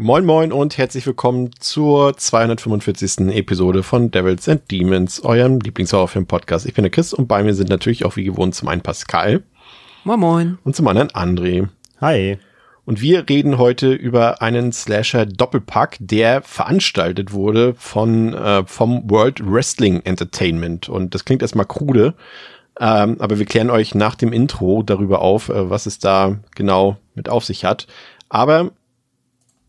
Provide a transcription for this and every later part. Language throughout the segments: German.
Moin Moin und herzlich willkommen zur 245. Episode von Devils and Demons, eurem Lieblingshorrorfilm-Podcast. Ich bin der Chris und bei mir sind natürlich auch wie gewohnt zum einen Pascal. Moin Moin. Und zum anderen André. Hi. Und wir reden heute über einen Slasher-Doppelpack, der veranstaltet wurde von, äh, vom World Wrestling Entertainment. Und das klingt erstmal krude, ähm, aber wir klären euch nach dem Intro darüber auf, äh, was es da genau mit auf sich hat. Aber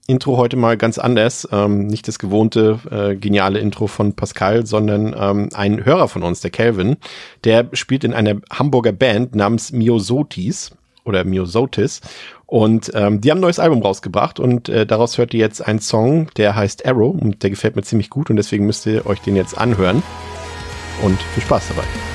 Intro heute mal ganz anders. Ähm, nicht das gewohnte äh, geniale Intro von Pascal, sondern ähm, ein Hörer von uns, der Calvin, der spielt in einer Hamburger Band namens Miosotis oder Miosotis. Und ähm, die haben ein neues Album rausgebracht und äh, daraus hört ihr jetzt einen Song, der heißt Arrow und der gefällt mir ziemlich gut und deswegen müsst ihr euch den jetzt anhören. Und viel Spaß dabei.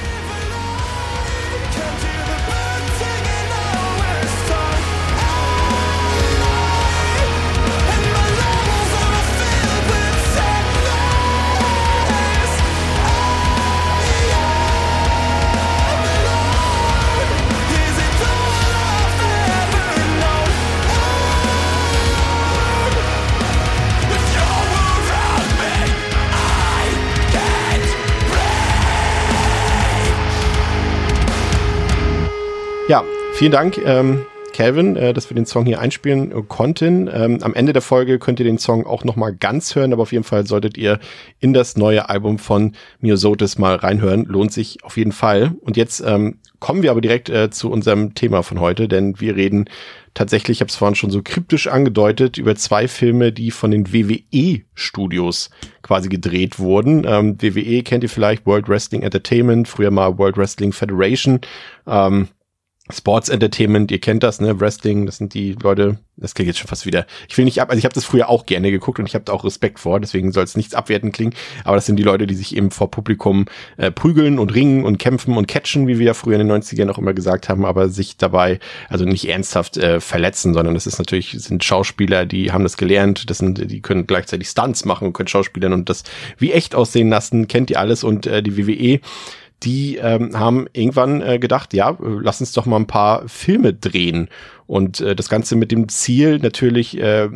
Vielen Dank, ähm, Calvin, äh, dass wir den Song hier einspielen äh, konnten. Ähm, am Ende der Folge könnt ihr den Song auch noch mal ganz hören, aber auf jeden Fall solltet ihr in das neue Album von Miosotis mal reinhören. Lohnt sich auf jeden Fall. Und jetzt ähm, kommen wir aber direkt äh, zu unserem Thema von heute, denn wir reden tatsächlich, ich habe es vorhin schon so kryptisch angedeutet, über zwei Filme, die von den WWE-Studios quasi gedreht wurden. Ähm, WWE kennt ihr vielleicht, World Wrestling Entertainment, früher mal World Wrestling Federation. Ähm, Sports Entertainment, ihr kennt das, ne? Wrestling, das sind die Leute, das klingt jetzt schon fast wieder. Ich will nicht ab, also ich habe das früher auch gerne geguckt und ich habe da auch Respekt vor, deswegen soll es nichts abwerten klingen. Aber das sind die Leute, die sich eben vor Publikum äh, prügeln und ringen und kämpfen und catchen, wie wir ja früher in den 90ern auch immer gesagt haben, aber sich dabei also nicht ernsthaft äh, verletzen, sondern das ist natürlich, sind Schauspieler, die haben das gelernt, das sind, die können gleichzeitig Stunts machen und können Schauspielern und das wie echt aussehen lassen, kennt ihr alles und äh, die WWE die ähm, haben irgendwann äh, gedacht, ja, äh, lass uns doch mal ein paar Filme drehen. Und äh, das Ganze mit dem Ziel natürlich äh,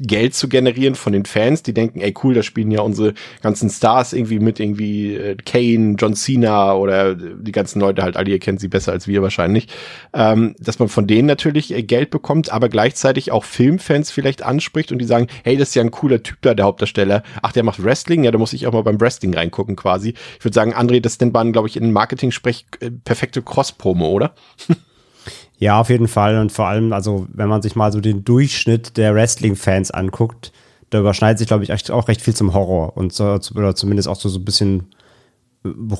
Geld zu generieren von den Fans, die denken, ey cool, da spielen ja unsere ganzen Stars irgendwie mit, irgendwie äh, Kane, John Cena oder die ganzen Leute halt, alle ihr kennt sie besser als wir wahrscheinlich, ähm, dass man von denen natürlich äh, Geld bekommt, aber gleichzeitig auch Filmfans vielleicht anspricht und die sagen, hey, das ist ja ein cooler Typ da, der Hauptdarsteller. Ach, der macht Wrestling? Ja, da muss ich auch mal beim Wrestling reingucken quasi. Ich würde sagen, André, das nennt man, glaube ich, in Marketing-Sprech äh, perfekte Cross-Promo, oder? Ja, auf jeden Fall. Und vor allem, also wenn man sich mal so den Durchschnitt der Wrestling-Fans anguckt, da überschneidet sich, glaube ich, auch recht viel zum Horror. Und so, oder zumindest auch so, so ein bisschen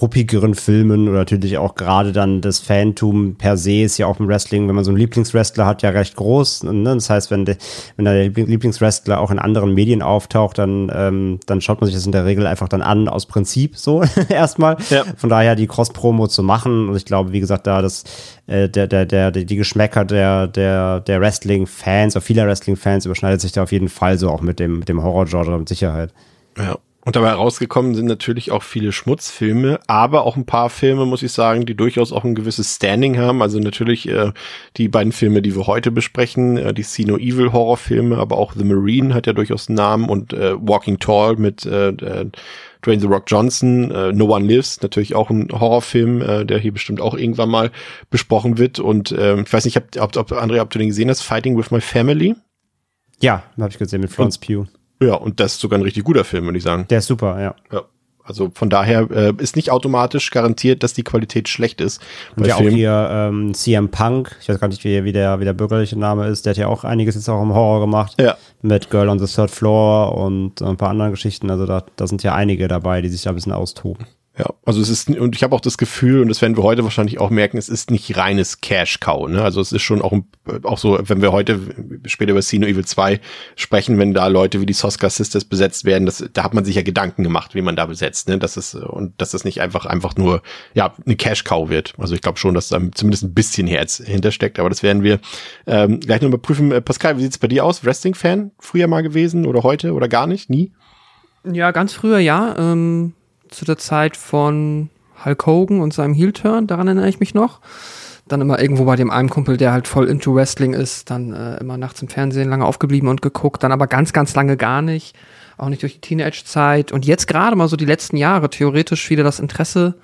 ruppigeren Filmen oder natürlich auch gerade dann das Fantum per se ist ja auch im Wrestling, wenn man so einen Lieblingswrestler hat, ja recht groß. Ne? Das heißt, wenn, de, wenn der Lieblingswrestler auch in anderen Medien auftaucht, dann, ähm, dann schaut man sich das in der Regel einfach dann an, aus Prinzip so erstmal. Ja. Von daher die Cross-Promo zu machen. Und ich glaube, wie gesagt, da das, äh, der, der, der, die Geschmäcker der, der, der Wrestling-Fans oder vieler Wrestling-Fans überschneidet sich da auf jeden Fall so auch mit dem, mit dem Horror-Genre mit Sicherheit. Ja. Und dabei rausgekommen sind natürlich auch viele Schmutzfilme, aber auch ein paar Filme, muss ich sagen, die durchaus auch ein gewisses Standing haben. Also natürlich äh, die beiden Filme, die wir heute besprechen, äh, die See No Evil Horrorfilme, aber auch The Marine hat ja durchaus einen Namen und äh, Walking Tall mit äh, äh, Dwayne The Rock Johnson, äh, No One Lives, natürlich auch ein Horrorfilm, äh, der hier bestimmt auch irgendwann mal besprochen wird. Und äh, ich weiß nicht, ob, ob, ob André, ob du den gesehen hast, Fighting with My Family? Ja, habe ich gesehen mit Florence Pugh. Ja, und das ist sogar ein richtig guter Film, würde ich sagen. Der ist super, ja. Ja. Also von daher äh, ist nicht automatisch garantiert, dass die Qualität schlecht ist. Und ja Film. auch hier ähm, CM Punk, ich weiß gar nicht, wie, wie, der, wie der bürgerliche Name ist, der hat ja auch einiges jetzt auch im Horror gemacht. Ja. Mit Girl on the Third Floor und ein paar anderen Geschichten. Also da, da sind ja einige dabei, die sich da ein bisschen austoben. Ja, also es ist, und ich habe auch das Gefühl, und das werden wir heute wahrscheinlich auch merken, es ist nicht reines Cash-Cow. Ne? Also es ist schon auch, auch so, wenn wir heute später über Sino Evil 2 sprechen, wenn da Leute wie die Soska Sisters besetzt werden, das, da hat man sich ja Gedanken gemacht, wie man da besetzt. Ne? Das ist, und dass das nicht einfach, einfach nur ja, eine Cash-Cow wird. Also ich glaube schon, dass da zumindest ein bisschen Herz hintersteckt, aber das werden wir ähm, gleich noch überprüfen. Äh, Pascal, wie sieht's bei dir aus? Wrestling-Fan früher mal gewesen oder heute oder gar nicht? Nie? Ja, ganz früher ja. Ähm zu der Zeit von Hulk Hogan und seinem Heel-Turn, daran erinnere ich mich noch. Dann immer irgendwo bei dem einen Kumpel, der halt voll into Wrestling ist, dann äh, immer nachts im Fernsehen lange aufgeblieben und geguckt, dann aber ganz, ganz lange gar nicht. Auch nicht durch die Teenage-Zeit. Und jetzt gerade mal so die letzten Jahre theoretisch wieder das Interesse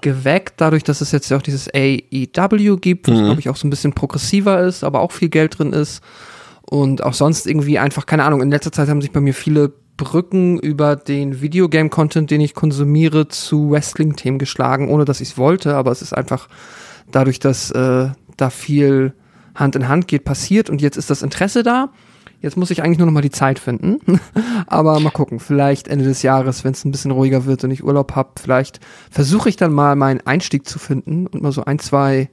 geweckt, dadurch, dass es jetzt ja auch dieses AEW gibt, was mhm. glaube ich auch so ein bisschen progressiver ist, aber auch viel Geld drin ist. Und auch sonst irgendwie einfach, keine Ahnung, in letzter Zeit haben sich bei mir viele Brücken über den Videogame-Content, den ich konsumiere, zu Wrestling-Themen geschlagen, ohne dass ich es wollte, aber es ist einfach dadurch, dass äh, da viel Hand in Hand geht, passiert und jetzt ist das Interesse da. Jetzt muss ich eigentlich nur noch mal die Zeit finden. aber mal gucken, vielleicht Ende des Jahres, wenn es ein bisschen ruhiger wird und ich Urlaub habe, vielleicht versuche ich dann mal meinen Einstieg zu finden und mal so ein, zwei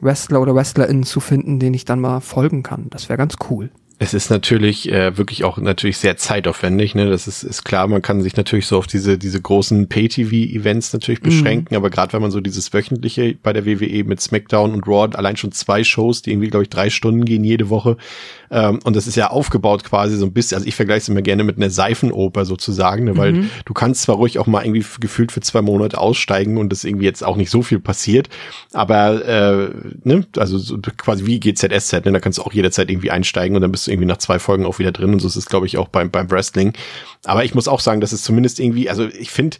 Wrestler oder WrestlerInnen zu finden, denen ich dann mal folgen kann. Das wäre ganz cool. Es ist natürlich äh, wirklich auch natürlich sehr zeitaufwendig, ne? Das ist, ist klar, man kann sich natürlich so auf diese, diese großen Pay-TV-Events natürlich mhm. beschränken, mhm. aber gerade wenn man so dieses wöchentliche bei der WWE mit SmackDown und Raw, allein schon zwei Shows, die irgendwie, glaube ich, drei Stunden gehen jede Woche, ähm, und das ist ja aufgebaut quasi so ein bisschen, also ich vergleiche es immer gerne mit einer Seifenoper sozusagen, ne? weil mhm. du kannst zwar ruhig auch mal irgendwie gefühlt für zwei Monate aussteigen und das irgendwie jetzt auch nicht so viel passiert, aber äh, ne, also so quasi wie GZSZ, ne? da kannst du auch jederzeit irgendwie einsteigen und dann bist irgendwie nach zwei Folgen auch wieder drin und so ist es, glaube ich, auch beim, beim Wrestling. Aber ich muss auch sagen, dass es zumindest irgendwie, also ich finde,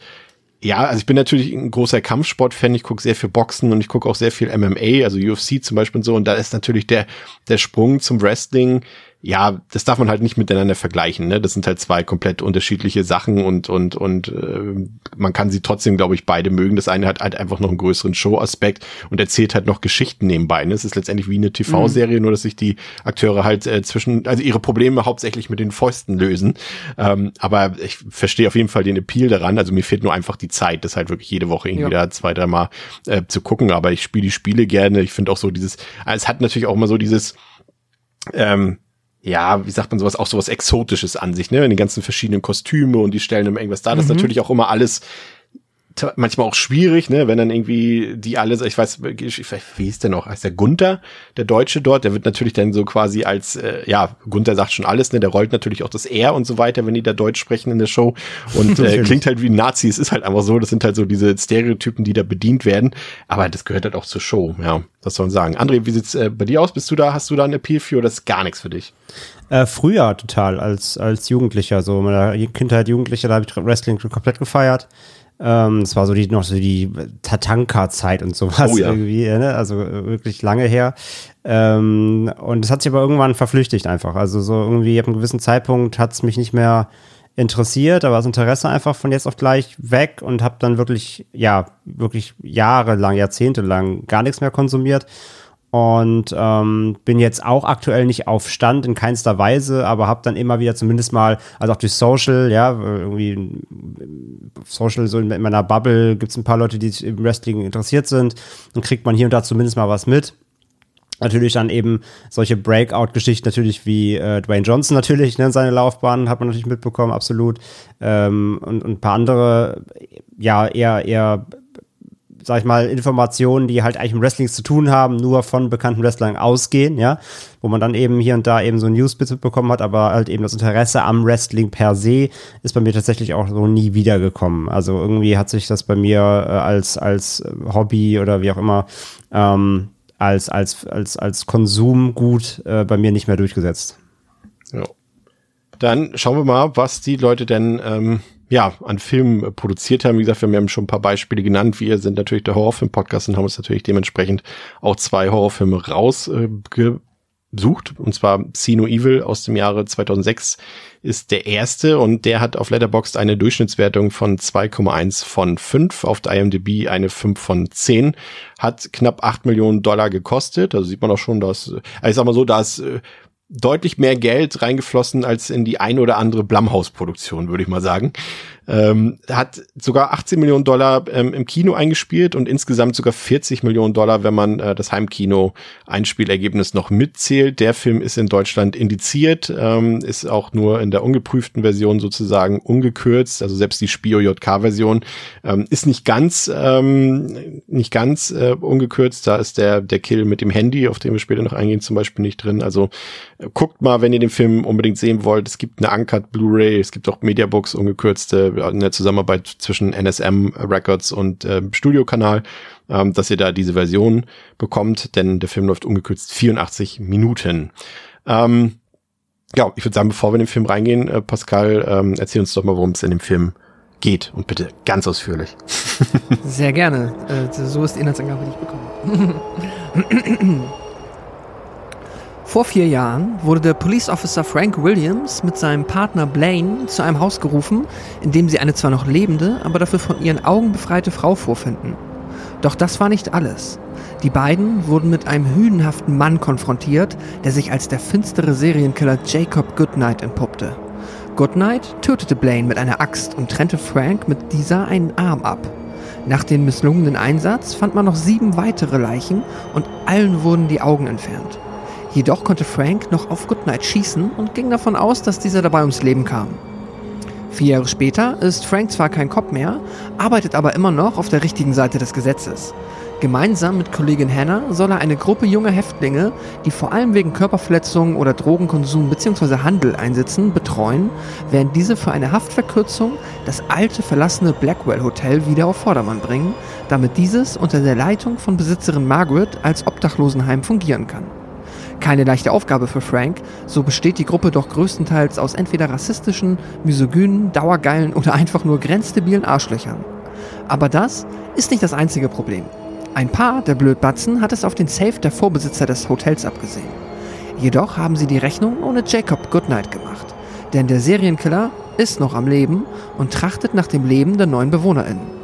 ja, also ich bin natürlich ein großer Kampfsport-Fan. Ich gucke sehr viel Boxen und ich gucke auch sehr viel MMA, also UFC zum Beispiel und so. Und da ist natürlich der, der Sprung zum Wrestling ja, das darf man halt nicht miteinander vergleichen. Ne? Das sind halt zwei komplett unterschiedliche Sachen und und und äh, man kann sie trotzdem, glaube ich, beide mögen. Das eine hat halt einfach noch einen größeren Show-Aspekt und erzählt halt noch Geschichten nebenbei. Ne? Es ist letztendlich wie eine TV-Serie, mhm. nur dass sich die Akteure halt äh, zwischen, also ihre Probleme hauptsächlich mit den Fäusten lösen. Ähm, aber ich verstehe auf jeden Fall den Appeal daran. Also mir fehlt nur einfach die Zeit, das halt wirklich jede Woche irgendwie ja. da zwei, dreimal äh, zu gucken. Aber ich spiele die Spiele gerne. Ich finde auch so dieses, es hat natürlich auch immer so dieses ähm, ja, wie sagt man sowas, auch sowas Exotisches an sich, ne? Die ganzen verschiedenen Kostüme und die stellen immer irgendwas da. Das ist mhm. natürlich auch immer alles manchmal auch schwierig, ne, wenn dann irgendwie die alles, ich weiß, wie hieß der noch, heißt der Gunther, der Deutsche dort, der wird natürlich dann so quasi als, äh, ja, Gunther sagt schon alles, ne, der rollt natürlich auch das R und so weiter, wenn die da Deutsch sprechen in der Show und äh, klingt halt wie ein Nazi, es ist halt einfach so, das sind halt so diese Stereotypen, die da bedient werden, aber das gehört halt auch zur Show, ja, was soll man sagen. André, wie sieht's äh, bei dir aus? Bist du da, hast du da eine Appeal für oder ist gar nichts für dich? Äh, früher total, als, als Jugendlicher, so in meiner Kindheit, Jugendlicher, da habe ich Wrestling komplett gefeiert. Ähm, das war so die noch so die Tatanka-Zeit und sowas oh, ja. irgendwie, ne? also äh, wirklich lange her. Ähm, und es hat sich aber irgendwann verflüchtigt einfach. Also so irgendwie ab einem gewissen Zeitpunkt hat es mich nicht mehr interessiert, aber das Interesse einfach von jetzt auf gleich weg und habe dann wirklich, ja, wirklich jahrelang, jahrzehntelang gar nichts mehr konsumiert und ähm, bin jetzt auch aktuell nicht auf Stand in keinster Weise, aber habe dann immer wieder zumindest mal, also auch durch Social, ja, irgendwie Social, so in meiner Bubble gibt es ein paar Leute, die im Wrestling interessiert sind, dann kriegt man hier und da zumindest mal was mit. Natürlich dann eben solche Breakout-Geschichten natürlich wie äh, Dwayne Johnson natürlich, ne, seine Laufbahn hat man natürlich mitbekommen, absolut. Ähm, und, und ein paar andere, ja, eher, eher sag ich mal, Informationen, die halt eigentlich mit Wrestling zu tun haben, nur von bekannten Wrestlern ausgehen, ja, wo man dann eben hier und da eben so ein Newsbit mitbekommen hat, aber halt eben das Interesse am Wrestling per se ist bei mir tatsächlich auch so nie wiedergekommen. Also irgendwie hat sich das bei mir äh, als, als Hobby oder wie auch immer, ähm, als, als, als, als Konsumgut äh, bei mir nicht mehr durchgesetzt. Ja. Dann schauen wir mal, was die Leute denn ähm, ja, an Filmen produziert haben. Wie gesagt, wir haben schon ein paar Beispiele genannt. Wir sind natürlich der Horrorfilm-Podcast und haben uns natürlich dementsprechend auch zwei Horrorfilme rausgesucht. Äh, und zwar Sino Evil aus dem Jahre 2006 ist der erste und der hat auf Letterboxd eine Durchschnittswertung von 2,1 von 5, auf der IMDb eine 5 von 10, hat knapp 8 Millionen Dollar gekostet. Also sieht man auch schon, dass, also ich sag mal so, da ist äh, deutlich mehr Geld reingeflossen als in die ein oder andere Blumhouse-Produktion, würde ich mal sagen. Ähm, hat sogar 18 Millionen Dollar ähm, im Kino eingespielt und insgesamt sogar 40 Millionen Dollar, wenn man äh, das Heimkino-Einspielergebnis noch mitzählt. Der Film ist in Deutschland indiziert, ähm, ist auch nur in der ungeprüften Version sozusagen ungekürzt. Also selbst die Spio-JK-Version ähm, ist nicht ganz, ähm, nicht ganz äh, ungekürzt. Da ist der, der Kill mit dem Handy, auf den wir später noch eingehen, zum Beispiel nicht drin. Also äh, guckt mal, wenn ihr den Film unbedingt sehen wollt. Es gibt eine Uncut Blu-ray, es gibt auch Mediabooks ungekürzte in der Zusammenarbeit zwischen NSM Records und äh, Studiokanal, ähm, dass ihr da diese Version bekommt, denn der Film läuft ungekürzt 84 Minuten. Ähm, ja, ich würde sagen, bevor wir in den Film reingehen, äh, Pascal, ähm, erzähl uns doch mal, worum es in dem Film geht und bitte ganz ausführlich. Sehr gerne. Äh, so ist die Inhaltsangabe, die ich bekomme. Vor vier Jahren wurde der Police Officer Frank Williams mit seinem Partner Blaine zu einem Haus gerufen, in dem sie eine zwar noch lebende, aber dafür von ihren Augen befreite Frau vorfinden. Doch das war nicht alles. Die beiden wurden mit einem hünenhaften Mann konfrontiert, der sich als der finstere Serienkiller Jacob Goodnight entpuppte. Goodnight tötete Blaine mit einer Axt und trennte Frank mit dieser einen Arm ab. Nach dem misslungenen Einsatz fand man noch sieben weitere Leichen und allen wurden die Augen entfernt. Jedoch konnte Frank noch auf Goodnight schießen und ging davon aus, dass dieser dabei ums Leben kam. Vier Jahre später ist Frank zwar kein Cop mehr, arbeitet aber immer noch auf der richtigen Seite des Gesetzes. Gemeinsam mit Kollegin Hannah soll er eine Gruppe junger Häftlinge, die vor allem wegen Körperverletzungen oder Drogenkonsum bzw. Handel einsitzen, betreuen, während diese für eine Haftverkürzung das alte verlassene Blackwell Hotel wieder auf Vordermann bringen, damit dieses unter der Leitung von Besitzerin Margaret als Obdachlosenheim fungieren kann. Keine leichte Aufgabe für Frank, so besteht die Gruppe doch größtenteils aus entweder rassistischen, misogynen, dauergeilen oder einfach nur grenzdebilen Arschlöchern. Aber das ist nicht das einzige Problem. Ein paar der Blödbatzen hat es auf den Safe der Vorbesitzer des Hotels abgesehen. Jedoch haben sie die Rechnung ohne Jacob Goodnight gemacht. Denn der Serienkiller ist noch am Leben und trachtet nach dem Leben der neuen BewohnerInnen.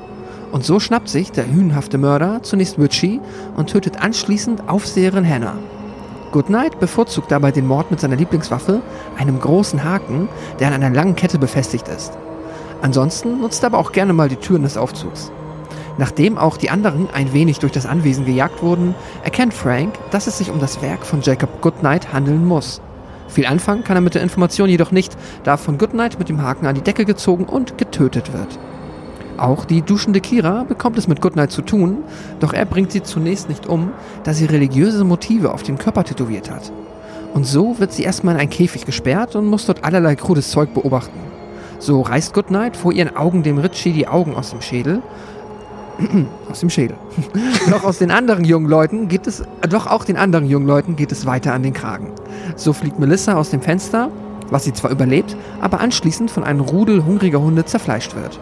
Und so schnappt sich der hünenhafte Mörder zunächst Richie und tötet anschließend Aufseherin Hannah. Goodnight bevorzugt dabei den Mord mit seiner Lieblingswaffe, einem großen Haken, der an einer langen Kette befestigt ist. Ansonsten nutzt er aber auch gerne mal die Türen des Aufzugs. Nachdem auch die anderen ein wenig durch das Anwesen gejagt wurden, erkennt Frank, dass es sich um das Werk von Jacob Goodnight handeln muss. Viel anfangen kann er mit der Information jedoch nicht, da von Goodnight mit dem Haken an die Decke gezogen und getötet wird. Auch die duschende Kira bekommt es mit Goodnight zu tun, doch er bringt sie zunächst nicht um, da sie religiöse Motive auf dem Körper tätowiert hat. Und so wird sie erstmal in einen Käfig gesperrt und muss dort allerlei krudes Zeug beobachten. So reißt Goodnight vor ihren Augen dem Ritchie die Augen aus dem Schädel. aus dem Schädel. doch aus den anderen jungen Leuten geht es, doch auch den anderen jungen Leuten geht es weiter an den Kragen. So fliegt Melissa aus dem Fenster, was sie zwar überlebt, aber anschließend von einem Rudel hungriger Hunde zerfleischt wird.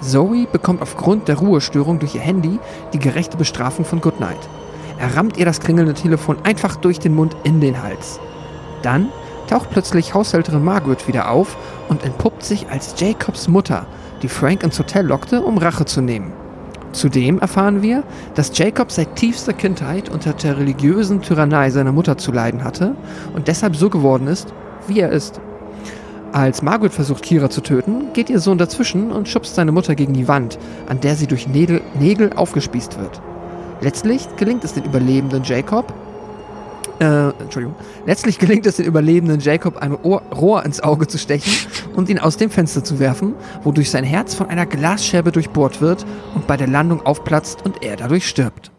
Zoe bekommt aufgrund der Ruhestörung durch ihr Handy die gerechte Bestrafung von Goodnight. Er rammt ihr das klingelnde Telefon einfach durch den Mund in den Hals. Dann taucht plötzlich Haushälterin Margaret wieder auf und entpuppt sich als Jacobs Mutter, die Frank ins Hotel lockte, um Rache zu nehmen. Zudem erfahren wir, dass Jacob seit tiefster Kindheit unter der religiösen Tyrannei seiner Mutter zu leiden hatte und deshalb so geworden ist, wie er ist. Als Margaret versucht, Kira zu töten, geht ihr Sohn dazwischen und schubst seine Mutter gegen die Wand, an der sie durch Nägel, Nägel aufgespießt wird. Letztlich gelingt es den überlebenden Jacob, äh, Entschuldigung. Letztlich gelingt es den überlebenden Jacob, ein Ohr, Rohr ins Auge zu stechen und ihn aus dem Fenster zu werfen, wodurch sein Herz von einer Glasscherbe durchbohrt wird und bei der Landung aufplatzt und er dadurch stirbt.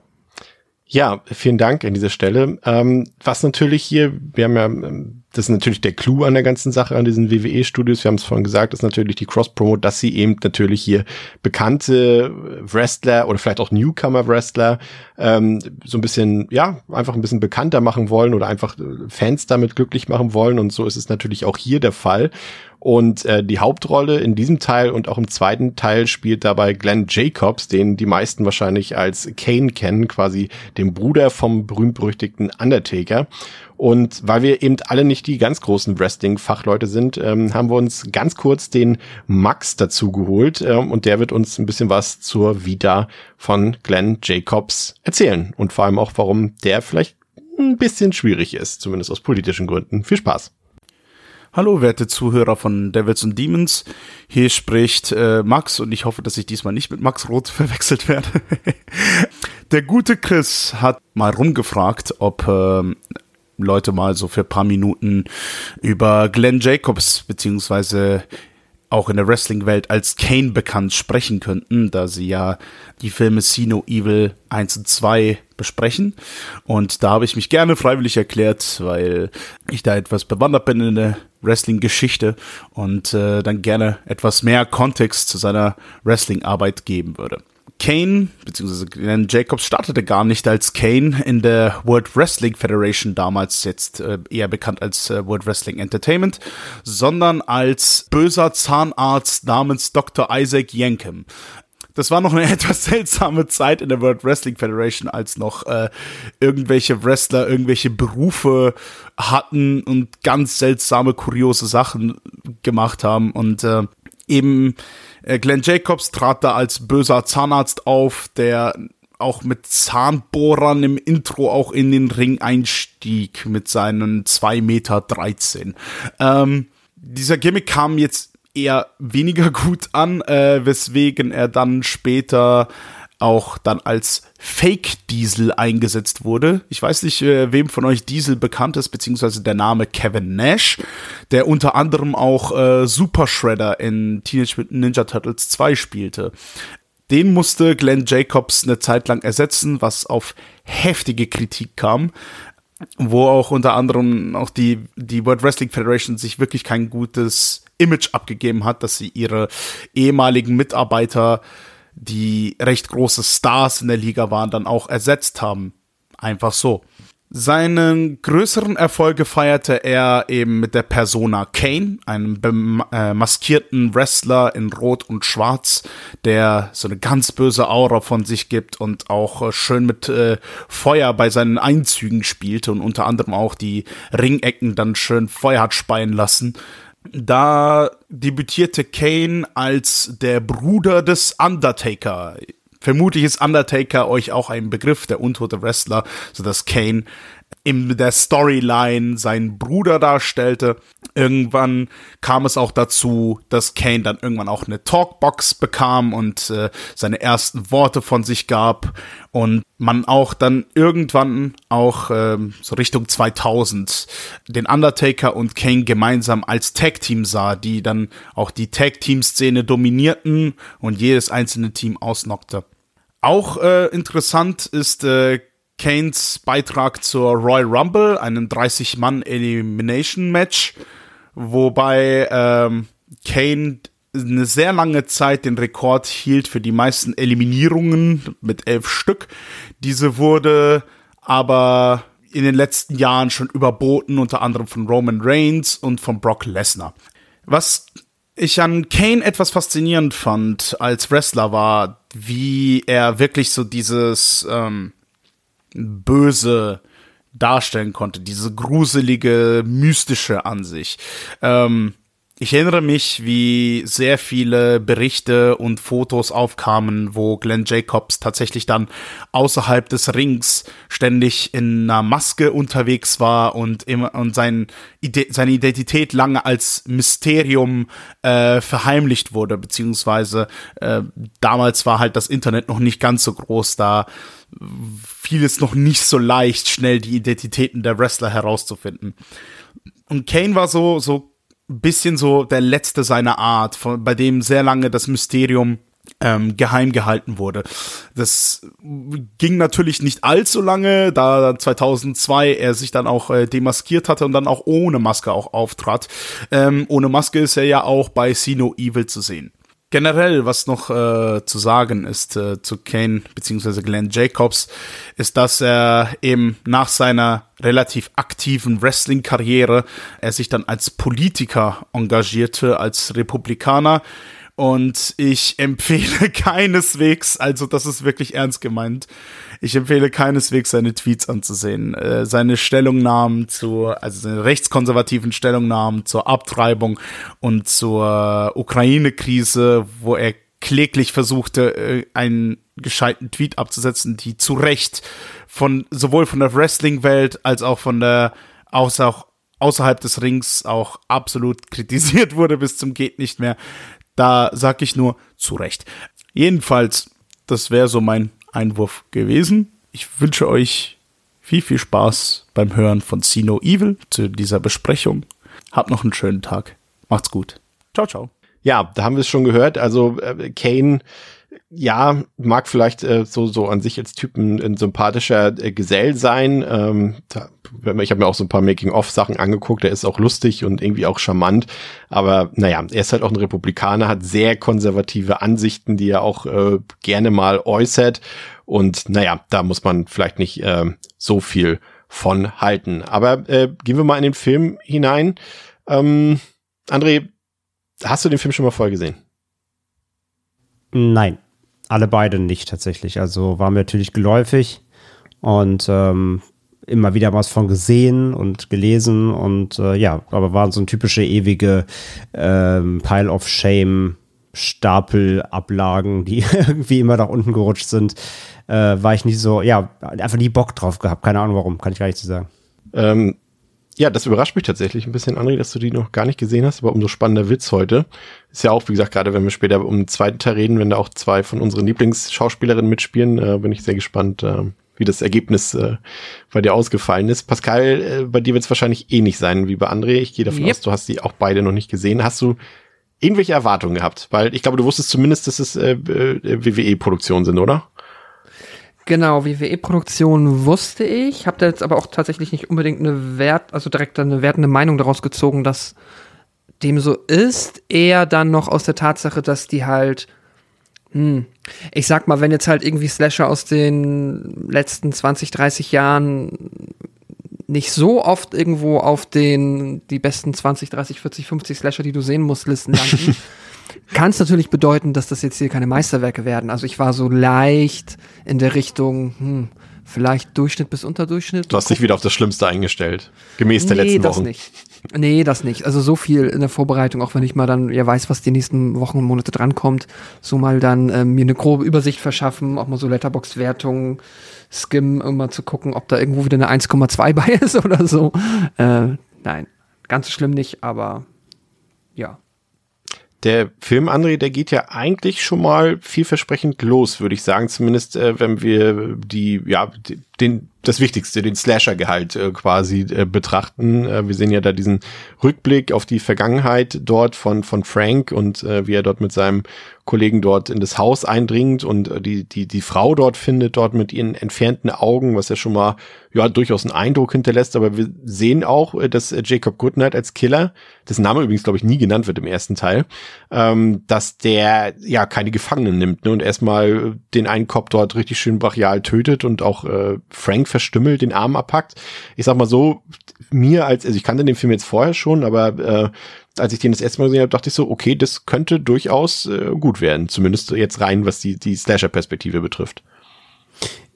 Ja, vielen Dank an dieser Stelle. Ähm, was natürlich hier, wir haben ja, ähm, das ist natürlich der Clou an der ganzen Sache, an diesen WWE-Studios, wir haben es vorhin gesagt, ist natürlich die Cross-Promo, dass sie eben natürlich hier bekannte Wrestler oder vielleicht auch Newcomer-Wrestler ähm, so ein bisschen, ja, einfach ein bisschen bekannter machen wollen oder einfach Fans damit glücklich machen wollen. Und so ist es natürlich auch hier der Fall. Und äh, die Hauptrolle in diesem Teil und auch im zweiten Teil spielt dabei Glenn Jacobs, den die meisten wahrscheinlich als Kane kennen, quasi dem Bruder vom berühmt-berüchtigten Undertaker. Und weil wir eben alle nicht die ganz großen Wrestling-Fachleute sind, ähm, haben wir uns ganz kurz den Max dazu geholt ähm, und der wird uns ein bisschen was zur Vita von Glenn Jacobs erzählen und vor allem auch, warum der vielleicht ein bisschen schwierig ist, zumindest aus politischen Gründen. Viel Spaß. Hallo, werte Zuhörer von Devils and Demons. Hier spricht äh, Max und ich hoffe, dass ich diesmal nicht mit Max Roth verwechselt werde. Der gute Chris hat mal rumgefragt, ob äh, Leute mal so für ein paar Minuten über Glenn Jacobs beziehungsweise auch in der Wrestling-Welt als Kane bekannt sprechen könnten, da sie ja die Filme See No Evil 1 und 2 besprechen. Und da habe ich mich gerne freiwillig erklärt, weil ich da etwas bewandert bin in der Wrestling-Geschichte und äh, dann gerne etwas mehr Kontext zu seiner Wrestling-Arbeit geben würde. Kane, beziehungsweise Glenn Jacobs startete gar nicht als Kane in der World Wrestling Federation, damals jetzt äh, eher bekannt als äh, World Wrestling Entertainment, sondern als böser Zahnarzt namens Dr. Isaac Yankem. Das war noch eine etwas seltsame Zeit in der World Wrestling Federation, als noch äh, irgendwelche Wrestler irgendwelche Berufe hatten und ganz seltsame, kuriose Sachen gemacht haben und äh, eben Glenn Jacobs trat da als böser Zahnarzt auf, der auch mit Zahnbohrern im Intro auch in den Ring einstieg mit seinen 2,13 Meter. Ähm, dieser Gimmick kam jetzt eher weniger gut an, äh, weswegen er dann später auch dann als Fake Diesel eingesetzt wurde. Ich weiß nicht, äh, wem von euch Diesel bekannt ist, beziehungsweise der Name Kevin Nash, der unter anderem auch äh, Super Shredder in Teenage Ninja Turtles 2 spielte. Den musste Glenn Jacobs eine Zeit lang ersetzen, was auf heftige Kritik kam, wo auch unter anderem auch die, die World Wrestling Federation sich wirklich kein gutes Image abgegeben hat, dass sie ihre ehemaligen Mitarbeiter die recht große Stars in der Liga waren, dann auch ersetzt haben. Einfach so. Seinen größeren Erfolge feierte er eben mit der Persona Kane, einem äh, maskierten Wrestler in Rot und Schwarz, der so eine ganz böse Aura von sich gibt und auch äh, schön mit äh, Feuer bei seinen Einzügen spielte und unter anderem auch die Ringecken dann schön Feuer hat speien lassen. Da debütierte Kane als der Bruder des Undertaker. Vermutlich ist Undertaker euch auch ein Begriff, der untote Wrestler, sodass Kane in der Storyline seinen Bruder darstellte. Irgendwann kam es auch dazu, dass Kane dann irgendwann auch eine Talkbox bekam und äh, seine ersten Worte von sich gab und man auch dann irgendwann auch ähm, so Richtung 2000 den Undertaker und Kane gemeinsam als Tag Team sah, die dann auch die Tag Team Szene dominierten und jedes einzelne Team ausnockte. Auch äh, interessant ist äh, Kanes Beitrag zur Royal Rumble, einem 30-Mann-Elimination-Match, wobei ähm, Kane eine sehr lange Zeit den Rekord hielt für die meisten Eliminierungen mit elf Stück. Diese wurde aber in den letzten Jahren schon überboten, unter anderem von Roman Reigns und von Brock Lesnar. Was ich an Kane etwas faszinierend fand als Wrestler war, wie er wirklich so dieses ähm, böse darstellen konnte, diese gruselige, mystische Ansicht. Ähm, ich erinnere mich, wie sehr viele Berichte und Fotos aufkamen, wo Glenn Jacobs tatsächlich dann außerhalb des Rings ständig in einer Maske unterwegs war und immer und sein, seine Identität lange als Mysterium äh, verheimlicht wurde, beziehungsweise äh, damals war halt das Internet noch nicht ganz so groß, da fiel es noch nicht so leicht, schnell die Identitäten der Wrestler herauszufinden. Und Kane war so, so bisschen so der letzte seiner Art, von, bei dem sehr lange das Mysterium ähm, geheim gehalten wurde. Das ging natürlich nicht allzu lange, da 2002 er sich dann auch äh, demaskiert hatte und dann auch ohne Maske auch auftrat. Ähm, ohne Maske ist er ja auch bei Sino Evil zu sehen. Generell, was noch äh, zu sagen ist äh, zu Kane bzw. Glenn Jacobs, ist, dass er eben nach seiner relativ aktiven Wrestling-Karriere er sich dann als Politiker engagierte, als Republikaner und ich empfehle keineswegs, also das ist wirklich ernst gemeint, ich empfehle keineswegs seine Tweets anzusehen. Äh, seine Stellungnahmen zu, also seine rechtskonservativen Stellungnahmen zur Abtreibung und zur Ukraine-Krise, wo er kläglich versuchte, äh, einen gescheiten Tweet abzusetzen, die zu Recht von sowohl von der Wrestling-Welt als auch von der außer, außerhalb des Rings auch absolut kritisiert wurde bis zum geht nicht mehr. Da sag ich nur zu Recht. Jedenfalls, das wäre so mein Einwurf gewesen. Ich wünsche euch viel, viel Spaß beim Hören von Sino Evil zu dieser Besprechung. Habt noch einen schönen Tag. Macht's gut. Ciao, ciao. Ja, da haben wir es schon gehört. Also äh, Kane, ja, mag vielleicht äh, so so an sich als Typen ein sympathischer äh, Gesell sein. Ähm, da, ich habe mir auch so ein paar Making-of-Sachen angeguckt. Er ist auch lustig und irgendwie auch charmant. Aber naja, er ist halt auch ein Republikaner, hat sehr konservative Ansichten, die er auch äh, gerne mal äußert. Und naja, da muss man vielleicht nicht äh, so viel von halten. Aber äh, gehen wir mal in den Film hinein. Ähm, André, Hast du den Film schon mal vorher gesehen? Nein, alle beide nicht tatsächlich. Also war mir natürlich geläufig und ähm, immer wieder was von gesehen und gelesen und äh, ja, aber waren so ein typische ewige ähm, Pile of Shame Stapelablagen, die irgendwie immer nach unten gerutscht sind, äh, war ich nicht so, ja, einfach nie Bock drauf gehabt. Keine Ahnung warum, kann ich gar nicht so sagen. Ähm, ja, das überrascht mich tatsächlich ein bisschen, André, dass du die noch gar nicht gesehen hast, aber umso spannender Witz heute. Ist ja auch, wie gesagt, gerade wenn wir später um den zweiten Teil reden, wenn da auch zwei von unseren Lieblingsschauspielerinnen mitspielen, äh, bin ich sehr gespannt, äh, wie das Ergebnis äh, bei dir ausgefallen ist. Pascal, äh, bei dir wird es wahrscheinlich ähnlich eh sein wie bei André. Ich gehe davon yep. aus, du hast die auch beide noch nicht gesehen. Hast du irgendwelche Erwartungen gehabt? Weil ich glaube, du wusstest zumindest, dass es äh, äh, WWE-Produktionen sind, oder? Genau, WWE-Produktion wusste ich, habe da jetzt aber auch tatsächlich nicht unbedingt eine Wert, also direkt eine wertende Meinung daraus gezogen, dass dem so ist, eher dann noch aus der Tatsache, dass die halt, hm, ich sag mal, wenn jetzt halt irgendwie Slasher aus den letzten 20, 30 Jahren nicht so oft irgendwo auf den die besten 20, 30, 40, 50 Slasher, die du sehen musst, Listen landen, kann es natürlich bedeuten, dass das jetzt hier keine Meisterwerke werden. Also ich war so leicht in der Richtung, hm, vielleicht Durchschnitt bis Unterdurchschnitt. Du hast dich wieder auf das Schlimmste eingestellt, gemäß der nee, letzten das Wochen. Nicht. Nee, das nicht. Also so viel in der Vorbereitung, auch wenn ich mal dann ja weiß, was die nächsten Wochen und Monate drankommt, so mal dann ähm, mir eine grobe Übersicht verschaffen, auch mal so Letterbox-Wertungen skimmen, um mal zu gucken, ob da irgendwo wieder eine 1,2 bei ist oder so. Äh, nein, ganz so schlimm nicht, aber ja. Der Film, André, der geht ja eigentlich schon mal vielversprechend los, würde ich sagen. Zumindest, äh, wenn wir die, ja, den, das Wichtigste, den Slasher-Gehalt äh, quasi äh, betrachten. Äh, wir sehen ja da diesen Rückblick auf die Vergangenheit dort von, von Frank und äh, wie er dort mit seinem Kollegen dort in das Haus eindringt und äh, die, die, die Frau dort findet, dort mit ihren entfernten Augen, was ja schon mal ja durchaus einen Eindruck hinterlässt. Aber wir sehen auch, äh, dass äh, Jacob Goodnight als Killer, dessen Name übrigens, glaube ich, nie genannt wird im ersten Teil, ähm, dass der ja keine Gefangenen nimmt ne, und erstmal den einen Kopf dort richtig schön brachial tötet und auch äh, Frank verstümmelt, den Arm abpackt. Ich sag mal so, mir als, also ich kannte den Film jetzt vorher schon, aber äh, als ich den das erste Mal gesehen habe, dachte ich so, okay, das könnte durchaus äh, gut werden. Zumindest jetzt rein, was die, die Slasher-Perspektive betrifft.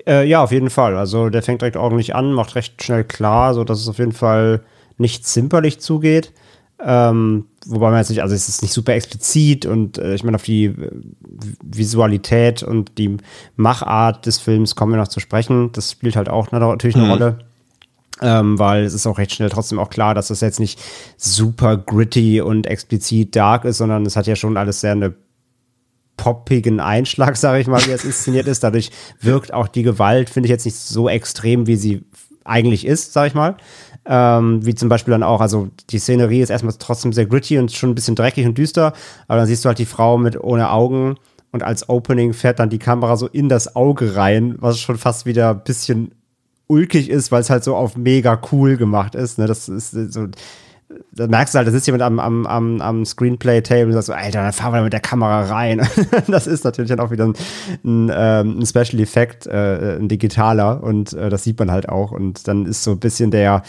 Äh, ja, auf jeden Fall. Also der fängt direkt ordentlich an, macht recht schnell klar, so dass es auf jeden Fall nicht zimperlich zugeht. Ähm, wobei man jetzt nicht, also es ist nicht super explizit und äh, ich meine, auf die äh, Visualität und die Machart des Films kommen wir noch zu sprechen. Das spielt halt auch natürlich eine mhm. Rolle. Ähm, weil es ist auch recht schnell trotzdem auch klar, dass das jetzt nicht super gritty und explizit dark ist, sondern es hat ja schon alles sehr eine poppigen Einschlag, sage ich mal, wie es inszeniert ist. Dadurch wirkt auch die Gewalt, finde ich jetzt nicht so extrem, wie sie eigentlich ist, sage ich mal. Ähm, wie zum Beispiel dann auch, also die Szenerie ist erstmal trotzdem sehr gritty und schon ein bisschen dreckig und düster, aber dann siehst du halt die Frau mit ohne Augen und als Opening fährt dann die Kamera so in das Auge rein, was schon fast wieder ein bisschen ulkig ist, weil es halt so auf mega cool gemacht ist. Ne? Das ist so, da merkst du halt, da sitzt jemand am, am, am, am Screenplay-Table und sagt so, Alter, dann fahren wir mit der Kamera rein. das ist natürlich dann auch wieder ein, ein, ähm, ein Special Effekt, äh, ein digitaler und äh, das sieht man halt auch. Und dann ist so ein bisschen der,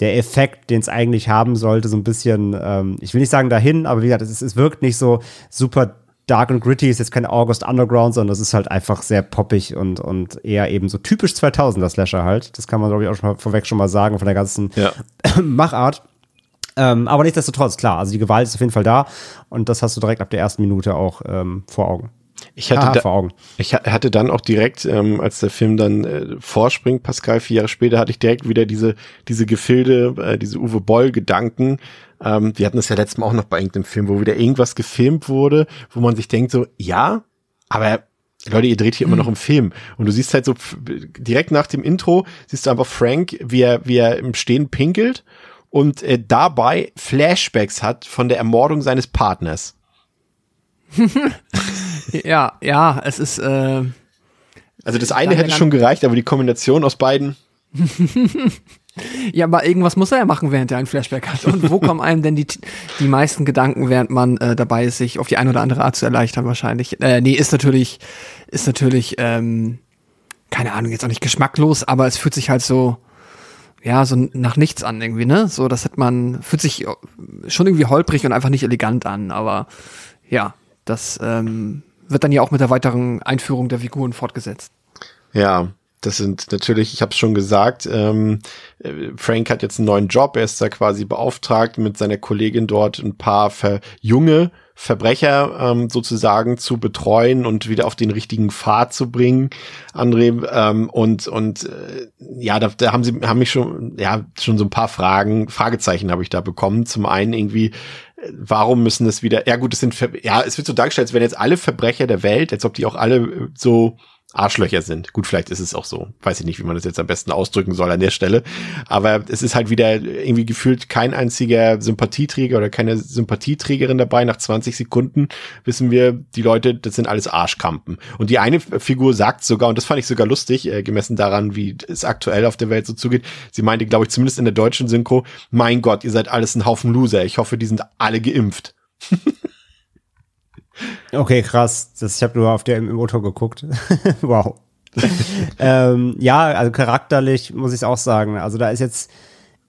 der Effekt, den es eigentlich haben sollte, so ein bisschen, ähm, ich will nicht sagen dahin, aber wie gesagt, es, es wirkt nicht so super Dark and Gritty ist jetzt kein August Underground, sondern das ist halt einfach sehr poppig und, und eher eben so typisch 2000er Slasher halt. Das kann man, glaube ich, auch schon mal vorweg schon mal sagen von der ganzen ja. Machart. Ähm, aber nichtsdestotrotz, klar, also die Gewalt ist auf jeden Fall da und das hast du direkt ab der ersten Minute auch ähm, vor Augen. Ich hatte, da, vor Augen. ich hatte dann auch direkt, ähm, als der Film dann äh, vorspringt, Pascal, vier Jahre später, hatte ich direkt wieder diese, diese Gefilde, äh, diese Uwe Boll-Gedanken. Ähm, wir hatten das ja letztes Mal auch noch bei irgendeinem Film, wo wieder irgendwas gefilmt wurde, wo man sich denkt so, ja, aber Leute, ihr dreht hier immer noch im Film. Und du siehst halt so direkt nach dem Intro, siehst du einfach Frank, wie er, wie er im Stehen pinkelt und äh, dabei Flashbacks hat von der Ermordung seines Partners. ja, ja, es ist. Äh, also das eine hätte schon gereicht, aber die Kombination aus beiden. ja, aber irgendwas muss er ja machen, während er ein Flashback hat. Und wo kommen einem denn die, die meisten Gedanken, während man äh, dabei ist, sich auf die eine oder andere Art zu erleichtern, wahrscheinlich? Äh, nee, ist natürlich, ist natürlich, ähm, keine Ahnung, jetzt auch nicht geschmacklos, aber es fühlt sich halt so, ja, so nach nichts an irgendwie, ne? So, das hat man, fühlt sich schon irgendwie holprig und einfach nicht elegant an, aber ja, das ähm, wird dann ja auch mit der weiteren Einführung der Figuren fortgesetzt. Ja, das sind natürlich, ich habe es schon gesagt, ähm, Frank hat jetzt einen neuen Job. Er ist da quasi beauftragt, mit seiner Kollegin dort ein paar ver junge Verbrecher ähm, sozusagen zu betreuen und wieder auf den richtigen Pfad zu bringen, André. Ähm, und und äh, ja, da, da haben sie haben mich schon ja schon so ein paar Fragen, Fragezeichen habe ich da bekommen. Zum einen irgendwie warum müssen es wieder, ja gut, es sind, ja, es wird so dargestellt, als wenn jetzt alle Verbrecher der Welt, als ob die auch alle äh, so Arschlöcher sind. Gut, vielleicht ist es auch so. Weiß ich nicht, wie man das jetzt am besten ausdrücken soll an der Stelle. Aber es ist halt wieder irgendwie gefühlt kein einziger Sympathieträger oder keine Sympathieträgerin dabei. Nach 20 Sekunden wissen wir, die Leute, das sind alles Arschkampen. Und die eine Figur sagt sogar, und das fand ich sogar lustig, äh, gemessen daran, wie es aktuell auf der Welt so zugeht. Sie meinte, glaube ich, zumindest in der deutschen Synchro, mein Gott, ihr seid alles ein Haufen Loser. Ich hoffe, die sind alle geimpft. Okay, krass. Das, ich habe nur auf der im Motor geguckt. wow. ähm, ja, also charakterlich muss ich auch sagen. Also da ist jetzt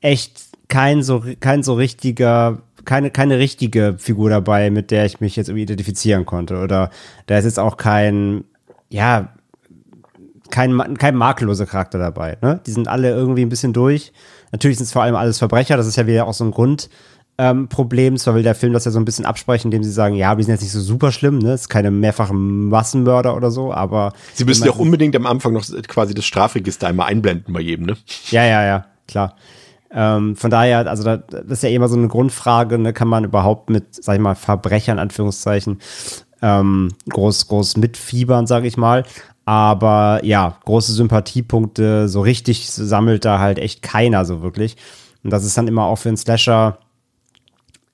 echt kein so kein so richtiger keine keine richtige Figur dabei, mit der ich mich jetzt irgendwie identifizieren konnte. Oder da ist jetzt auch kein ja kein kein makelloser Charakter dabei. Ne? Die sind alle irgendwie ein bisschen durch. Natürlich sind es vor allem alles Verbrecher. Das ist ja wieder auch so ein Grund, ähm, Problem. Zwar will der Film das ja so ein bisschen absprechen, indem sie sagen, ja, wir sind jetzt nicht so super schlimm, ne? Das ist keine mehrfachen Massenmörder oder so, aber. Sie müssen ja auch unbedingt am Anfang noch quasi das Strafregister einmal einblenden bei jedem, ne? Ja, ja, ja, klar. Ähm, von daher, also da, das ist ja immer so eine Grundfrage, ne? kann man überhaupt mit, sag ich mal, Verbrechern, Anführungszeichen, ähm, groß, groß mitfiebern, sage ich mal. Aber ja, große Sympathiepunkte, so richtig sammelt da halt echt keiner so wirklich. Und das ist dann immer auch für einen Slasher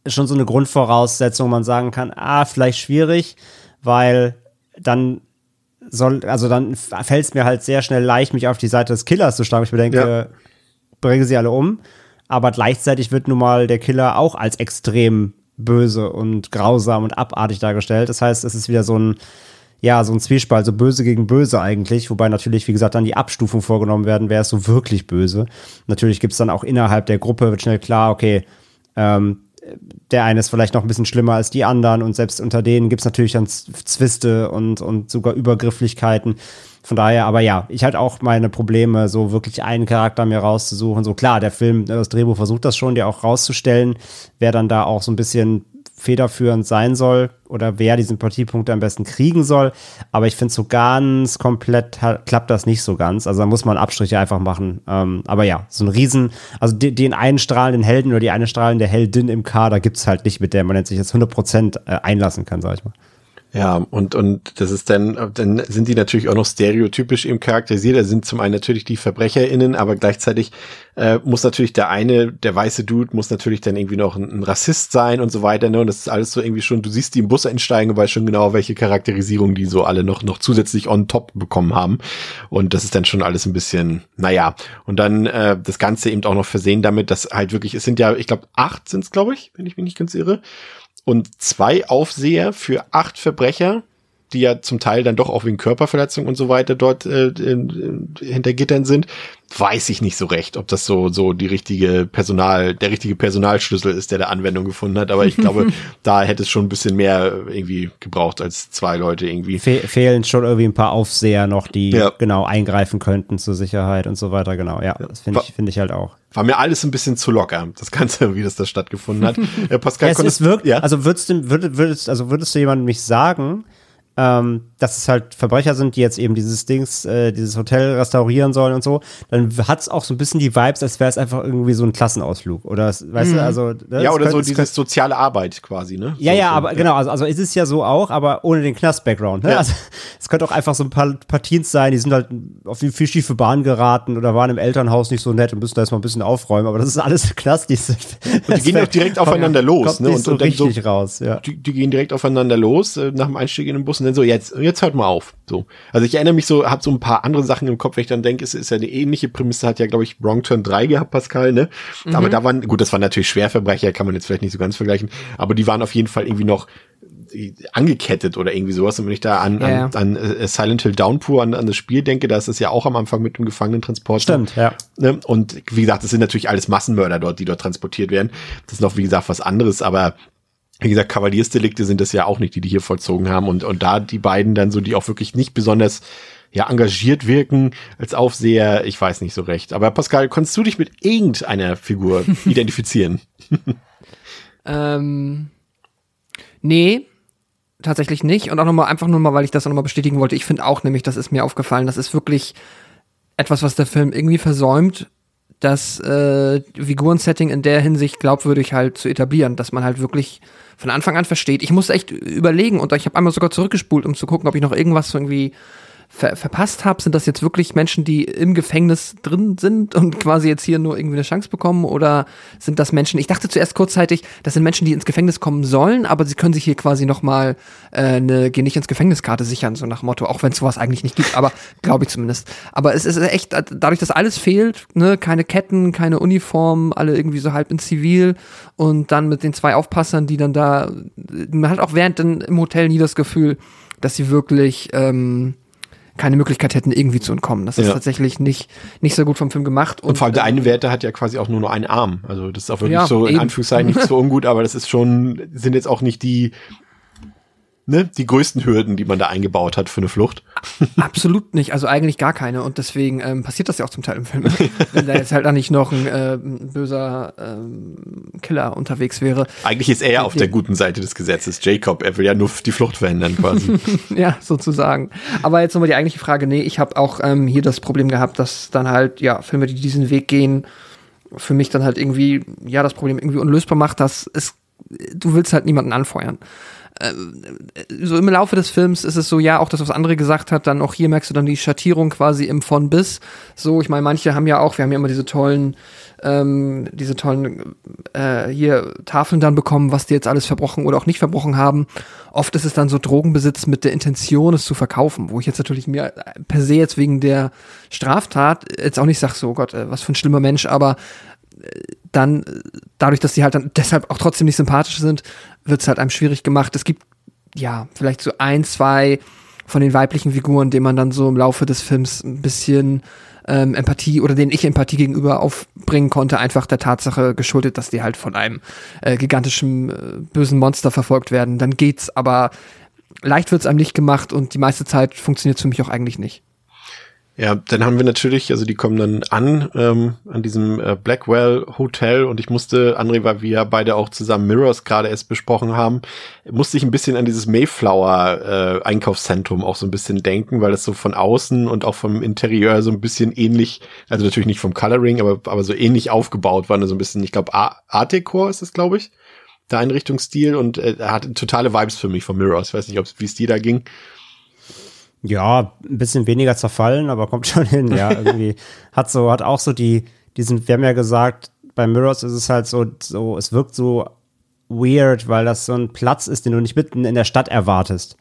schon so eine Grundvoraussetzung, man sagen kann, ah, vielleicht schwierig, weil dann soll, also dann fällt es mir halt sehr schnell leicht, mich auf die Seite des Killers zu schlagen. Ich bedenke, ja. bringe sie alle um. Aber gleichzeitig wird nun mal der Killer auch als extrem böse und grausam und abartig dargestellt. Das heißt, es ist wieder so ein, ja, so ein Zwiespalt, so böse gegen böse eigentlich, wobei natürlich, wie gesagt, dann die Abstufung vorgenommen werden, wer ist so wirklich böse. Natürlich gibt es dann auch innerhalb der Gruppe, wird schnell klar, okay, ähm, der eine ist vielleicht noch ein bisschen schlimmer als die anderen und selbst unter denen gibt es natürlich dann Zwiste und, und sogar Übergrifflichkeiten. Von daher, aber ja, ich hatte auch meine Probleme, so wirklich einen Charakter mir rauszusuchen. So klar, der Film, das Drehbuch versucht das schon, dir auch rauszustellen, wer dann da auch so ein bisschen federführend sein soll oder wer die Sympathiepunkte am besten kriegen soll. Aber ich finde, so ganz komplett klappt das nicht so ganz. Also da muss man Abstriche einfach machen. Ähm, aber ja, so ein Riesen, also den, einen strahlenden Helden oder die eine strahlende Heldin im Kader gibt es halt nicht, mit der man sich jetzt 100% äh, einlassen kann, sag ich mal. Ja, und, und das ist dann, dann sind die natürlich auch noch stereotypisch eben charakterisiert. Da sind zum einen natürlich die VerbrecherInnen, aber gleichzeitig äh, muss natürlich der eine, der weiße Dude, muss natürlich dann irgendwie noch ein, ein Rassist sein und so weiter. Ne? Und das ist alles so irgendwie schon, du siehst die im Bus einsteigen und weißt schon genau, welche Charakterisierung die so alle noch, noch zusätzlich on top bekommen haben. Und das ist dann schon alles ein bisschen, naja. Und dann äh, das Ganze eben auch noch versehen damit, dass halt wirklich, es sind ja, ich glaube, acht sind es, glaube ich, wenn ich mich nicht ganz irre und zwei Aufseher für acht Verbrecher, die ja zum Teil dann doch auch wegen Körperverletzung und so weiter dort äh, hinter Gittern sind, weiß ich nicht so recht, ob das so so die richtige Personal, der richtige Personalschlüssel ist, der der Anwendung gefunden hat. Aber ich glaube, da hätte es schon ein bisschen mehr irgendwie gebraucht als zwei Leute irgendwie. Fe fehlen schon irgendwie ein paar Aufseher noch, die ja. genau eingreifen könnten zur Sicherheit und so weiter. Genau, ja, das finde ich finde ich halt auch war mir alles ein bisschen zu locker, das Ganze, wie das da stattgefunden hat. Äh, Pascal, ja, es ist wirklich, ja? also würdest du, würdest, würdest, also würdest du jemandem nicht sagen, ähm, dass es halt Verbrecher sind, die jetzt eben dieses Dings, äh, dieses Hotel restaurieren sollen und so, dann hat es auch so ein bisschen die Vibes, als wäre es einfach irgendwie so ein Klassenausflug. Oder weißt mhm. du, also. Ne, ja, oder könnte, so diese soziale Arbeit quasi, ne? Ja, so, ja, so, aber ja. genau, also, also ist es ja so auch, aber ohne den Knast-Background. Ne? Ja. Also es könnte auch einfach so ein paar, paar Teens sein, die sind halt auf die viel schiefe Bahn geraten oder waren im Elternhaus nicht so nett und müssen da erstmal ein bisschen aufräumen, aber das ist alles Knast, die sind. Und die gehen auch direkt aufeinander los, ne? Und, so und dann richtig so, raus, ja. Die, die, gehen direkt aufeinander los äh, nach dem Einstieg in den Bus und dann so, jetzt, jetzt hört mal auf. So. Also ich erinnere mich so, habe so ein paar andere Sachen im Kopf, wenn ich dann denke, es ist ja eine ähnliche Prämisse, hat ja, glaube ich, Wrong Turn 3 gehabt, Pascal, ne? Mhm. Aber da waren, gut, das waren natürlich Schwerverbrecher, kann man jetzt vielleicht nicht so ganz vergleichen, aber die waren auf jeden Fall irgendwie noch angekettet oder irgendwie sowas. Und wenn ich da an, ja, an, an uh, Silent Hill Downpour, an, an das Spiel denke, da ist es ja auch am Anfang mit dem Gefangenentransport. Stimmt, ja. Ne? Und wie gesagt, das sind natürlich alles Massenmörder dort, die dort transportiert werden. Das ist noch, wie gesagt, was anderes, aber wie gesagt, Kavaliersdelikte sind das ja auch nicht, die die hier vollzogen haben. Und, und da die beiden dann so, die auch wirklich nicht besonders ja, engagiert wirken als Aufseher, ich weiß nicht so recht. Aber Pascal, konntest du dich mit irgendeiner Figur identifizieren? ähm, nee, tatsächlich nicht. Und auch nochmal, einfach nur mal, weil ich das nochmal bestätigen wollte. Ich finde auch nämlich, das ist mir aufgefallen, das ist wirklich etwas, was der Film irgendwie versäumt, das äh, Figurensetting in der Hinsicht glaubwürdig halt zu etablieren, dass man halt wirklich von Anfang an versteht. Ich musste echt überlegen und ich habe einmal sogar zurückgespult, um zu gucken, ob ich noch irgendwas irgendwie ver verpasst habe, sind das jetzt wirklich Menschen, die im Gefängnis drin sind und quasi jetzt hier nur irgendwie eine Chance bekommen? Oder sind das Menschen, ich dachte zuerst kurzzeitig, das sind Menschen, die ins Gefängnis kommen sollen, aber sie können sich hier quasi nochmal äh, eine Geh nicht ins Gefängniskarte sichern, so nach Motto, auch wenn es sowas eigentlich nicht gibt, aber glaube ich zumindest. Aber es ist echt, dadurch, dass alles fehlt, ne, keine Ketten, keine Uniform, alle irgendwie so halb in Zivil und dann mit den zwei Aufpassern, die dann da, man hat auch während im Hotel nie das Gefühl, dass sie wirklich ähm, keine Möglichkeit hätten, irgendwie zu entkommen. Das ist ja. tatsächlich nicht, nicht so gut vom Film gemacht. Und, und vor allem der eine Wärter hat ja quasi auch nur noch einen Arm. Also das ist auch wirklich ja, so in Anführungszeichen nicht so ungut, aber das ist schon, sind jetzt auch nicht die ne, die größten Hürden, die man da eingebaut hat für eine Flucht. Absolut nicht, also eigentlich gar keine und deswegen ähm, passiert das ja auch zum Teil im Film. Wenn da jetzt halt auch nicht noch ein, äh, böser ähm, Killer unterwegs wäre. Eigentlich ist er ja auf der guten Seite des Gesetzes, Jacob, er will ja nur die Flucht verhindern quasi. ja, sozusagen. Aber jetzt nochmal die eigentliche Frage, nee, ich habe auch ähm, hier das Problem gehabt, dass dann halt, ja, Filme, die diesen Weg gehen, für mich dann halt irgendwie, ja, das Problem irgendwie unlösbar macht, dass es, du willst halt niemanden anfeuern. Äh, so im Laufe des Films ist es so, ja, auch das, was andere gesagt hat, dann auch hier merkst du dann die Schattierung quasi im von bis. So, ich meine, manche haben ja auch, wir haben ja immer diese tollen, ähm, diese tollen äh, hier Tafeln dann bekommen, was die jetzt alles verbrochen oder auch nicht verbrochen haben. Oft ist es dann so Drogenbesitz mit der Intention, es zu verkaufen, wo ich jetzt natürlich mir per se jetzt wegen der Straftat jetzt auch nicht sag, so oh Gott, äh, was für ein schlimmer Mensch, aber dann dadurch, dass sie halt dann deshalb auch trotzdem nicht sympathisch sind, wird es halt einem schwierig gemacht. Es gibt ja vielleicht so ein, zwei von den weiblichen Figuren, denen man dann so im Laufe des Films ein bisschen ähm, Empathie oder denen ich Empathie gegenüber aufbringen konnte, einfach der Tatsache geschuldet, dass die halt von einem äh, gigantischen äh, bösen Monster verfolgt werden. Dann geht's, aber leicht wird's einem nicht gemacht und die meiste Zeit funktioniert für mich auch eigentlich nicht. Ja, dann haben wir natürlich, also die kommen dann an, ähm, an diesem äh, Blackwell Hotel und ich musste, André, weil wir beide auch zusammen Mirrors gerade erst besprochen haben, musste ich ein bisschen an dieses Mayflower äh, Einkaufszentrum auch so ein bisschen denken, weil das so von außen und auch vom Interieur so ein bisschen ähnlich, also natürlich nicht vom Coloring, aber, aber so ähnlich aufgebaut war, so ein bisschen, ich glaube, Art Deco ist es, glaube ich, der Einrichtungsstil und äh, hat totale Vibes für mich von Mirrors. Ich weiß nicht, wie es dir da ging. Ja, ein bisschen weniger zerfallen, aber kommt schon hin. Ja, irgendwie hat so, hat auch so die, diesen, wir haben ja gesagt, bei Mirrors ist es halt so, so, es wirkt so weird, weil das so ein Platz ist, den du nicht mitten in der Stadt erwartest.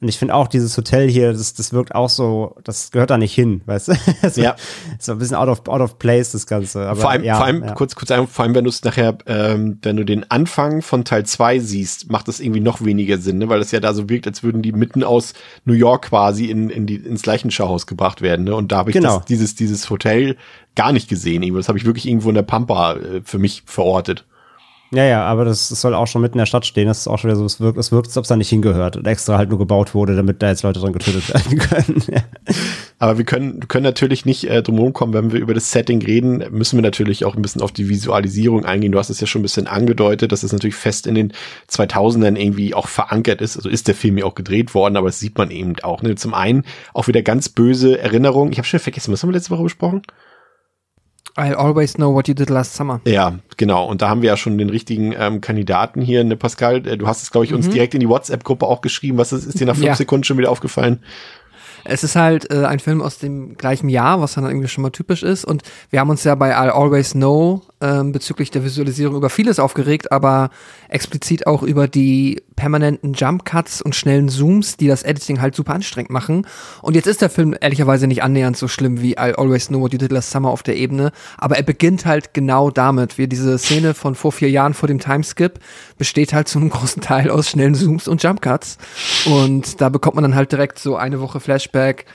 Und ich finde auch dieses Hotel hier, das, das wirkt auch so, das gehört da nicht hin, weißt du? so, ja. So ein bisschen out of, out of place, das Ganze. Aber, vor allem, ja, vor allem ja. kurz, kurz vor allem, wenn du es nachher, ähm, wenn du den Anfang von Teil 2 siehst, macht das irgendwie noch weniger Sinn, ne? weil es ja da so wirkt, als würden die mitten aus New York quasi in, in die, ins Leichenschauhaus gebracht werden. Ne? Und da habe ich genau. das, dieses, dieses Hotel gar nicht gesehen. Das habe ich wirklich irgendwo in der Pampa äh, für mich verortet. Ja, ja, aber das, das, soll auch schon mitten in der Stadt stehen. Das ist auch schon wieder so, es wirkt, es wirkt, als ob es da nicht hingehört und extra halt nur gebaut wurde, damit da jetzt Leute dran getötet werden können. Aber wir können, können natürlich nicht äh, drumherum kommen, wenn wir über das Setting reden, müssen wir natürlich auch ein bisschen auf die Visualisierung eingehen. Du hast es ja schon ein bisschen angedeutet, dass es natürlich fest in den 2000ern irgendwie auch verankert ist. Also ist der Film ja auch gedreht worden, aber das sieht man eben auch. Ne? Zum einen auch wieder ganz böse Erinnerungen. Ich habe schon vergessen, was haben wir letzte Woche besprochen? I'll always know what you did last summer. Ja, genau. Und da haben wir ja schon den richtigen ähm, Kandidaten hier. Ne, Pascal, äh, du hast es, glaube ich, uns mhm. direkt in die WhatsApp-Gruppe auch geschrieben. Was ist, ist dir nach fünf ja. Sekunden schon wieder aufgefallen? Es ist halt äh, ein Film aus dem gleichen Jahr, was dann irgendwie schon mal typisch ist. Und wir haben uns ja bei I'll Always Know ähm, bezüglich der Visualisierung über vieles aufgeregt, aber explizit auch über die permanenten Jump Cuts und schnellen Zooms, die das Editing halt super anstrengend machen. Und jetzt ist der Film ehrlicherweise nicht annähernd so schlimm wie I Always Know What You Did Last Summer auf der Ebene, aber er beginnt halt genau damit. Wie diese Szene von vor vier Jahren vor dem Timeskip besteht halt zu einem großen Teil aus schnellen Zooms und Jump Cuts. Und da bekommt man dann halt direkt so eine Woche Flashback.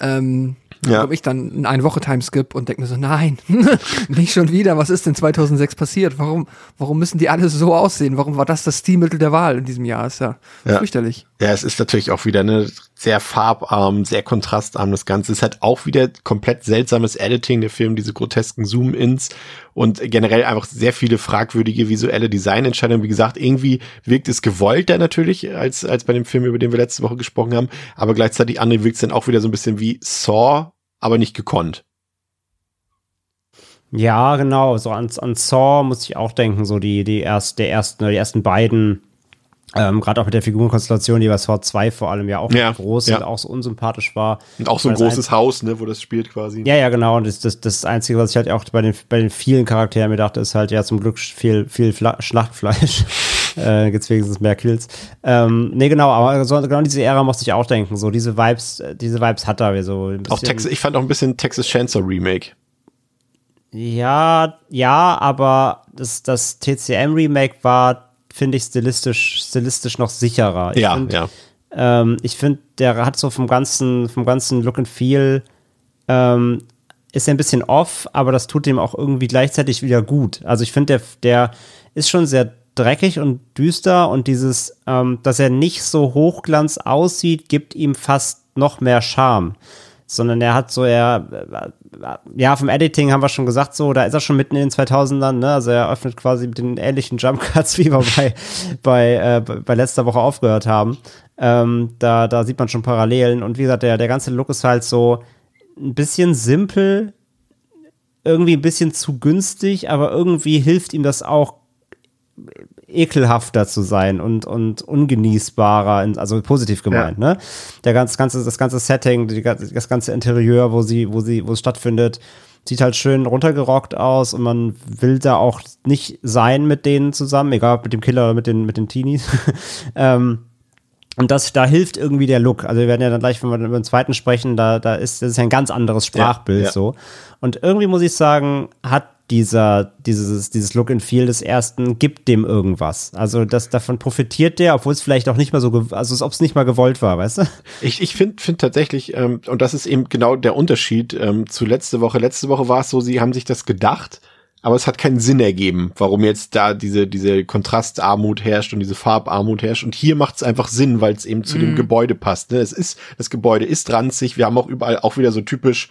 Ähm, ja. komme ich dann in eine Woche Timeskip und denke mir so, nein, nicht schon wieder. Was ist denn 2006 passiert? Warum, warum müssen die alle so aussehen? Warum war das das Stilmittel der Wahl in diesem Jahr? Ist ja, ja. fürchterlich. Ja, es ist natürlich auch wieder eine sehr farbarm, sehr kontrastarm das Ganze. Es hat auch wieder komplett seltsames Editing der Film, diese grotesken Zoom-Ins und generell einfach sehr viele fragwürdige visuelle Designentscheidungen. Wie gesagt, irgendwie wirkt es gewollter natürlich als, als bei dem Film, über den wir letzte Woche gesprochen haben, aber gleichzeitig andere wirkt es dann auch wieder so ein bisschen wie Saw, aber nicht gekonnt. Ja, genau. So an, an Saw muss ich auch denken, so die, die erst, der ersten, die ersten beiden ähm, Gerade auch mit der Figurenkonstellation, die bei Sword 2 vor allem ja auch ja, groß ja. und auch so unsympathisch war. Und auch so ein großes Haus, ne, wo das spielt quasi. Ja, ja, genau. Und das, das, das Einzige, was ich halt auch bei den, bei den vielen Charakteren mir dachte, ist halt ja zum Glück viel, viel Fla Schlachtfleisch. Äh, gibt's wenigstens mehr Kills. Ähm, nee, genau, aber so, genau diese Ära musste ich auch denken. So diese Vibes, diese Vibes hat er so. Auch Texas, ich fand auch ein bisschen Texas Chainsaw Remake. Ja, ja, aber das, das TCM Remake war finde ich stilistisch, stilistisch noch sicherer. Ich ja, find, ja. Ähm, ich finde, der hat so vom ganzen, vom ganzen Look and Feel ähm, ist ein bisschen off, aber das tut ihm auch irgendwie gleichzeitig wieder gut. Also ich finde, der, der ist schon sehr dreckig und düster und dieses, ähm, dass er nicht so hochglanz aussieht, gibt ihm fast noch mehr Charme sondern er hat so, er, ja, vom Editing haben wir schon gesagt, so, da ist er schon mitten in den 2000ern, ne, also er öffnet quasi mit den ähnlichen Jump Cuts, wie wir bei, bei, äh, bei letzter Woche aufgehört haben. Ähm, da, da sieht man schon Parallelen und wie gesagt, der, der ganze Look ist halt so ein bisschen simpel, irgendwie ein bisschen zu günstig, aber irgendwie hilft ihm das auch ekelhafter zu sein und, und ungenießbarer, also positiv gemeint, ja. ne? Der ganz, ganze, das ganze Setting, die, das ganze Interieur, wo sie, wo sie, wo es stattfindet, sieht halt schön runtergerockt aus und man will da auch nicht sein mit denen zusammen, egal ob mit dem Killer oder mit den, mit den Teenies. ähm, und das, da hilft irgendwie der Look. Also wir werden ja dann gleich, wenn wir über den zweiten sprechen, da, da ist, das ist ja ein ganz anderes Sprachbild ja, ja. so. Und irgendwie muss ich sagen, hat dieser, dieses, dieses Look and Feel des ersten gibt dem irgendwas. Also das, davon profitiert der, obwohl es vielleicht auch nicht mal so, also als ob es nicht mal gewollt war, weißt du? Ich, ich finde find tatsächlich, ähm, und das ist eben genau der Unterschied ähm, zu letzte Woche. Letzte Woche war es so, sie haben sich das gedacht, aber es hat keinen Sinn ergeben, warum jetzt da diese, diese Kontrastarmut herrscht und diese Farbarmut herrscht. Und hier macht es einfach Sinn, weil es eben zu mm. dem mhm. Gebäude passt. Ne? Es ist, das Gebäude ist ranzig. Wir haben auch überall auch wieder so typisch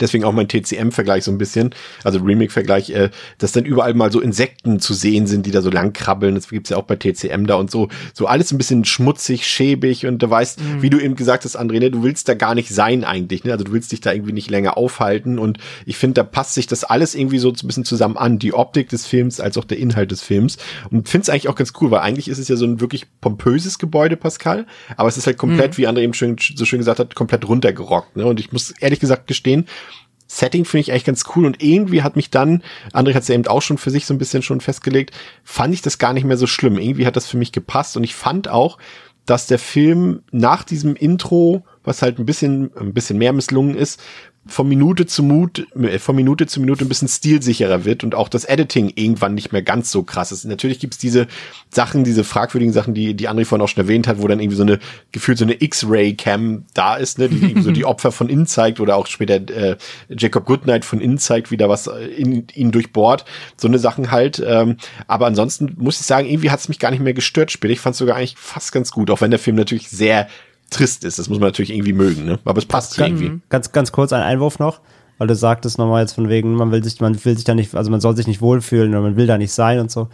Deswegen auch mein TCM-Vergleich so ein bisschen, also Remake-Vergleich, äh, dass dann überall mal so Insekten zu sehen sind, die da so lang krabbeln. Das gibt's ja auch bei TCM da und so. So alles ein bisschen schmutzig, schäbig und du weißt, mhm. wie du eben gesagt hast, André, ne, du willst da gar nicht sein eigentlich. Ne? Also du willst dich da irgendwie nicht länger aufhalten. Und ich finde, da passt sich das alles irgendwie so ein bisschen zusammen an. Die Optik des Films als auch der Inhalt des Films. Und finde es eigentlich auch ganz cool, weil eigentlich ist es ja so ein wirklich pompöses Gebäude, Pascal. Aber es ist halt komplett, mhm. wie André eben schön, so schön gesagt hat, komplett runtergerockt. Ne? Und ich muss ehrlich gesagt gestehen, Setting finde ich eigentlich ganz cool und irgendwie hat mich dann, André hat es ja eben auch schon für sich so ein bisschen schon festgelegt, fand ich das gar nicht mehr so schlimm. Irgendwie hat das für mich gepasst und ich fand auch, dass der Film nach diesem Intro, was halt ein bisschen, ein bisschen mehr misslungen ist, von Minute zu Mut, äh, von Minute zu Minute ein bisschen stilsicherer wird und auch das Editing irgendwann nicht mehr ganz so krass ist. Natürlich gibt's diese Sachen, diese fragwürdigen Sachen, die, die André vorhin auch schon erwähnt hat, wo dann irgendwie so eine, gefühlt so eine X-Ray-Cam da ist, ne, die irgendwie so die Opfer von innen zeigt oder auch später äh, Jacob Goodnight von innen zeigt, wie da was äh, in ihn durchbohrt. So eine Sachen halt. Ähm, aber ansonsten muss ich sagen, irgendwie hat's mich gar nicht mehr gestört später. Ich fand's sogar eigentlich fast ganz gut, auch wenn der Film natürlich sehr trist ist. Das muss man natürlich irgendwie mögen, ne? Aber es passt Ganz, irgendwie. ganz, ganz kurz ein Einwurf noch, weil du sagtest nochmal jetzt von wegen, man will sich, man will sich da nicht, also man soll sich nicht wohlfühlen oder man will da nicht sein und so.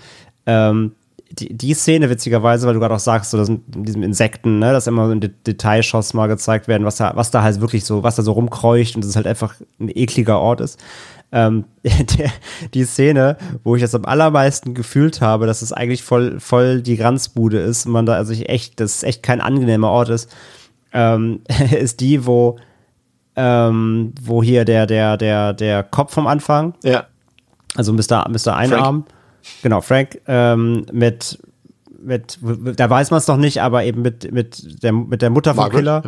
Ähm, die, die Szene witzigerweise, weil du gerade auch sagst, so das in diesem Insekten, ne, dass immer so in Detailshots mal gezeigt werden, was da, was da halt wirklich so, was da so rumkreucht und es halt einfach ein ekliger Ort ist. Ähm, der, die Szene, wo ich das am allermeisten gefühlt habe, dass es eigentlich voll, voll die Granzbude ist, und man da also ich echt, das ist echt kein angenehmer Ort ist, ähm, ist die, wo, ähm, wo hier der, der, der, der Kopf vom Anfang, Ja. also Mr. Mr. Einarm, genau, Frank, ähm, mit, mit, da weiß man es noch nicht, aber eben mit, mit, der, mit der Mutter von Margaret, Killer,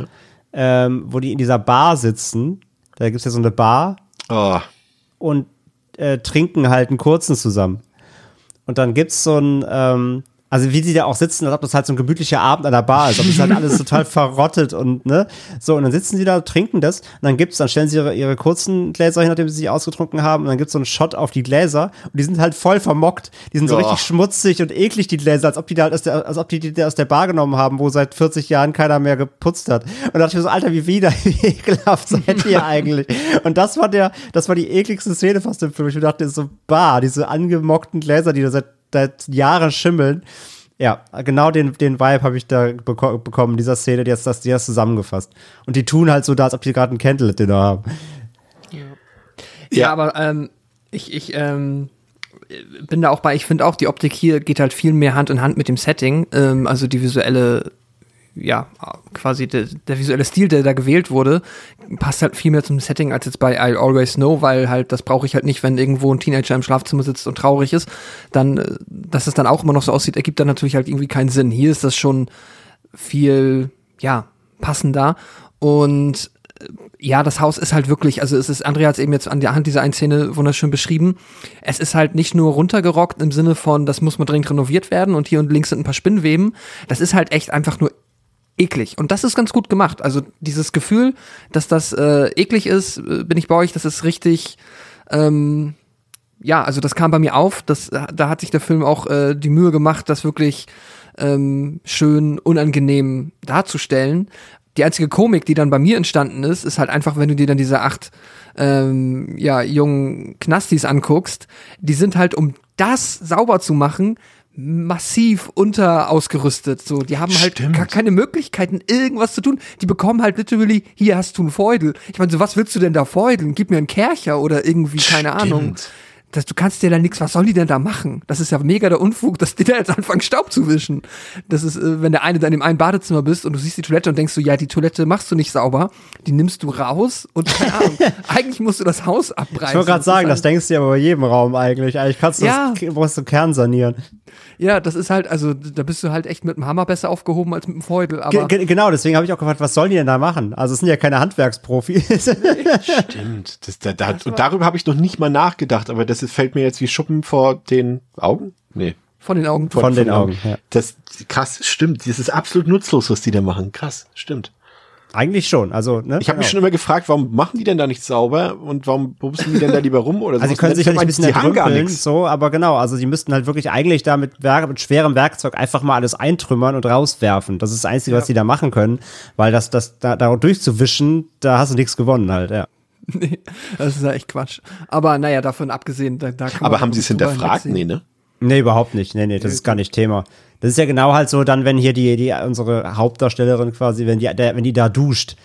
ja. ähm, wo die in dieser Bar sitzen, da gibt es ja so eine Bar Oh. Und äh, trinken halt einen kurzen zusammen. Und dann gibt's so ein, ähm, also wie sie da auch sitzen, als ob das halt so ein gemütlicher Abend an der Bar ist, ob das halt alles total verrottet und ne, so und dann sitzen sie da, trinken das und dann gibt's, dann stellen sie ihre, ihre kurzen Gläser hin, nachdem sie sich ausgetrunken haben und dann gibt's so einen Shot auf die Gläser und die sind halt voll vermockt, die sind so Oh. richtig schmutzig und eklig die Gläser, als ob die da halt aus der, als ob die die aus der Bar genommen haben, wo seit 40 Jahren keiner mehr geputzt hat. Und da dachte ich mir so, Alter, wie wieder, wie ekelhaft seid ihr eigentlich? Und das war der, das war die ekligste Szene fast im Film. Ich dachte, so, bah, diese angemockten Gläser, die da seit, seit Jahren schimmeln. Ja, genau den, den Vibe habe ich da beko bekommen, in dieser Szene, die jetzt das, die das zusammengefasst. Und die tun halt so da, als ob die gerade ein Candle-Dinner haben. Ja, Ja. aber ähm, ich, ich ähm, bin da auch bei, ich finde auch, die Optik hier geht halt viel mehr Hand in Hand mit dem Setting. Ähm, also die visuelle, ja, quasi der, der visuelle Stil, der da gewählt wurde, passt halt viel mehr zum Setting als jetzt bei I Always Know, weil halt, das brauche ich halt nicht, wenn irgendwo ein Teenager im Schlafzimmer sitzt und traurig ist. Dann, äh, dass es dann auch immer noch so aussieht, ergibt dann natürlich halt irgendwie keinen Sinn. Hier ist das schon viel, ja, passender. Und äh, ja, das Haus ist halt wirklich, also es ist, Andrea hat es eben jetzt an der Hand dieser einen Szene wunderschön beschrieben. Es ist halt nicht nur runtergerockt im Sinne von, das muss mal dringend renoviert werden und hier und links sind ein paar Spinnweben. Das ist halt echt einfach nur eklig. Und das ist ganz gut gemacht. Also dieses Gefühl, dass das äh, eklig ist, äh, bin ich bei euch, das ist richtig, ähm, ja, also das kam bei mir auf. Das, da hat sich der Film auch äh, die Mühe gemacht, das wirklich ähm, schön unangenehm darzustellen. Die einzige Komik, die dann bei mir entstanden ist, ist halt einfach, wenn du dir dann diese acht ähm, ja, jungen Knastis anguckst, die sind halt, um das sauber zu machen, massiv unter ausgerüstet. So, die haben halt Stimmt. gar keine Möglichkeiten, irgendwas zu tun. Die bekommen halt literally, hier hast du einen Feudel. Ich meine, so was willst du denn da feudeln? Gib mir einen Kercher oder irgendwie, keine Ahnung. Das, du kannst dir da nichts, was soll die denn da machen? Das ist ja mega der Unfug, dass die da jetzt anfangen, Staub zu wischen. Das ist, äh, wenn der eine da in dem einen Badezimmer bist und du siehst die Toilette und denkst so, ja, die Toilette machst du nicht sauber, die nimmst du raus und keine Ahnung, eigentlich musst du das Haus abreißen. Ich wollte gerade sagen, das halt- denkst du ja aber bei jedem Raum eigentlich. Eigentlich kannst du Ja. das, brauchst du Kern sanieren. Ja, das ist halt, also da bist du halt echt mit dem Hammer besser aufgehoben als mit dem Feudel, aber. Ge ge genau, deswegen habe ich auch gefragt, was sollen die denn da machen? Also es sind ja keine Handwerksprofis. Stimmt. Das, da, da, und darüber habe ich noch nicht mal nachgedacht, aber das ist, fällt mir jetzt wie Schuppen vor den Augen? Nee. Von den Augen. Von den Augen, ja. Das, krass, stimmt. Das ist absolut nutzlos, was die da machen. Krass, stimmt. Eigentlich schon. Also, ne? Ich habe mich Genau. schon immer gefragt, warum machen die denn da nicht sauber und warum bumsen die denn da lieber rum oder so? Also die können sich halt ein bisschen die haben gar nichts. so, aber genau, also die müssten halt wirklich eigentlich da mit, mit schwerem Werkzeug einfach mal alles eintrümmern und rauswerfen. Das ist das Einzige, was die da machen können, weil das, das da, da durchzuwischen, da hast du nichts gewonnen halt, ja. Nee, das ist ja echt Quatsch. Aber naja, davon abgesehen, da, da kann man Aber haben sie es hinterfragt? Nee, ne? Nee, überhaupt nicht. Nee, nee, das ist gar nicht Thema. Das ist ja genau halt so, dann, wenn hier die, die, unsere Hauptdarstellerin quasi, wenn die, der, wenn die da duscht,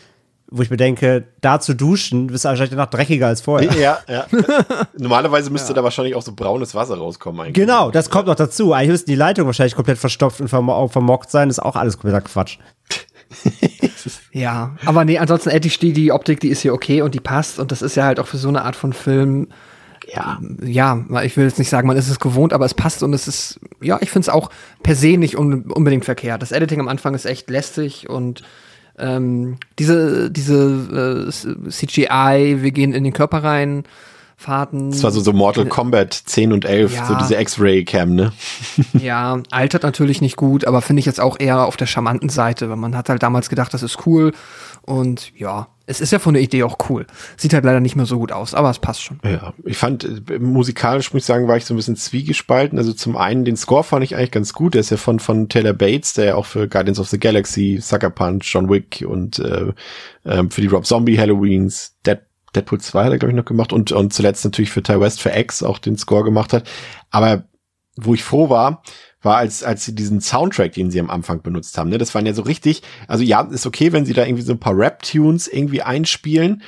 wo ich mir denke, da zu duschen, bist du wahrscheinlich danach dreckiger als vorher. Ja, ja. Normalerweise müsste da wahrscheinlich auch so braunes Wasser rauskommen eigentlich. Genau, das kommt noch dazu. Eigentlich müssten die Leitungen wahrscheinlich komplett verstopft und vermo vermockt sein. Das ist auch alles kompletter Quatsch. Ja, aber nee, ansonsten Eddie die, die Optik, die ist hier okay und die passt und das ist ja halt auch für so eine Art von Film, Ja. ja, ich will jetzt nicht sagen, man ist es gewohnt, aber es passt und es ist, ja, ich finde es auch per se nicht un unbedingt verkehrt. Das Editing am Anfang ist echt lästig und ähm, diese, diese äh, CGI, wir gehen in den Körper rein, Fahrten. Das war so, so Mortal Kombat 10 und 11, Ja. so diese X-Ray-Cam, ne? Ja, altert natürlich nicht gut, aber finde ich jetzt auch eher auf der charmanten Seite, weil man hat halt damals gedacht, das ist cool und ja, es ist ja von der Idee auch cool. Sieht halt leider nicht mehr so gut aus, aber es passt schon. Ja, ich fand, äh, musikalisch muss ich sagen, war ich so ein bisschen zwiegespalten. Also zum einen, den Score fand ich eigentlich ganz gut. Der ist ja von, von Taylor Bates, der ja auch für Guardians of the Galaxy, Sucker Punch, John Wick und äh, äh, für die Rob Zombie Halloweens, Dead, Deadpool 2 hat er, glaube ich, noch gemacht und, und zuletzt natürlich für Ty West für X auch den Score gemacht hat. Aber wo ich froh war, war, als, als sie diesen Soundtrack, den sie am Anfang benutzt haben. Ne? Das waren ja so richtig, also ja, ist okay, wenn sie da irgendwie so ein paar Rap-Tunes irgendwie einspielen,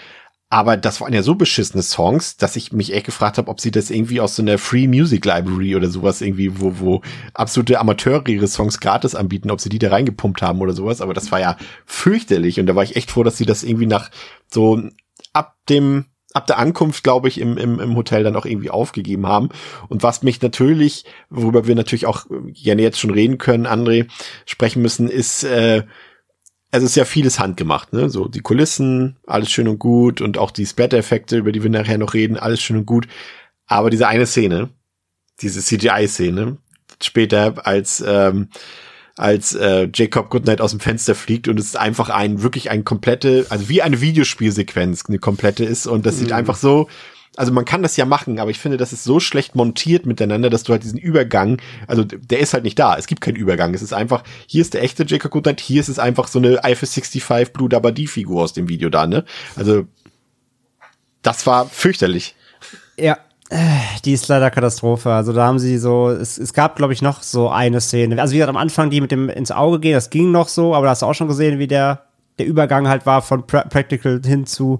aber das waren ja so beschissene Songs, dass ich mich echt gefragt habe, ob sie das irgendwie aus so einer Free Music Library oder sowas irgendwie, wo, wo absolute Amateure ihre Songs gratis anbieten, ob sie die da reingepumpt haben oder sowas. Aber das war ja fürchterlich. Und da war ich echt froh, dass sie das irgendwie nach so ab dem ab der Ankunft, glaube ich, im, im, im Hotel dann auch irgendwie aufgegeben haben. Und was mich natürlich, worüber wir natürlich auch gerne jetzt schon reden können, André, sprechen müssen, ist, äh, es ist ja vieles handgemacht, ne? So die Kulissen, alles schön und gut und auch die Splatter-Effekte, über die wir nachher noch reden, alles schön und gut. Aber diese eine Szene, diese CGI-Szene, später als ähm, als äh, Jacob Goodnight aus dem Fenster fliegt und es ist einfach ein wirklich ein komplette, also wie eine Videospielsequenz eine komplette ist und das mhm. sieht einfach so also man kann das ja machen, aber ich finde, das ist so schlecht montiert miteinander, dass du halt diesen Übergang, also der ist halt nicht da. Es gibt keinen Übergang. Es ist einfach, hier ist der echte Jacob Goodnight, hier ist es einfach so eine IFA 65 Blue Dabadi Figur aus dem Video da, ne? Also, das war fürchterlich. Ja, die ist leider Katastrophe. Also da haben sie so, es, es gab, glaube ich, noch so eine Szene. Also wie gesagt, am Anfang die mit dem ins Auge gehen, das ging noch so, aber da hast du auch schon gesehen, wie der, der Übergang halt war von pra Practical hin zu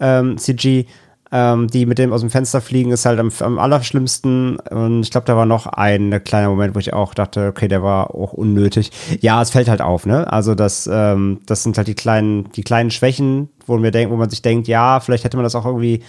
ähm, CG. Ähm, die mit dem aus dem Fenster fliegen, ist halt am, am allerschlimmsten. Und ich glaube, da war noch ein kleiner Moment, wo ich auch dachte, okay, der war auch unnötig. Ja, es fällt halt auf, ne? Also das, ähm, das sind halt die kleinen, die kleinen Schwächen, wo mir denkt, wo man sich denkt, ja, vielleicht hätte man das auch irgendwie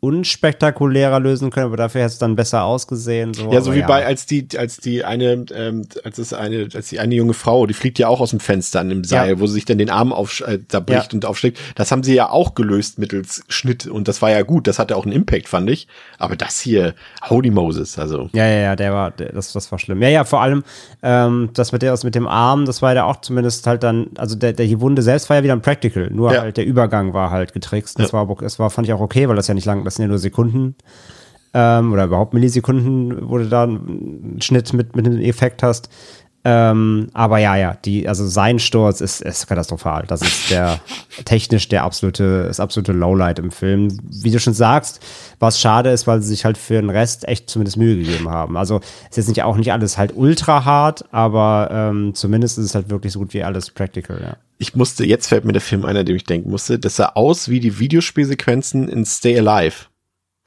unspektakulärer lösen können, aber dafür hätte es dann besser ausgesehen. So. Ja, so wie ja. bei als die als die eine ähm, als es eine als die eine junge Frau, die fliegt ja auch aus dem Fenster an dem Seil, ja. wo sie sich dann den Arm auf äh, da bricht ja. und aufschlägt. Das haben sie ja auch gelöst mittels Schnitt und das war ja gut. Das hatte auch einen Impact, fand ich. Aber das hier, Holy Moses, also. Ja, ja, ja, der war, der, das, das war schlimm. Ja, ja, vor allem ähm, das mit der aus mit dem Arm, das war ja auch zumindest halt dann, also der, der die Wunde selbst war ja wieder ein Practical, nur halt der Übergang war halt getrickst. Das war, das war fand ich auch okay, weil das ja nicht lang das sind ja nur Sekunden ähm, oder überhaupt Millisekunden, wo du da einen Schnitt mit, mit einem Effekt hast. Ähm, aber ja, ja, die, also sein Sturz ist, ist katastrophal. Das ist der technisch der absolute, das absolute Lowlight im Film. Wie du schon sagst, was schade ist, weil sie sich halt für den Rest echt zumindest Mühe gegeben haben. Also es ist jetzt nicht auch nicht alles halt ultra hart, aber ähm, zumindest ist es halt wirklich so gut wie alles practical, ja. Ich musste, jetzt fällt mir der Film ein, an dem ich denken musste, das sah aus wie die Videospielsequenzen in Stay Alive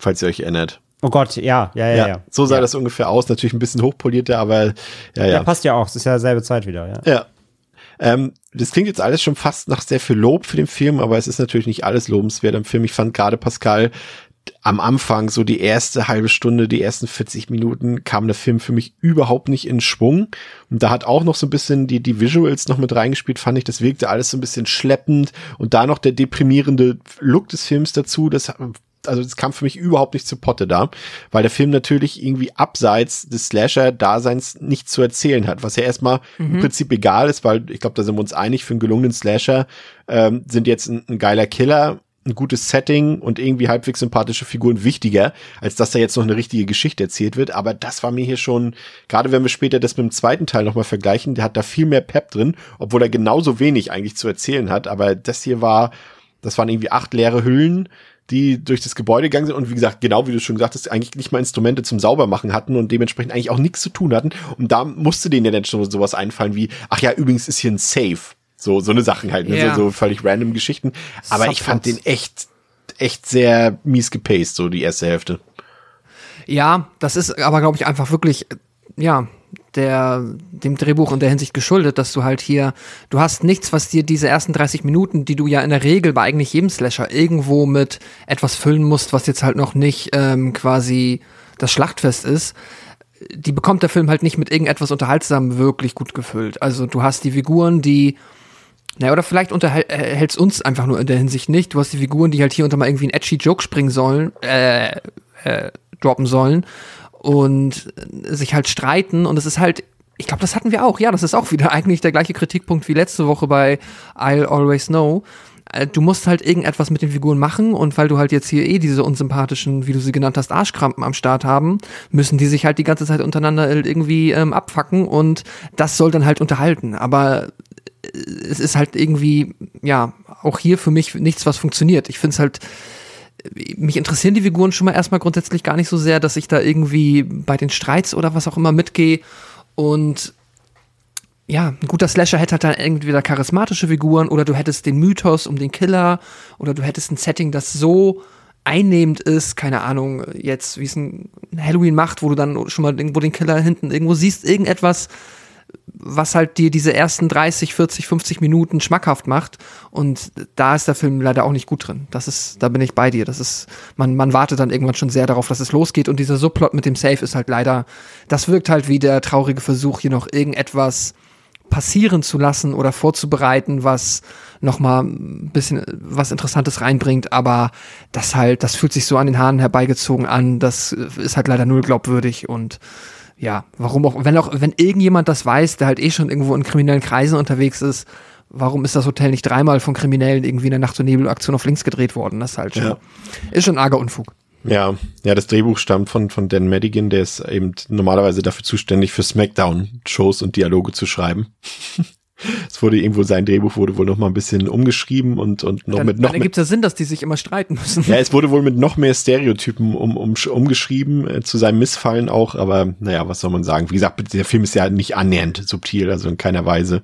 falls ihr euch erinnert. Oh Gott, ja, ja, ja. ja, So sah ja. das ungefähr aus, natürlich ein bisschen hochpolierter, aber ja, ja. Ja, passt ja auch, es ist ja selbe Zeit wieder, ja. Ja. Ähm, das klingt jetzt alles schon fast nach sehr viel Lob für den Film, aber es ist natürlich nicht alles lobenswert am Film. Ich fand gerade Pascal am Anfang, so die erste halbe Stunde, die ersten 40 Minuten, kam der Film für mich überhaupt nicht in Schwung. Und da hat auch noch so ein bisschen die, die Visuals noch mit reingespielt, fand ich. Das wirkte alles so ein bisschen schleppend. Und da noch der deprimierende Look des Films dazu, das also das kam für mich überhaupt nicht zu Potte da, weil der Film natürlich irgendwie abseits des Slasher-Daseins nichts zu erzählen hat, was ja erstmal mhm. im Prinzip egal ist, weil ich glaube, da sind wir uns einig, für einen gelungenen Slasher ähm, sind jetzt ein, ein geiler Killer, ein gutes Setting und irgendwie halbwegs sympathische Figuren wichtiger, als dass da jetzt noch eine richtige Geschichte erzählt wird. Aber das war mir hier schon, gerade wenn wir später das mit dem zweiten Teil nochmal vergleichen, der hat da viel mehr Pep drin, obwohl er genauso wenig eigentlich zu erzählen hat. Aber das hier war, das waren irgendwie acht leere Hüllen, die durch das Gebäude gegangen sind und wie gesagt, genau wie du schon gesagt hast, eigentlich nicht mal Instrumente zum Saubermachen hatten und dementsprechend eigentlich auch nichts zu tun hatten. Und da musste denen ja dann schon sowas einfallen wie, ach ja, übrigens ist hier ein Safe. So, so eine Sachen halt, ne? Yeah. so, so völlig random Geschichten. Aber ich fand den echt, echt sehr mies gepaced, so die erste Hälfte. Ja, das ist aber, glaube ich, einfach wirklich, ja, der, dem Drehbuch in der Hinsicht geschuldet, dass du halt hier, du hast nichts, was dir diese ersten 30 Minuten, die du ja in der Regel bei eigentlich jedem Slasher irgendwo mit etwas füllen musst, was jetzt halt noch nicht ähm, quasi das Schlachtfest ist, die bekommt der Film halt nicht mit irgendetwas Unterhaltsam wirklich gut gefüllt. Also du hast die Figuren, die naja, oder vielleicht unterhältst uns einfach nur in der Hinsicht nicht. Du hast die Figuren, die halt hier unter mal irgendwie einen edgy Joke springen sollen, äh, äh, droppen sollen und sich halt streiten und es ist halt ich glaube, das hatten wir auch. Ja, das ist auch wieder eigentlich der gleiche Kritikpunkt wie letzte Woche bei I'll Always Know. äh, du musst halt irgendetwas mit den Figuren machen und weil du halt jetzt hier eh diese unsympathischen, wie du sie genannt hast, Arschkrampen am Start haben, müssen die sich halt die ganze Zeit untereinander irgendwie ähm, abfacken und das soll dann halt unterhalten. Aber äh, es ist halt irgendwie, ja, auch hier für mich nichts, was funktioniert. Ich finde es halt, mich interessieren die Figuren schon mal erstmal grundsätzlich gar nicht so sehr, dass ich da irgendwie bei den Streits oder was auch immer mitgehe. Und ja, ein guter Slasher hätte halt dann entweder charismatische Figuren oder du hättest den Mythos um den Killer oder du hättest ein Setting, das so einnehmend ist, keine Ahnung, jetzt wie es ein Halloween macht, wo du dann schon mal irgendwo den Killer hinten irgendwo siehst, irgendetwas, was halt dir diese ersten 30, 40, 50 Minuten schmackhaft macht. Und da ist der Film leider auch nicht gut drin. Das ist, da bin ich bei dir. Das ist, man, man wartet dann irgendwann schon sehr darauf, dass es losgeht. Und dieser Subplot mit dem Safe ist halt leider, das wirkt halt wie der traurige Versuch, hier noch irgendetwas passieren zu lassen oder vorzubereiten, was nochmal ein bisschen was Interessantes reinbringt, aber das halt, das fühlt sich so an den Haaren herbeigezogen an, das ist halt leider null glaubwürdig und ja, warum auch, wenn auch, wenn irgendjemand das weiß, der halt eh schon irgendwo in kriminellen Kreisen unterwegs ist, warum ist das Hotel nicht dreimal von Kriminellen irgendwie in der Nacht- und Nebelaktion auf links gedreht worden? Das ist halt schon, ja. ist schon arger Unfug. Ja, ja, das Drehbuch stammt von, von Dan Madigan, der ist eben normalerweise dafür zuständig, für Smackdown-Shows und Dialoge zu schreiben. Es wurde irgendwo sein Drehbuch wurde wohl noch mal ein bisschen umgeschrieben und und noch dann, mit noch dann ergibt es ja Sinn, dass die sich immer streiten müssen. Ja, es wurde wohl mit noch mehr Stereotypen um, um, umgeschrieben äh, zu seinem Missfallen auch, aber naja, was soll man sagen? Wie gesagt, der Film ist ja nicht annähernd subtil, also in keiner Weise.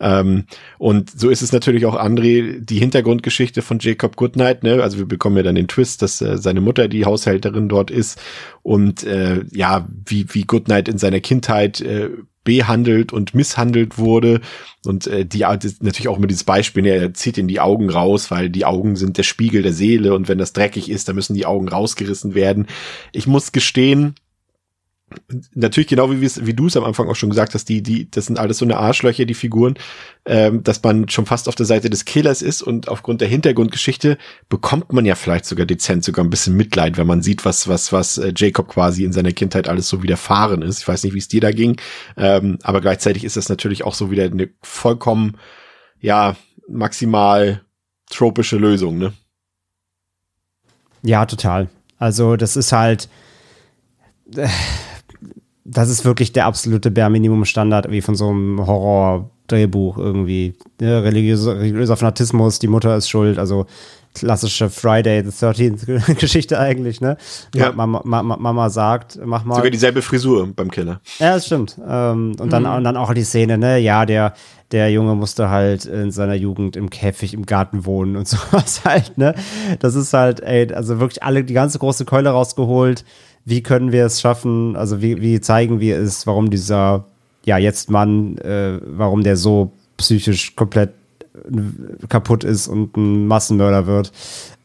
Ähm, und so ist es natürlich auch André die Hintergrundgeschichte von Jacob Goodnight. Ne? Also wir bekommen ja dann den Twist, dass äh, seine Mutter die Haushälterin dort ist und äh, ja, wie wie Goodnight in seiner Kindheit äh, behandelt und misshandelt wurde. Und äh, die natürlich auch mit dieses Beispiel, er zieht in die Augen raus, weil die Augen sind der Spiegel der Seele und wenn das dreckig ist, dann müssen die Augen rausgerissen werden. Ich muss gestehen, natürlich genau wie, wie du es am Anfang auch schon gesagt hast, die, die, das sind alles so eine Arschlöcher, die Figuren, ähm, dass man schon fast auf der Seite des Killers ist und aufgrund der Hintergrundgeschichte bekommt man ja vielleicht sogar dezent sogar ein bisschen Mitleid, wenn man sieht, was, was, was äh, Jacob quasi in seiner Kindheit alles so widerfahren ist. Ich weiß nicht, wie es dir da ging, ähm, aber gleichzeitig ist das natürlich auch so wieder eine vollkommen, ja, maximal tropische Lösung, ne? Ja, total. Also, das ist halt, äh, das ist wirklich der absolute Bare-Minimum-Standard wie von so einem Horror-Drehbuch irgendwie. Ja, religiöser, religiöser Fanatismus, die Mutter ist schuld, also klassische Friday the 13th Geschichte eigentlich, ne? Ja. Mama, Mama, Mama, sagt, mach mal. Sogar dieselbe Frisur beim Killer. Ja, das stimmt. Ähm, und, dann, mhm. und dann auch die Szene, ne? Ja, der, der Junge musste halt in seiner Jugend im Käfig im Garten wohnen und sowas halt, ne? Das ist halt, ey, also wirklich alle, die ganze große Keule rausgeholt wie können wir es schaffen, also wie, wie zeigen wir es, warum dieser, ja, jetzt Mann, äh, warum der so psychisch komplett kaputt ist und ein Massenmörder wird.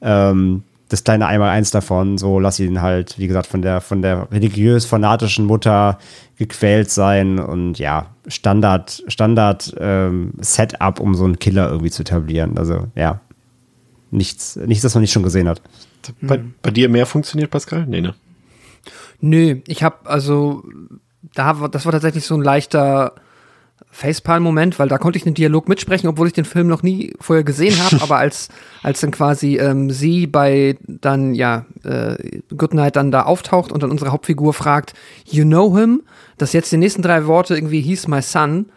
Ähm, das kleine einmal eins davon, so lass ihn halt, wie gesagt, von der, von der religiös-fanatischen Mutter gequält sein und ja, Standard, Standard ähm, Setup, um so einen Killer irgendwie zu etablieren. Also ja, nichts, nichts, das man nicht schon gesehen hat. Bei, bei dir mehr funktioniert, Pascal? Nee, ne? Nö, ich habe also da das war tatsächlich so ein leichter Facepalm-Moment, weil da konnte ich den Dialog mitsprechen, obwohl ich den Film noch nie vorher gesehen habe, aber als, als dann quasi ähm, sie bei dann, ja, äh, Goodnight dann da auftaucht und dann unsere Hauptfigur fragt, you know him, dass jetzt die nächsten drei Worte irgendwie he's my son,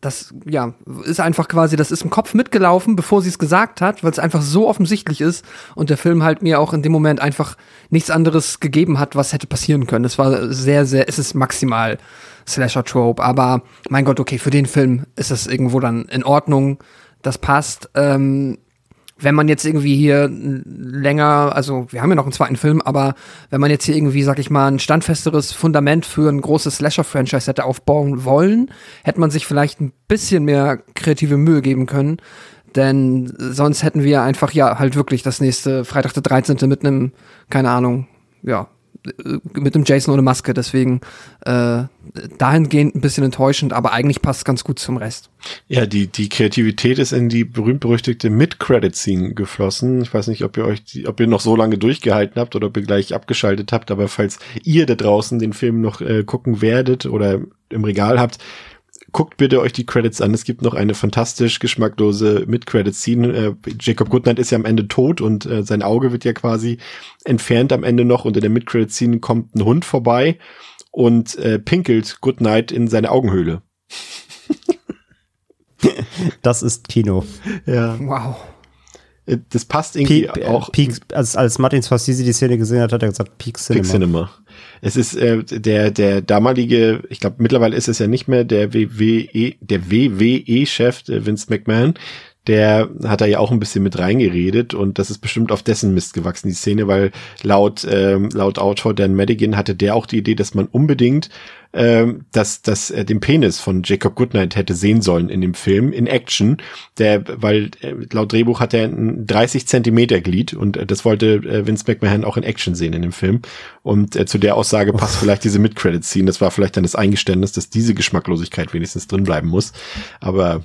das ja ist einfach quasi, das ist im Kopf mitgelaufen, bevor sie es gesagt hat, weil es einfach so offensichtlich ist und der Film halt mir auch in dem Moment einfach nichts anderes gegeben hat, was hätte passieren können. Es war sehr, sehr, es ist maximal Slasher-Trope, aber mein Gott, okay, für den Film ist es irgendwo dann in Ordnung, das passt. Ähm, wenn man jetzt irgendwie hier länger, also wir haben ja noch einen zweiten Film, aber wenn man jetzt hier irgendwie, sag ich mal, ein standfesteres Fundament für ein großes Slasher-Franchise hätte aufbauen wollen, hätte man sich vielleicht ein bisschen mehr kreative Mühe geben können. Denn sonst hätten wir einfach ja halt wirklich das nächste Freitag der 13. mit einem, keine Ahnung, ja, mit dem Jason ohne Maske. Deswegen äh, dahingehend ein bisschen enttäuschend, aber eigentlich passt ganz gut zum Rest. Ja, die, die Kreativität ist in die berühmt-berüchtigte Mid-Credit-Scene geflossen. Ich weiß nicht, ob ihr euch, ob ihr noch so lange durchgehalten habt oder ob ihr gleich abgeschaltet habt, aber falls ihr da draußen den Film noch äh, gucken werdet oder im Regal habt, guckt bitte euch die Credits an. Es gibt noch eine fantastisch geschmacklose Mid-Credit-Scene. Äh, Jacob Goodnight ist ja am Ende tot und äh, sein Auge wird ja quasi entfernt am Ende noch. Und in der Mid-Credit-Scene kommt ein Hund vorbei und äh, pinkelt Goodnight in seine Augenhöhle. das ist Kino. Ja. Wow. Äh, das passt irgendwie Peak, auch. Peak, als, als Martin Scorsese die Szene gesehen hat, hat er gesagt, Peak Cinema. Peak Cinema. Es ist äh, der der damalige, ich glaube mittlerweile ist es ja nicht mehr der WWE der WWE Chef Vince McMahon, der hat da ja auch ein bisschen mit reingeredet und das ist bestimmt auf dessen Mist gewachsen, die Szene, weil laut, ähm, laut Autor Dan Madigan hatte der auch die Idee, dass man unbedingt ähm, dass, dass er den Penis von Jacob Goodnight hätte sehen sollen in dem Film, in Action, der, weil äh, laut Drehbuch hat er ein 30 Zentimeter Glied und äh, das wollte äh, Vince McMahon auch in Action sehen in dem Film. Und äh, zu der Aussage passt vielleicht diese Mid-Credit-Scene, das war vielleicht dann das Eingeständnis, dass diese Geschmacklosigkeit wenigstens drin bleiben muss, aber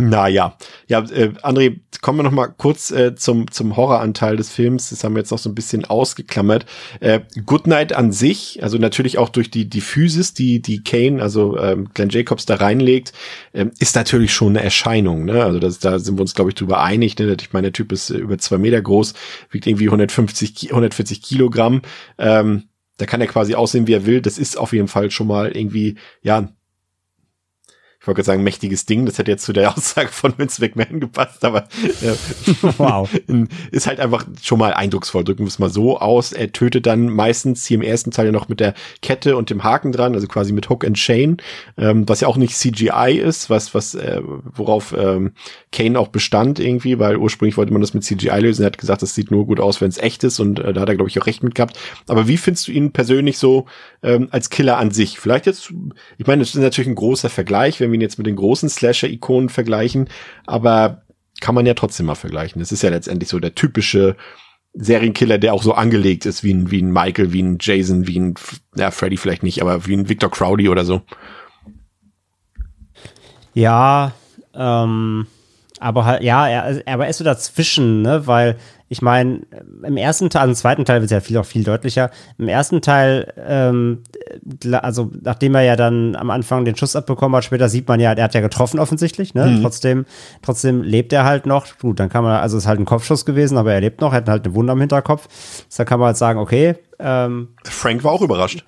naja, ja, äh, André, kommen wir noch mal kurz äh, zum, zum Horroranteil des Films. Das haben wir jetzt noch so ein bisschen ausgeklammert. Äh, Goodnight an sich, also natürlich auch durch die, die Physis, die, die Kane, also ähm, Glenn Jacobs da reinlegt, ähm, ist natürlich schon eine Erscheinung. Ne? Also das, da sind wir uns, glaube ich, drüber einig. Ne? Ich meine, der Typ ist äh, über zwei Meter groß, wiegt irgendwie 150, 140 Kilogramm. Ähm, da kann er quasi aussehen, wie er will. Das ist auf jeden Fall schon mal irgendwie, ja, ich wollte sagen, mächtiges Ding. Das hätte jetzt zu der Aussage von Vince McMahon gepasst, aber äh, wow. ist halt einfach schon mal eindrucksvoll. Drücken wir es mal so aus. Er tötet dann meistens hier im ersten Teil ja noch mit der Kette und dem Haken dran, also quasi mit Hook and Chain, ähm, was ja auch nicht CGI ist, was, was, äh, worauf ähm, Kane auch bestand irgendwie, weil ursprünglich wollte man das mit CGI lösen. Er hat gesagt, das sieht nur gut aus, wenn es echt ist und äh, da hat er, glaube ich, auch recht mit gehabt. Aber wie findest du ihn persönlich so ähm, als Killer an sich? Vielleicht jetzt, ich meine, das ist natürlich ein großer Vergleich, wenn wir ihn jetzt mit den großen Slasher-Ikonen vergleichen, aber kann man ja trotzdem mal vergleichen. Es ist ja letztendlich so der typische Serienkiller, der auch so angelegt ist wie ein, wie ein Michael, wie ein Jason, wie ein, ja, Freddy vielleicht nicht, aber wie ein Victor Crowley oder so. Ja, ähm, aber halt, ja, er, aber er ist so dazwischen, ne, weil ich meine, im ersten Teil, also im zweiten Teil wird es ja viel auch viel deutlicher. Im ersten Teil, ähm, also nachdem er ja dann am Anfang den Schuss abbekommen hat, später sieht man ja, er hat ja getroffen offensichtlich, ne? Mhm. Trotzdem, trotzdem lebt er halt noch. Gut, dann kann man, also es ist halt ein Kopfschuss gewesen, aber er lebt noch, er hat halt eine Wunde am Hinterkopf. Da kann man halt sagen, okay. Ähm, Frank war auch überrascht.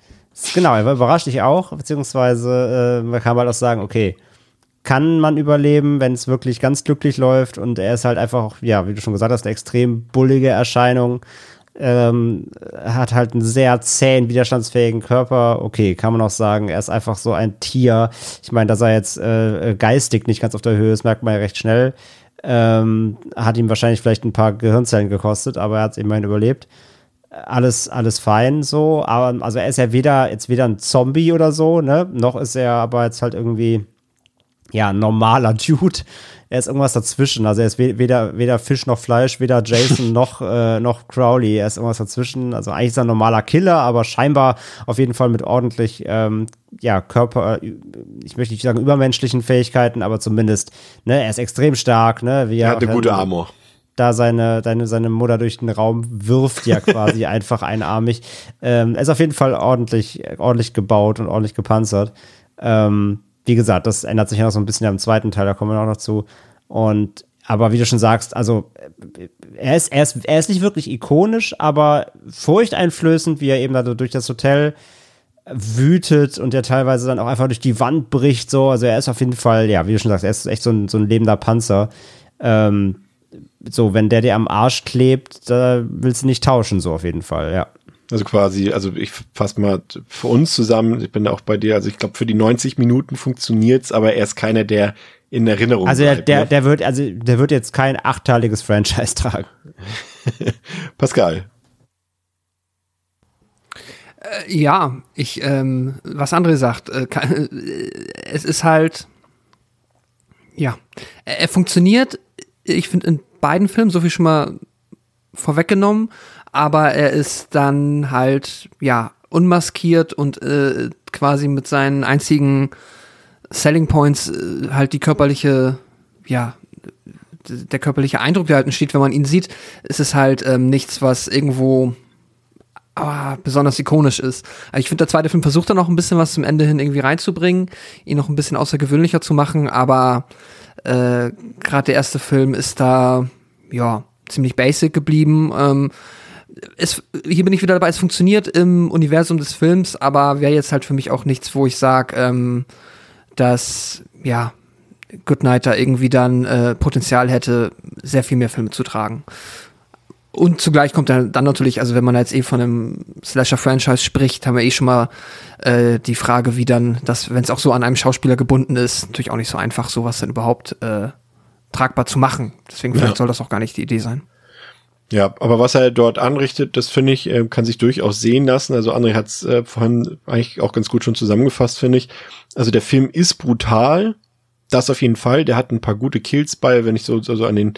Genau, er war überrascht, ich auch, beziehungsweise äh, man kann halt auch sagen, okay, kann man überleben, wenn es wirklich ganz glücklich läuft. Und er ist halt einfach, ja, wie du schon gesagt hast, eine extrem bullige Erscheinung. Ähm, hat halt einen sehr zähen, widerstandsfähigen Körper. Okay, kann man auch sagen, er ist einfach so ein Tier. Ich meine, dass er jetzt äh, geistig nicht ganz auf der Höhe ist, merkt man ja recht schnell. Ähm, hat ihm wahrscheinlich vielleicht ein paar Gehirnzellen gekostet, aber er hat es immerhin überlebt. Alles, alles fein so. Aber also er ist ja weder jetzt weder ein Zombie oder so, ne? Noch ist er aber jetzt halt irgendwie ja, normaler Dude. Er ist irgendwas dazwischen. Also er ist weder, weder Fisch noch Fleisch, weder Jason noch, äh, noch Crowley. Er ist irgendwas dazwischen. Also eigentlich ist er ein normaler Killer, aber scheinbar auf jeden Fall mit ordentlich, ähm, ja, Körper, ich möchte nicht sagen übermenschlichen Fähigkeiten, aber zumindest, ne, er ist extrem stark, ne, wie er, hat eine gute Armor da seine, seine, seine Mutter durch den Raum wirft, ja quasi einfach einarmig. Ähm, er ist auf jeden Fall ordentlich, ordentlich gebaut und ordentlich gepanzert. Ähm, wie gesagt, das ändert sich ja noch so ein bisschen im zweiten Teil, da kommen wir auch noch zu. Und aber wie du schon sagst, also er ist, er ist, er ist nicht wirklich ikonisch, aber furchteinflößend, wie er eben da durch das Hotel wütet und der teilweise dann auch einfach durch die Wand bricht, so. Also er ist auf jeden Fall, ja, wie du schon sagst, er ist echt so ein, so ein lebender Panzer. Ähm, so, wenn der dir am Arsch klebt, da willst du nicht tauschen, so auf jeden Fall, ja. Also quasi, also ich fasse mal für uns zusammen, ich bin da auch bei dir, also ich glaube für die 90 Minuten funktioniert's, aber er ist keiner, der in Erinnerung Also bleibt, der, ne? der wird, also der wird jetzt kein achteiliges Franchise tragen. Pascal. Äh, ja, ich, ähm, was André sagt, äh, kann, äh, es ist halt, ja, er, er funktioniert, ich finde in beiden Filmen, so viel schon mal vorweggenommen, aber er ist dann halt, ja, unmaskiert und äh, quasi mit seinen einzigen Selling Points äh, halt die körperliche, ja, der körperliche Eindruck, der halt entsteht, wenn man ihn sieht, ist es halt ähm, nichts, was irgendwo aber besonders ikonisch ist. Also ich finde, der zweite Film versucht dann noch ein bisschen was zum Ende hin irgendwie reinzubringen, ihn noch ein bisschen außergewöhnlicher zu machen, aber äh, gerade der erste Film ist da, ja, ziemlich basic geblieben. Ähm, es, hier bin ich wieder dabei, es funktioniert im Universum des Films, aber wäre jetzt halt für mich auch nichts, wo ich sage, ähm, dass, ja, Goodnight da irgendwie dann äh, Potenzial hätte, sehr viel mehr Filme zu tragen. Und zugleich kommt dann, dann natürlich, also wenn man jetzt eh von einem Slasher-Franchise spricht, haben wir eh schon mal äh, die Frage, wie dann das, wenn es auch so an einem Schauspieler gebunden ist, natürlich auch nicht so einfach, sowas dann überhaupt äh, tragbar zu machen. Deswegen vielleicht ja. soll das auch gar nicht die Idee sein. Ja, aber was er dort anrichtet, das finde ich, äh, kann sich durchaus sehen lassen. Also André hat es äh, vorhin eigentlich auch ganz gut schon zusammengefasst, finde ich. Also der Film ist brutal, das auf jeden Fall. Der hat ein paar gute Kills bei, wenn ich so, so, so an den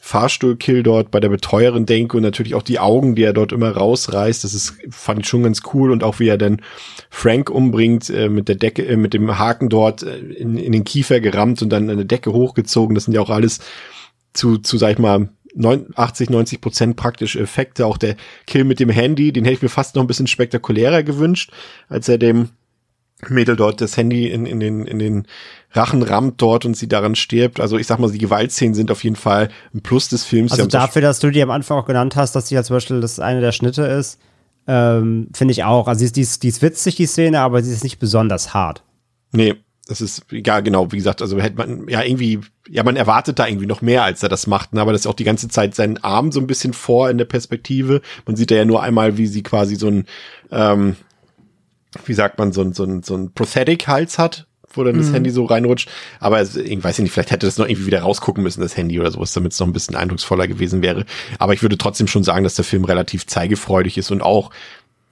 Fahrstuhlkill dort bei der Betreuerin denke und natürlich auch die Augen, die er dort immer rausreißt. Das ist, fand ich schon ganz cool und auch wie er dann Frank umbringt, äh, mit der Decke, äh, mit dem Haken dort äh, in, in den Kiefer gerammt und dann eine Decke hochgezogen. Das sind ja auch alles zu, zu, sag ich mal, 80, 90 Prozent praktische Effekte. Auch der Kill mit dem Handy, den hätte ich mir fast noch ein bisschen spektakulärer gewünscht, als er dem Mädel dort das Handy in, in, den, in den Rachen rammt dort und sie daran stirbt. Also ich sag mal, die Gewaltszenen sind auf jeden Fall ein Plus des Films. Also dafür, dass du die am Anfang auch genannt hast, dass die ja zum Beispiel das eine der Schnitte ist, ähm, finde ich auch. Also die ist, die, ist, die ist witzig, die Szene, aber sie ist nicht besonders hart. Nee, das ist, ja genau, wie gesagt, also hätte man, ja irgendwie, ja man erwartet da irgendwie noch mehr, als er das macht, ne? aber das ist auch die ganze Zeit seinen Arm so ein bisschen vor in der Perspektive. Man sieht da ja nur einmal, wie sie quasi so ein, ähm, wie sagt man, so ein, so ein, so ein Prosthetic-Hals hat, wo dann das mhm. Handy so reinrutscht. Aber ich weiß nicht, vielleicht hätte das noch irgendwie wieder rausgucken müssen, das Handy oder sowas, damit es noch ein bisschen eindrucksvoller gewesen wäre. Aber ich würde trotzdem schon sagen, dass der Film relativ zeigefreudig ist und auch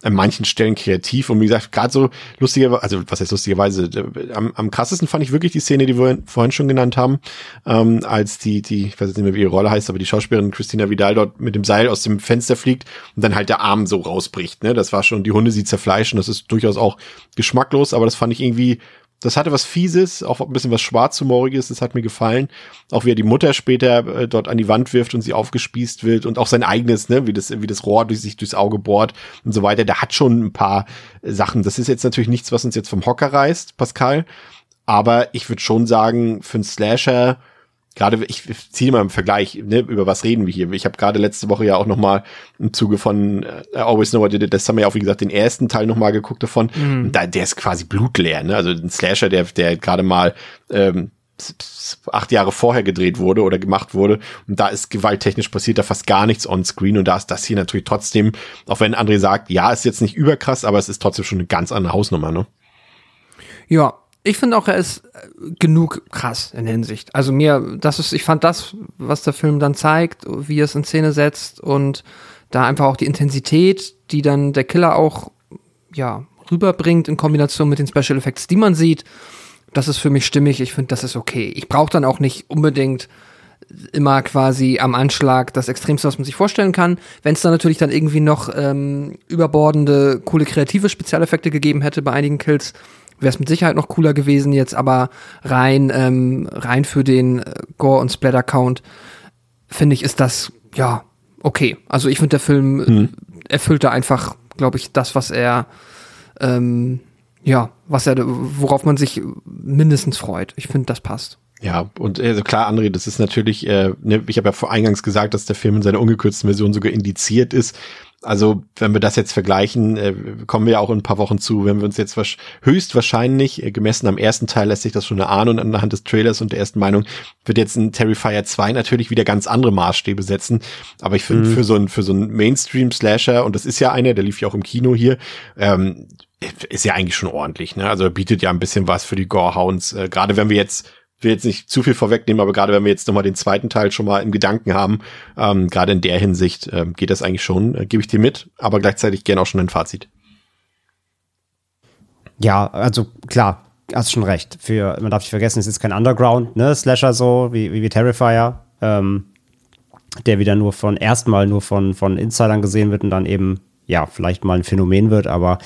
an manchen Stellen kreativ. Und wie gesagt, gerade so lustigerweise, also was heißt lustigerweise, am, am krassesten fand ich wirklich die Szene, die wir vorhin schon genannt haben, ähm, als die, die, ich weiß jetzt nicht mehr, wie ihre Rolle heißt, aber die Schauspielerin Christina Vidal dort mit dem Seil aus dem Fenster fliegt und dann halt der Arm so rausbricht, ne, das war schon, die Hunde sie zerfleischen, das ist durchaus auch geschmacklos, aber das fand ich irgendwie das hatte was Fieses, auch ein bisschen was Schwarzhumoriges, das hat mir gefallen. Auch wie er die Mutter später äh, dort an die Wand wirft und sie aufgespießt wird und auch sein eigenes, ne, wie das, wie das Rohr durch sich durchs Auge bohrt und so weiter. Der hat schon ein paar Sachen. Das ist jetzt natürlich nichts, was uns jetzt vom Hocker reißt, Pascal. Aber ich würde schon sagen, für einen Slasher, gerade ich ziehe mal im Vergleich, ne, über was reden wir hier? Ich habe gerade letzte Woche ja auch noch mal im Zuge von uh, Always Know What You Did, das haben wir ja auch wie gesagt den ersten Teil noch mal geguckt davon. Mhm. Da, der ist quasi blutleer, ne? Also ein Slasher, der der gerade mal ähm, acht Jahre vorher gedreht wurde oder gemacht wurde und da ist gewalttechnisch passiert da fast gar nichts on Screen und da ist das hier natürlich trotzdem, auch wenn André sagt, ja, ist jetzt nicht überkrass, aber es ist trotzdem schon eine ganz andere Hausnummer, ne? Ja, ich finde auch, er ist äh, genug krass in Hinsicht. Also mir, das ist, ich fand das, was der Film dann zeigt, wie er es in Szene setzt und da einfach auch die Intensität, die dann der Killer auch, ja, rüberbringt in Kombination mit den Special Effects, die man sieht, das ist für mich stimmig. Ich finde, das ist okay. Ich brauche dann auch nicht unbedingt immer quasi am Anschlag das Extremste, was man sich vorstellen kann. Wenn es dann natürlich dann irgendwie noch ähm, überbordende, coole kreative Spezialeffekte gegeben hätte bei einigen Kills, wäre es mit Sicherheit noch cooler gewesen jetzt, aber rein, ähm, rein für den äh, Gore- und Splatter-Count finde ich, ist das, ja, okay. Also ich finde, der Film mhm. erfüllt da einfach, glaube ich, das, was er, ähm, ja, was er, worauf man sich mindestens freut. Ich finde, das passt. Ja, und also klar, André, das ist natürlich, äh, ne, ich habe ja vor eingangs gesagt, dass der Film in seiner ungekürzten Version sogar indiziert ist. Also, wenn wir das jetzt vergleichen, äh, kommen wir ja auch in ein paar Wochen zu, wenn wir uns jetzt höchstwahrscheinlich, äh, gemessen am ersten Teil lässt sich das schon erahnen und anhand des Trailers und der ersten Meinung, wird jetzt ein Terrifier 2 natürlich wieder ganz andere Maßstäbe setzen. Aber ich finde, mhm. für so ein, für so ein Mainstream-Slasher, und das ist ja einer, der lief ja auch im Kino hier, ähm, ist ja eigentlich schon ordentlich, ne? Also bietet ja ein bisschen was für die Gorehounds, äh, gerade wenn wir jetzt will jetzt nicht zu viel vorwegnehmen, aber gerade wenn wir jetzt nochmal den zweiten Teil schon mal im Gedanken haben, ähm, gerade in der Hinsicht äh, geht das eigentlich schon, äh, gebe ich dir mit, aber gleichzeitig gerne auch schon ein Fazit. Ja, also klar, hast schon recht. Für, man darf nicht vergessen, es ist kein Underground, ne, Slasher so, wie, wie, wie Terrifier, ähm, der wieder nur von, erstmal nur von, von Insidern gesehen wird und dann eben ja, vielleicht mal ein Phänomen wird, aber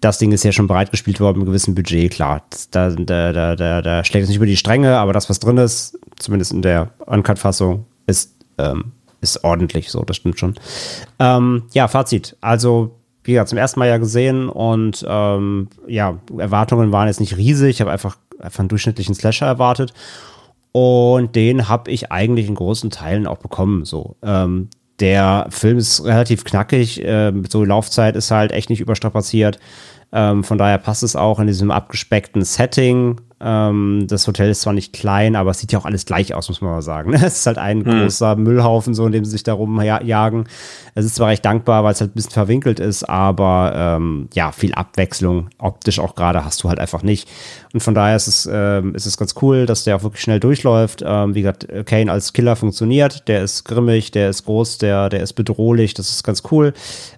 das Ding ist ja schon bereitgespielt worden mit einem gewissen Budget, klar. Da, da, da, da, da schlägt es nicht über die Stränge, aber das, was drin ist, zumindest in der Uncut-Fassung, ist, ähm, ist ordentlich so, das stimmt schon. Ähm, ja, Fazit. Also, wie gesagt, zum ersten Mal ja gesehen und ähm, ja, Erwartungen waren jetzt nicht riesig. Ich habe einfach, einfach einen durchschnittlichen Slasher erwartet. Und den habe ich eigentlich in großen Teilen auch bekommen. So. Ähm, der Film ist relativ knackig, äh, so Laufzeit ist halt echt nicht überstrapaziert. Ähm, von daher passt es auch in diesem abgespeckten Setting. Ähm, das Hotel ist zwar nicht klein, aber es sieht ja auch alles gleich aus, muss man mal sagen. Es ist halt ein hm. großer Müllhaufen, so in dem sie sich da rumjagen. Es ist zwar recht dankbar, weil es halt ein bisschen verwinkelt ist, aber ähm, ja, viel Abwechslung, optisch auch gerade, hast du halt einfach nicht. Und von daher ist es, ähm, ist es ganz cool, dass der auch wirklich schnell durchläuft. Ähm, wie gesagt, Kane als Killer funktioniert, der ist grimmig, der ist groß, der, der ist bedrohlich, das ist ganz cool.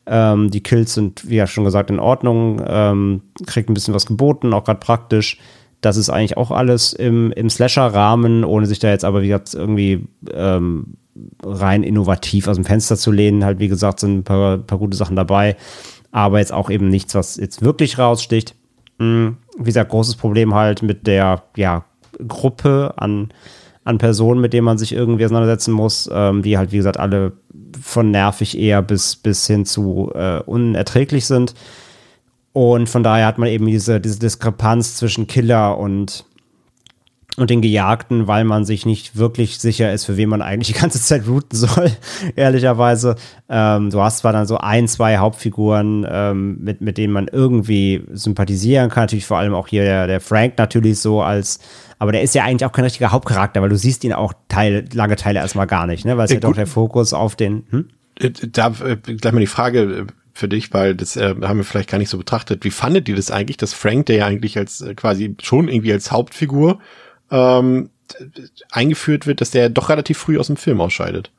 Ähm, die Kills sind, wie ja schon gesagt, in Ordnung, ähm, kriegt ein bisschen was geboten, auch gerade praktisch. Das ist eigentlich auch alles im, im Slasher-Rahmen, ohne sich da jetzt aber, wie gesagt, irgendwie ähm, rein innovativ aus dem Fenster zu lehnen. Halt, wie gesagt, sind ein paar, paar gute Sachen dabei, aber jetzt auch eben nichts, was jetzt wirklich raussticht. Mhm. Wie gesagt, großes Problem halt mit der ja, Gruppe an, an Personen, mit denen man sich irgendwie auseinandersetzen muss, ähm, die halt, wie gesagt, alle von nervig eher bis, bis hin zu äh, unerträglich sind. Und von daher hat man eben diese, diese Diskrepanz zwischen Killer und, und den Gejagten, weil man sich nicht wirklich sicher ist, für wen man eigentlich die ganze Zeit routen soll, ehrlicherweise. Ähm, du hast zwar dann so ein, zwei Hauptfiguren, ähm, mit, mit denen man irgendwie sympathisieren kann. Natürlich vor allem auch hier der, der Frank natürlich so als, aber der ist ja eigentlich auch kein richtiger Hauptcharakter, weil du siehst ihn auch Teil, lange Teile erstmal gar nicht, ne? Weil es ja doch der Fokus auf den. Hm? Äh, da äh, gleich mal die Frage, für dich, weil das äh, haben wir vielleicht gar nicht so betrachtet. Wie fandet ihr das eigentlich, dass Frank, der ja eigentlich als äh, quasi schon irgendwie als Hauptfigur ähm, eingeführt wird, dass der doch relativ früh aus dem Film ausscheidet?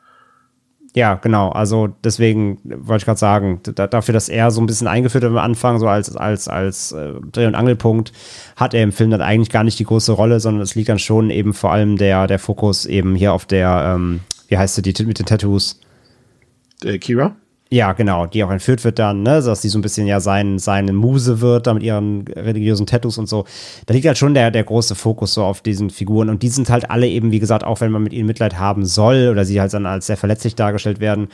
Ja, genau. Also deswegen wollte ich gerade sagen, da, dafür, dass er so ein bisschen eingeführt wird am Anfang, so als, als, als äh, Dreh- und Angelpunkt, hat er im Film dann eigentlich gar nicht die große Rolle, sondern es liegt dann schon eben vor allem der, der Fokus eben hier auf der, ähm, wie heißt sie, die mit den Tattoos? Äh, Kira? Ja, genau, die auch entführt wird dann, ne, dass die so ein bisschen ja sein, seine Muse wird, da mit ihren religiösen Tattoos und so. Da liegt halt schon der, der große Fokus so auf diesen Figuren und die sind halt alle eben, wie gesagt, auch wenn man mit ihnen Mitleid haben soll oder sie halt dann als sehr verletzlich dargestellt werden,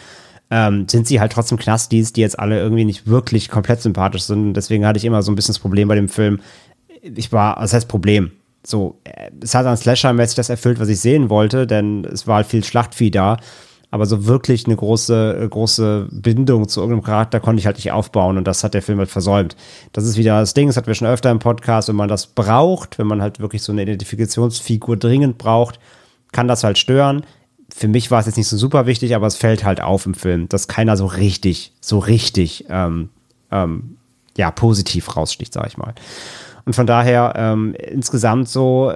ähm, sind sie halt trotzdem Knastis, die jetzt alle irgendwie nicht wirklich komplett sympathisch sind. Und deswegen hatte ich immer so ein bisschen das Problem bei dem Film. Ich war, das heißt Problem. So, es hat dann Slasher-mäßig das erfüllt, was ich sehen wollte, denn es war halt viel Schlachtvieh da aber so wirklich eine große, große Bindung zu irgendeinem Charakter konnte ich halt nicht aufbauen und das hat der Film halt versäumt. Das ist wieder das Ding, das hatten wir schon öfter im Podcast, wenn man das braucht, wenn man halt wirklich so eine Identifikationsfigur dringend braucht, kann das halt stören. Für mich war es jetzt nicht so super wichtig, aber es fällt halt auf im Film, dass keiner so richtig, so richtig, ähm, ähm, ja, positiv raussticht, sag ich mal. Und von daher ähm, insgesamt so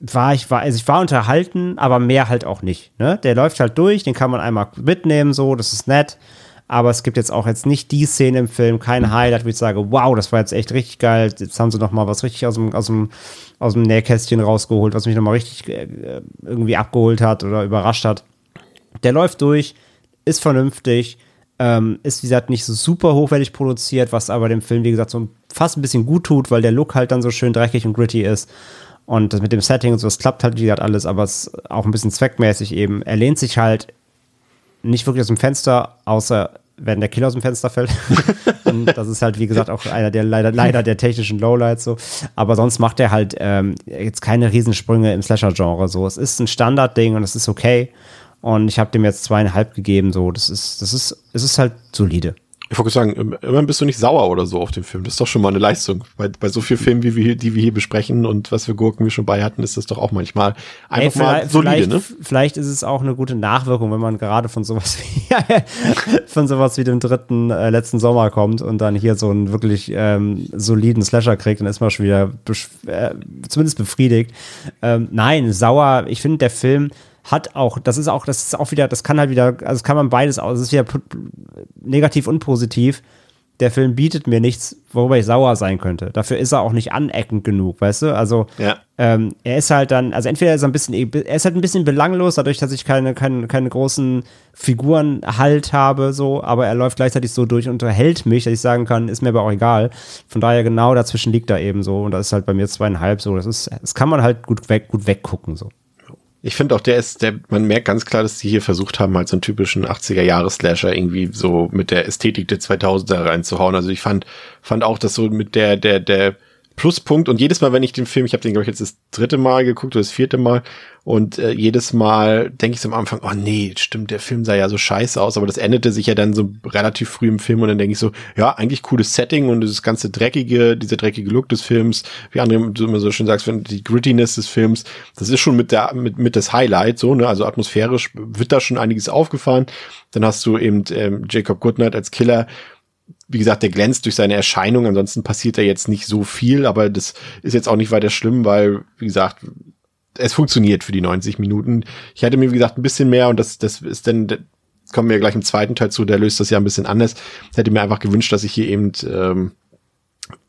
war ich, war, also ich war unterhalten, aber mehr halt auch nicht. Ne? Der läuft halt durch, den kann man einmal mitnehmen, so, das ist nett. Aber es gibt jetzt auch jetzt nicht die Szene im Film, kein Highlight, wo ich sage, wow, das war jetzt echt richtig geil. Jetzt haben sie noch mal was richtig aus dem, aus dem, aus dem Nähkästchen rausgeholt, was mich noch mal richtig äh, irgendwie abgeholt hat oder überrascht hat. Der läuft durch, ist vernünftig, ähm, ist wie gesagt nicht so super hochwertig produziert, was aber dem Film, wie gesagt, so fast ein bisschen gut tut, weil der Look halt dann so schön dreckig und gritty ist. Und das mit dem Setting und so, das klappt halt, wie gesagt, alles, aber es ist auch ein bisschen zweckmäßig eben. Er lehnt sich halt nicht wirklich aus dem Fenster, außer wenn der Killer aus dem Fenster fällt. und das ist halt, wie gesagt, auch einer der leider, leider der technischen Lowlights so. Aber sonst macht er halt ähm, jetzt keine Riesensprünge im Slasher-Genre. So, es ist ein Standardding und es ist okay. Und ich habe dem jetzt zweieinhalb gegeben. So, das ist, das ist, es ist halt solide. Ich wollte sagen, immerhin bist du nicht sauer oder so auf dem Film. Das ist doch schon mal eine Leistung. Bei, bei so vielen Filmen, wie wir, die wir hier besprechen und was für Gurken wir schon bei hatten, ist das doch auch manchmal einfach Ey, mal solide, vielleicht, ne? Vielleicht ist es auch eine gute Nachwirkung, wenn man gerade von sowas wie, von sowas wie dem dritten äh, letzten Sommer kommt und dann hier so einen wirklich ähm, soliden Slasher kriegt, dann ist man schon wieder äh, zumindest befriedigt. Ähm, nein, sauer. Ich finde, der Film hat auch, das ist auch, das ist auch wieder, das kann halt wieder, also das kann man beides aus, es ist wieder negativ und positiv. Der Film bietet mir nichts, worüber ich sauer sein könnte. Dafür ist er auch nicht aneckend genug, weißt du? Also ja. ähm, er ist halt dann, also entweder ist er ein bisschen, er ist halt ein bisschen belanglos, dadurch, dass ich keine, keine, keine großen Figuren halt habe, so, aber er läuft gleichzeitig so durch und unterhält mich, dass ich sagen kann, ist mir aber auch egal. Von daher genau dazwischen liegt er eben so und das ist halt bei mir zweieinhalb so. Das ist, das kann man halt gut weg, gut weggucken so. Ich finde auch, der ist, der, man merkt ganz klar, dass die hier versucht haben, halt so einen typischen 80er-Jahres-Slasher irgendwie so mit der Ästhetik der 2000er reinzuhauen. Also ich fand, fand auch, dass so mit der, der, der, Pluspunkt. Und jedes Mal, wenn ich den Film, ich habe den glaube ich jetzt das dritte Mal geguckt oder das vierte Mal. Und äh, jedes Mal denke ich so am Anfang, oh nee, stimmt, der Film sah ja so scheiße aus, aber das endete sich ja dann so relativ früh im Film. Und dann denke ich so, ja, eigentlich cooles Setting und das ganze dreckige, dieser dreckige Look des Films, wie andere du immer so schön sagst, wenn die Grittiness des Films, das ist schon mit der mit mit das Highlight so, ne, also atmosphärisch wird da schon einiges aufgefahren. Dann hast du eben ähm, Jacob Goodnight als Killer, wie gesagt, der glänzt durch seine Erscheinung. Ansonsten passiert da jetzt nicht so viel, aber das ist jetzt auch nicht weiter schlimm, weil, wie gesagt, es funktioniert für die 90 Minuten. Ich hätte mir, wie gesagt, ein bisschen mehr und das, das ist dann, das kommen wir gleich im zweiten Teil zu, der löst das ja ein bisschen anders. Ich hätte mir einfach gewünscht, dass ich hier eben ähm,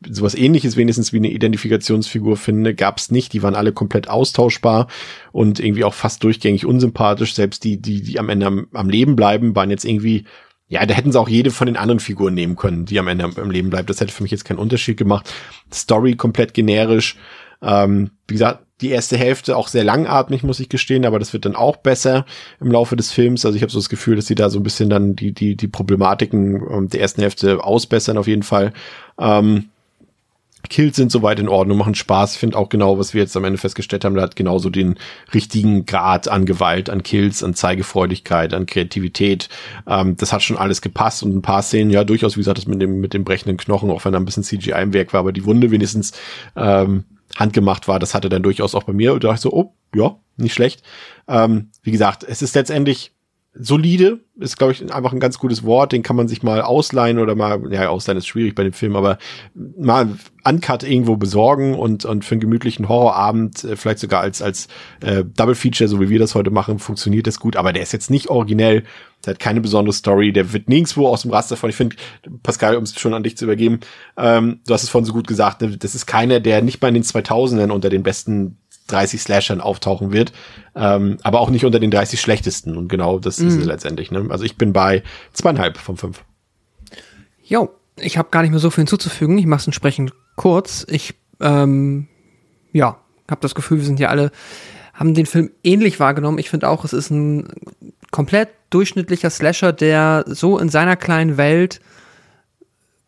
sowas ähnliches wenigstens wie eine Identifikationsfigur finde, gab's nicht. Die waren alle komplett austauschbar und irgendwie auch fast durchgängig unsympathisch. Selbst die, die, die am Ende am, am Leben bleiben, waren jetzt irgendwie ja, da hätten sie auch jede von den anderen Figuren nehmen können, die am Ende im Leben bleibt. Das hätte für mich jetzt keinen Unterschied gemacht. Story komplett generisch. Ähm, wie gesagt, die erste Hälfte auch sehr langatmig, muss ich gestehen, aber das wird dann auch besser im Laufe des Films. Also ich habe so das Gefühl, dass sie da so ein bisschen dann die, die, die Problematiken ähm, der ersten Hälfte ausbessern auf jeden Fall. Ähm, Kills sind soweit in Ordnung, machen Spaß. Ich finde auch genau, was wir jetzt am Ende festgestellt haben, da hat genauso den richtigen Grad an Gewalt, an Kills, an Zeigefreudigkeit, an Kreativität. Ähm, das hat schon alles gepasst und ein paar Szenen, ja, durchaus, wie gesagt, das mit dem, mit dem brechenden Knochen, auch wenn da ein bisschen CGI im Werk war, aber die Wunde wenigstens ähm, handgemacht war, das hatte dann durchaus auch bei mir. Und da dachte ich so, oh, ja, nicht schlecht. Ähm, wie gesagt, es ist letztendlich solide ist, glaube ich, einfach ein ganz gutes Wort. Den kann man sich mal ausleihen oder mal, ja, ausleihen ist schwierig bei dem Film, aber mal Uncut irgendwo besorgen und, und für einen gemütlichen Horrorabend, äh, vielleicht sogar als, als äh, Double Feature, so wie wir das heute machen, funktioniert das gut. Aber der ist jetzt nicht originell, der hat keine besondere Story, der wird nirgendwo aus dem Raster von. Ich finde, Pascal, um es schon an dich zu übergeben, ähm, du hast es vorhin so gut gesagt, ne, das ist keiner, der nicht mal in den 2000ern unter den besten 30 Slashern auftauchen wird, ähm, aber auch nicht unter den 30 schlechtesten. Und genau das mhm. ist es letztendlich. Ne? Also ich bin bei zweieinhalb von fünf. Jo, ich habe gar nicht mehr so viel hinzuzufügen. Ich mache es entsprechend kurz. Ich, ähm, ja, habe das Gefühl, wir sind ja alle, haben den Film ähnlich wahrgenommen. Ich finde auch, es ist ein komplett durchschnittlicher Slasher, der so in seiner kleinen Welt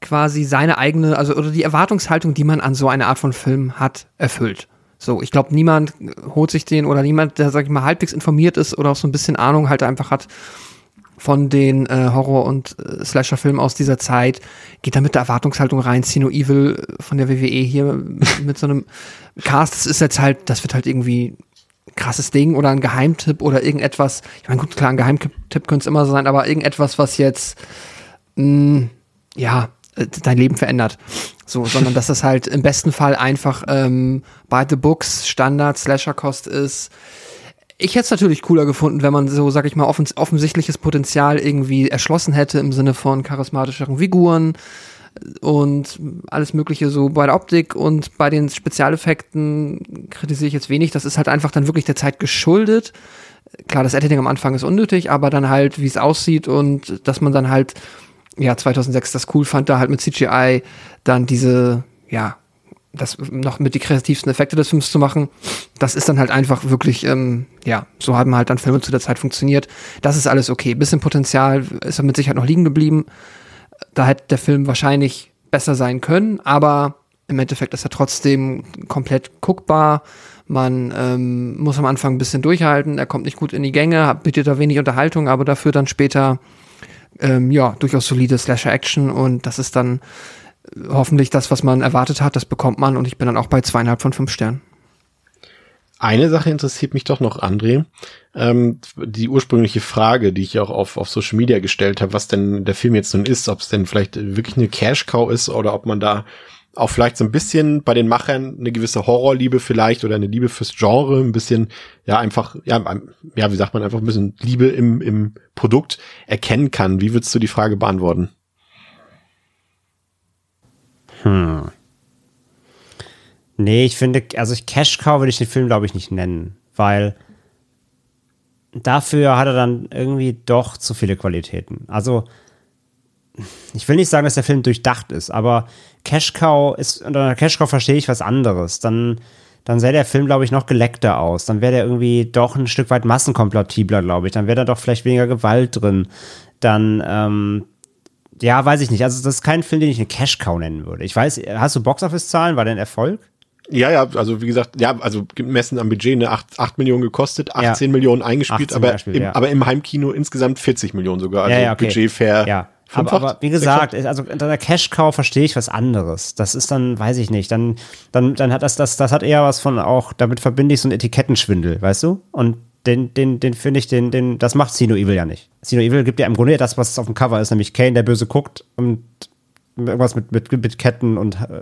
quasi seine eigene, also oder die Erwartungshaltung, die man an so eine Art von Film hat, erfüllt. So, ich glaube, niemand holt sich den oder niemand, der, sag ich mal, halbwegs informiert ist oder auch so ein bisschen Ahnung halt einfach hat von den äh, Horror- und äh, Slasher-Filmen aus dieser Zeit, geht da mit der Erwartungshaltung rein. Sino Evil von der WWE hier mit so einem Cast, das ist jetzt halt, das wird halt irgendwie ein krasses Ding oder ein Geheimtipp oder irgendetwas. Ich meine, gut, klar, ein Geheimtipp könnte es immer sein, aber irgendetwas, was jetzt, mh, mm, ja, dein Leben verändert. So, sondern dass das halt im besten Fall einfach ähm, by the books Standard Slasher-Kost ist. Ich hätte es natürlich cooler gefunden, wenn man so, sag ich mal, offens offensichtliches Potenzial irgendwie erschlossen hätte im Sinne von charismatischeren Figuren und alles Mögliche so bei der Optik und bei den Spezialeffekten kritisiere ich jetzt wenig. Das ist halt einfach dann wirklich der Zeit geschuldet. Klar, das Editing am Anfang ist unnötig, aber dann halt, wie es aussieht und dass man dann halt ja 2006 das cool fand, da halt mit CGI dann diese, ja, das noch mit die kreativsten Effekte des Films zu machen, das ist dann halt einfach wirklich, ähm, ja, so haben halt dann Filme zu der Zeit funktioniert. Das ist alles okay. Bisschen Potenzial ist mit Sicherheit noch liegen geblieben. Da hätte der Film wahrscheinlich besser sein können, aber im Endeffekt ist er trotzdem komplett guckbar. Man ähm, muss am Anfang ein bisschen durchhalten, er kommt nicht gut in die Gänge, bietet da wenig Unterhaltung, aber dafür dann später ähm, ja, durchaus solide Slasher-Action und das ist dann äh, hoffentlich das, was man erwartet hat, das bekommt man und ich bin dann auch bei zweieinhalb von fünf Sternen. Eine Sache interessiert mich doch noch, André. Ähm, die ursprüngliche Frage, die ich auch auf, auf Social Media gestellt habe, was denn der Film jetzt nun ist, ob es denn vielleicht wirklich eine Cash-Cow ist oder ob man da auch vielleicht so ein bisschen bei den Machern eine gewisse Horrorliebe vielleicht oder eine Liebe fürs Genre, ein bisschen, ja, einfach, ja, ja, wie sagt man, einfach ein bisschen Liebe im, im Produkt erkennen kann. Wie würdest du die Frage beantworten? Hm. Nee, ich finde, also Cash Cow würde ich den Film, glaube ich, nicht nennen, weil dafür hat er dann irgendwie doch zu viele Qualitäten. Also, ich will nicht sagen, dass der Film durchdacht ist, aber Cash Cow ist, unter einer Cash Cow verstehe ich was anderes. Dann, dann sähe der Film, glaube ich, noch geleckter aus. Dann wäre der irgendwie doch ein Stück weit massenkompatibler, glaube ich. Dann wäre da doch vielleicht weniger Gewalt drin. Dann, ähm, ja, weiß ich nicht. Also, das ist kein Film, den ich eine Cash-Cow nennen würde. Ich weiß, hast du Boxoffice-Zahlen? War der ein Erfolg? Ja, ja, also wie gesagt, ja, also gemessen am Budget, ne, 8, 8 Millionen gekostet, 18 ja. Millionen eingespielt, 18 aber, eingespielt, im, ja. aber im Heimkino insgesamt 40 Millionen sogar. Also ja, ja, okay. Budget fair. Ja. Aber, aber, wie gesagt, also unter der Cash-Cow verstehe ich was anderes. Das ist dann, weiß ich nicht, dann, dann, dann hat das, das, das hat eher was von auch, damit verbinde ich so einen Etikettenschwindel, weißt du? Und den, den, den finde ich, den, den, das macht Sino Evil ja nicht. Sino Evil gibt ja im Grunde das, was auf dem Cover ist, nämlich Kane, der böse guckt und irgendwas mit, mit, mit Ketten und äh,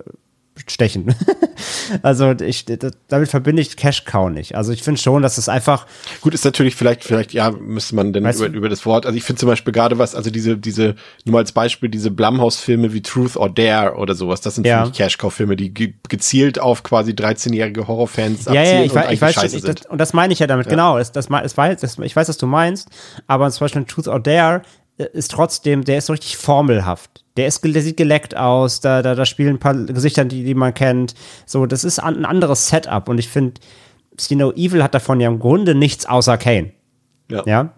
stechen. also ich, damit verbinde ich Cash Cow nicht. Also ich finde schon, dass es einfach. Gut, ist natürlich vielleicht, vielleicht, ja, müsste man denn über, über das Wort. Also ich finde zum Beispiel gerade was, also diese, diese, nur als Beispiel, diese Blumhouse-Filme wie Truth or Dare oder sowas, das sind ja. für mich Cash Cow-Filme, die ge gezielt auf quasi 13-jährige Horrorfans ja, ja, ich, weiß, ich weiß schon, ich, das, und das meine ich ja damit, ja. genau. Das, das, das, das, ich weiß, was du meinst, aber zum Beispiel Truth or Dare ist trotzdem, der ist so richtig formelhaft. Der, ist, der sieht geleckt aus, da, da, da spielen ein paar Gesichter, die, die man kennt. So, das ist ein anderes Setup und ich finde, Sino Evil hat davon ja im Grunde nichts außer Kane. Ja. ja?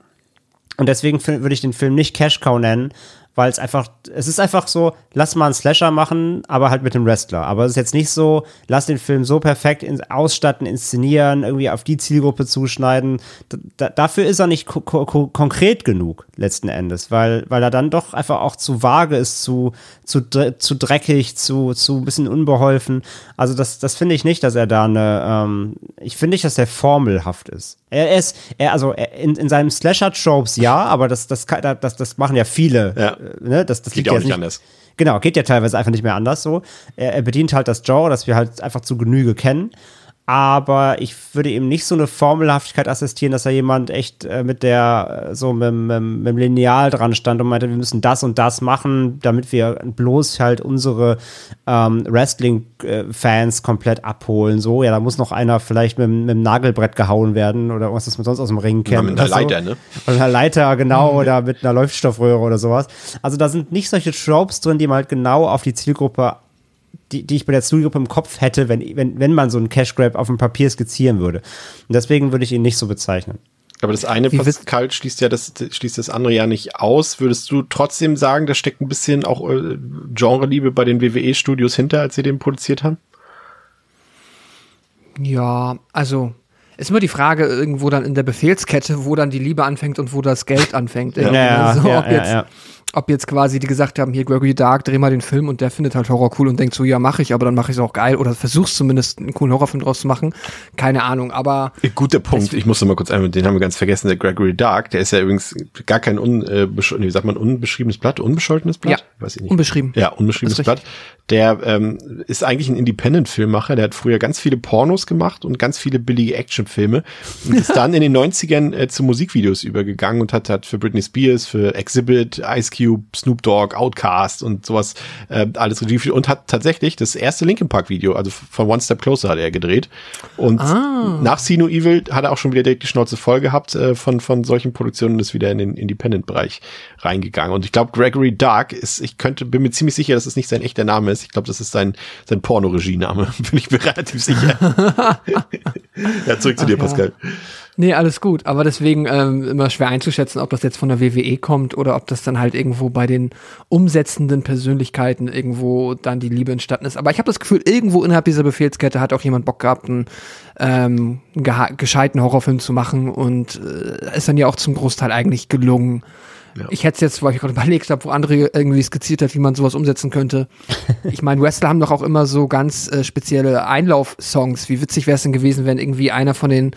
Und deswegen würde ich den Film nicht Cash Cow nennen, weil es einfach, es ist einfach so, lass mal einen Slasher machen, aber halt mit dem Wrestler. Aber es ist jetzt nicht so, lass den Film so perfekt in, ausstatten, inszenieren, irgendwie auf die Zielgruppe zuschneiden. D dafür ist er nicht ko ko konkret genug, letzten Endes, weil, weil er dann doch einfach auch zu vage ist, zu, zu, zu dreckig, zu, zu ein bisschen unbeholfen. Also das, das finde ich nicht, dass er da eine, ähm, ich finde nicht, dass er formelhaft ist. Er ist, er, also in, in seinem Slasher-Tropes ja, aber das, das, das, das machen ja viele. Ja. Äh, ne? Das, das geht ja auch nicht anders. Genau, geht ja teilweise einfach nicht mehr anders so. Er, er bedient halt das Genre, das wir halt einfach zu Genüge kennen aber ich würde ihm nicht so eine Formelhaftigkeit assistieren, dass er jemand echt äh, mit der, äh, so mit, mit, mit, dem Lineal dran stand und meinte, wir müssen das und das machen, damit wir bloß halt unsere ähm, Wrestling-Fans komplett abholen. So, ja, da muss noch einer vielleicht mit, mit dem Nagelbrett gehauen werden oder was das man sonst aus dem Ring kennt. Ja, mit einer Leiter, so. ne? Oder einer Leiter, genau, mhm. oder mit einer Leuchtstoffröhre oder sowas. Also da sind nicht solche Tropes drin, die man halt genau auf die Zielgruppe die, die ich bei der Studiogruppe im Kopf hätte, wenn, wenn, wenn man so einen Cash Grab auf dem Papier skizzieren würde. Und deswegen würde ich ihn nicht so bezeichnen. Aber das eine Pascal schließt ja das, schließt das andere ja nicht aus. Würdest du trotzdem sagen, da steckt ein bisschen auch äh, Genre-Liebe bei den WWE-Studios hinter, als sie den produziert haben? Ja, also ist immer die Frage irgendwo dann in der Befehlskette, wo dann die Liebe anfängt und wo das Geld anfängt. Ja, ja, also, ja, ja, ja ob jetzt quasi die gesagt haben, hier Gregory Dark, dreh mal den Film und der findet halt Horror cool und denkt so, ja, mache ich, aber dann mache ich es auch geil oder versuchst zumindest einen coolen Horrorfilm draus zu machen. Keine Ahnung, aber. Guter Punkt. Ich musste mal kurz einmal, den haben wir ganz vergessen, der Gregory Dark, der ist ja übrigens gar kein un, äh, wie sagt man, unbeschriebenes Blatt, unbescholtenes Blatt? Ja, weiß ich nicht. Unbeschrieben. Ja, unbeschriebenes Blatt. Der ähm, ist eigentlich ein Independent-Filmmacher, der hat früher ganz viele Pornos gemacht und ganz viele billige Actionfilme und ist dann in den 90ern äh, zu Musikvideos übergegangen und hat, hat für Britney Spears, für Exhibit, Ice Cube, Snoop Dogg, Outcast und sowas äh, alles Regie und hat tatsächlich das erste Linkin Park Video, also von One Step Closer hat er gedreht und ah. nach Sino Evil hat er auch schon wieder direkt die Schnauze voll gehabt äh, von von solchen Produktionen und ist wieder in den Independent Bereich reingegangen und ich glaube Gregory Dark ist ich könnte bin mir ziemlich sicher, dass es nicht sein echter Name ist. Ich glaube, das ist sein sein Pornoregiename, bin ich mir relativ sicher. ja, zurück zu Ach, dir, Pascal. Nee, alles gut. Aber deswegen ähm, immer schwer einzuschätzen, ob das jetzt von der WWE kommt oder ob das dann halt irgendwo bei den umsetzenden Persönlichkeiten irgendwo dann die Liebe entstanden ist. Aber ich habe das Gefühl, irgendwo innerhalb dieser Befehlskette hat auch jemand Bock gehabt, einen, ähm, gescheiten Horrorfilm zu machen und äh, ist dann ja auch zum Großteil eigentlich gelungen. Ja. Ich hätte es jetzt, weil ich gerade überlegt habe, wo andere irgendwie skizziert hat, wie man sowas umsetzen könnte. ich meine, Wrestler haben doch auch immer so ganz äh, spezielle Einlaufsongs. Wie witzig wäre es denn gewesen, wenn irgendwie einer von den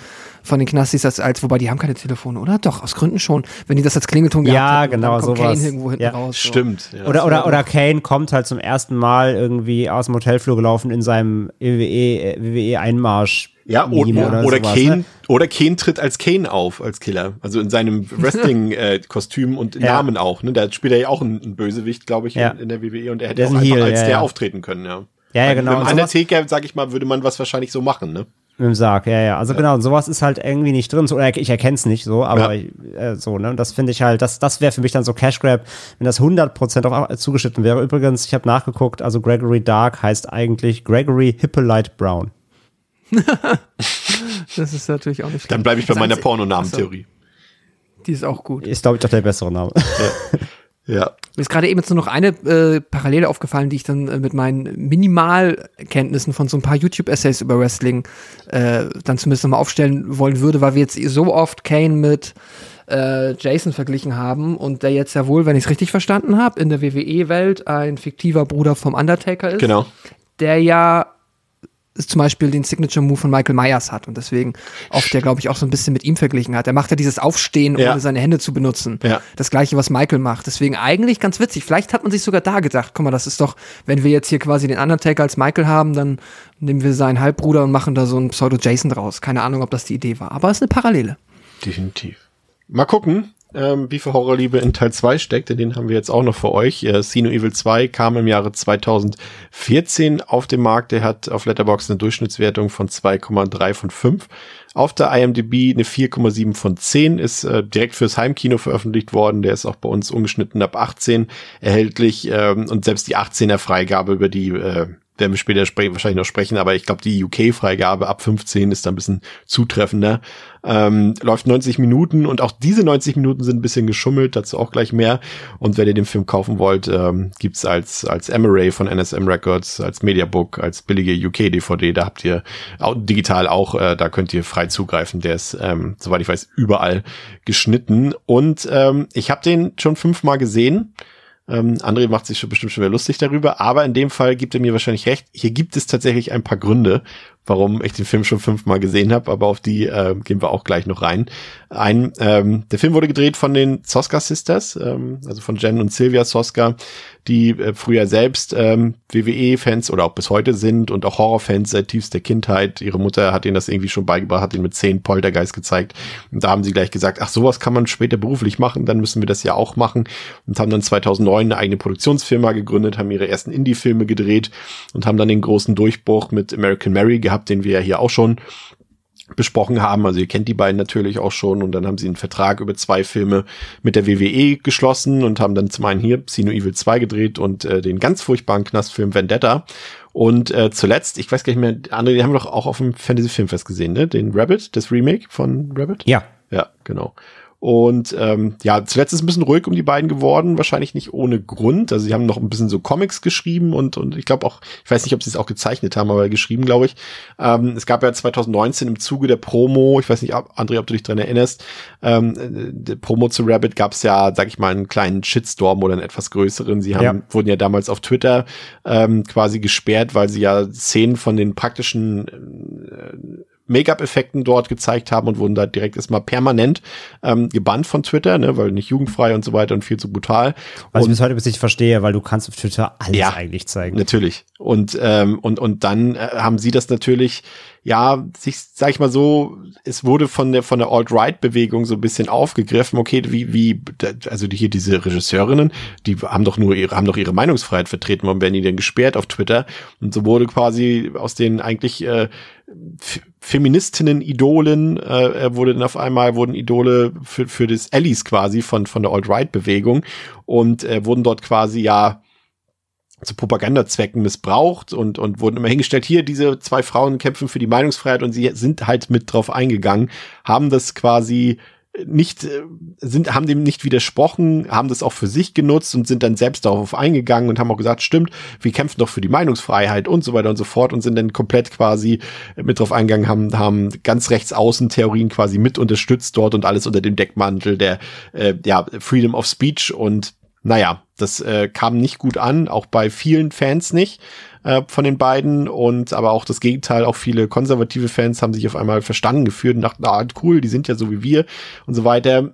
von den Knastis das als, wobei die haben keine Telefone, oder? Doch, aus Gründen schon. Wenn die das als Klingelton gehabt ja, hätten, genau, dann sowas. Kane irgendwo hinten ja, raus. So. Stimmt. Ja. Oder, oder, oder Kane kommt halt zum ersten Mal irgendwie aus dem Hotelflur gelaufen in seinem WWE, WWE Einmarsch. Ja, oder, oder, oder sowas, Kane, ne? oder Kane tritt als Kane auf, als Killer. Also in seinem Wrestling-Kostüm äh, und ja. Namen auch. Ne? Da spielt er ja auch einen, einen Bösewicht, glaube ich, ja. in, in, der WWE und er hätte auch einfach Heel, als der auftreten können, ja. Ja, ja, genau. Mit einem Undertaker, sag ich mal, würde man was wahrscheinlich so machen, ne? Mit dem Sarg, ja, ja. Also ja. genau, sowas ist halt irgendwie nicht drin. So, ich erkenne es nicht so, aber ja. äh, so, ne? Das finde ich halt, das, das wäre für mich dann so Cash Grab, wenn das 100% auch zugeschnitten wäre. Übrigens, ich habe nachgeguckt, also Gregory Dark heißt eigentlich Gregory Hippolyte Brown. das ist natürlich auch nicht schlimm. Dann bleibe ich bei meiner Pornonamentheorie. Die ist auch gut. Ist, glaube ich, doch der bessere Name. Ja. Mir ist gerade eben jetzt nur noch eine äh, Parallele aufgefallen, die ich dann äh, mit meinen Minimalkenntnissen von so ein paar YouTube-Essays über Wrestling äh, dann zumindest nochmal aufstellen wollen würde, weil wir jetzt so oft Kane mit äh, Jason verglichen haben und der jetzt ja wohl, wenn ich es richtig verstanden habe, in der WWE-Welt ein fiktiver Bruder vom Undertaker ist, Genau. der ja zum Beispiel den Signature-Move von Michael Myers hat und deswegen oft der, glaube ich, auch so ein bisschen mit ihm verglichen hat. Er macht ja dieses Aufstehen, Ja. ohne seine Hände zu benutzen. Ja. Das gleiche, was Michael macht. Deswegen eigentlich ganz witzig. Vielleicht hat man sich sogar da gedacht, guck mal, das ist doch, wenn wir jetzt hier quasi den Undertaker als Michael haben, dann nehmen wir seinen Halbbruder und machen da so einen Pseudo-Jason draus. Keine Ahnung, ob das die Idee war, aber es ist eine Parallele. Definitiv. Mal gucken, ähm, wie viel Horrorliebe in Teil 2 steckt, denn den haben wir jetzt auch noch für euch. Äh, Sino Evil 2 kam im Jahre 2014 auf den Markt. Der hat auf Letterboxd eine Durchschnittswertung von 2,3 von 5. Auf der IMDb eine 4,7 von 10, ist äh, direkt fürs Heimkino veröffentlicht worden. Der ist auch bei uns ungeschnitten ab 18 erhältlich ähm, und selbst die 18er Freigabe über die äh, werden wir später wahrscheinlich noch sprechen, aber ich glaube, die UK-Freigabe ab 15 ist da ein bisschen zutreffender. Ähm, läuft 90 Minuten und auch diese 90 Minuten sind ein bisschen geschummelt, dazu auch gleich mehr. Und wenn ihr den Film kaufen wollt, ähm, gibt's als, als Emery von NSM Records, als Mediabook, als billige UK-DVD, da habt ihr auch, digital auch, äh, da könnt ihr frei zugreifen. Der ist, ähm, soweit ich weiß, überall geschnitten. Und ähm, ich habe den schon fünfmal gesehen. Ähm, André macht sich schon bestimmt schon wieder lustig darüber, aber in dem Fall gibt er mir wahrscheinlich recht. Hier gibt es tatsächlich ein paar Gründe, warum ich den Film schon fünfmal gesehen habe, aber auf die äh, gehen wir auch gleich noch rein. Ein, ähm, der Film wurde gedreht von den Soska Sisters, ähm, also von Jen und Sylvia Soska, die äh, früher selbst ähm, WWE-Fans oder auch bis heute sind und auch Horrorfans seit tiefster Kindheit. Ihre Mutter hat ihnen das irgendwie schon beigebracht, hat ihnen mit zehn Poltergeist gezeigt. Und da haben sie gleich gesagt, ach, sowas kann man später beruflich machen, dann müssen wir das ja auch machen. Und haben dann 2009 eine eigene Produktionsfirma gegründet, haben ihre ersten Indie-Filme gedreht und haben dann den großen Durchbruch mit American Mary gehabt, den wir ja hier auch schon besprochen haben. Also ihr kennt die beiden natürlich auch schon und dann haben sie einen Vertrag über zwei Filme mit der WWE geschlossen und haben dann zum einen hier Sino Evil 2 gedreht und äh, den ganz furchtbaren Knastfilm Vendetta. Und äh, zuletzt, ich weiß gar nicht mehr, andere, die haben wir doch auch auf dem Fantasy Filmfest gesehen, ne? Den Rabbit, das Remake von Rabbit? Ja. Ja, genau. Und ähm, ja, zuletzt ist ein bisschen ruhig um die beiden geworden, wahrscheinlich nicht ohne Grund. Also sie haben noch ein bisschen so Comics geschrieben und, und ich glaube auch, ich weiß nicht, ob sie es auch gezeichnet haben, aber geschrieben, glaube ich. Ähm, es gab ja 2019 im Zuge der Promo, ich weiß nicht, André, ob du dich dran erinnerst, ähm, äh, der Promo zu Rabbit gab es ja, sag ich mal, einen kleinen Shitstorm oder einen etwas größeren. Sie haben, Ja. wurden ja damals auf Twitter ähm, quasi gesperrt, weil sie ja Szenen von den praktischen äh, Make-up-Effekten dort gezeigt haben und wurden da direkt erstmal permanent ähm, gebannt von Twitter, ne, weil nicht jugendfrei und so weiter und viel zu brutal. Was ich bis heute bis nicht verstehe, weil du kannst auf Twitter alles Ja. eigentlich zeigen. Natürlich. Und, ähm, und, und dann äh, haben sie das natürlich, ja, sich, sag ich mal so, es wurde von der, von der Alt-Right-Bewegung so ein bisschen aufgegriffen, okay, wie, wie, also die, hier diese Regisseurinnen, die haben doch nur ihre, haben doch ihre Meinungsfreiheit vertreten, warum werden die denn gesperrt auf Twitter? Und so wurde quasi aus den eigentlich, äh, Feministinnen-Idolen äh, wurde dann auf einmal wurden Idole für, für das Allies quasi von von der Alt-Right-Bewegung und äh, wurden dort quasi ja zu Propagandazwecken missbraucht und, und wurden immer hingestellt, hier, diese zwei Frauen kämpfen für die Meinungsfreiheit und sie sind halt mit drauf eingegangen, haben das quasi nicht, äh, sind, haben dem nicht widersprochen, haben das auch für sich genutzt und sind dann selbst darauf eingegangen und haben auch gesagt, stimmt, wir kämpfen doch für die Meinungsfreiheit und so weiter und so fort und sind dann komplett quasi mit drauf eingegangen, haben, haben ganz rechts außen Theorien quasi mit unterstützt dort und alles unter dem Deckmantel der, äh, ja, Freedom of Speech. Und naja, das äh, kam nicht gut an, auch bei vielen Fans nicht äh, von den beiden und aber auch das Gegenteil, auch viele konservative Fans haben sich auf einmal verstanden gefühlt und dachten, ah, cool, die sind ja so wie wir und so weiter.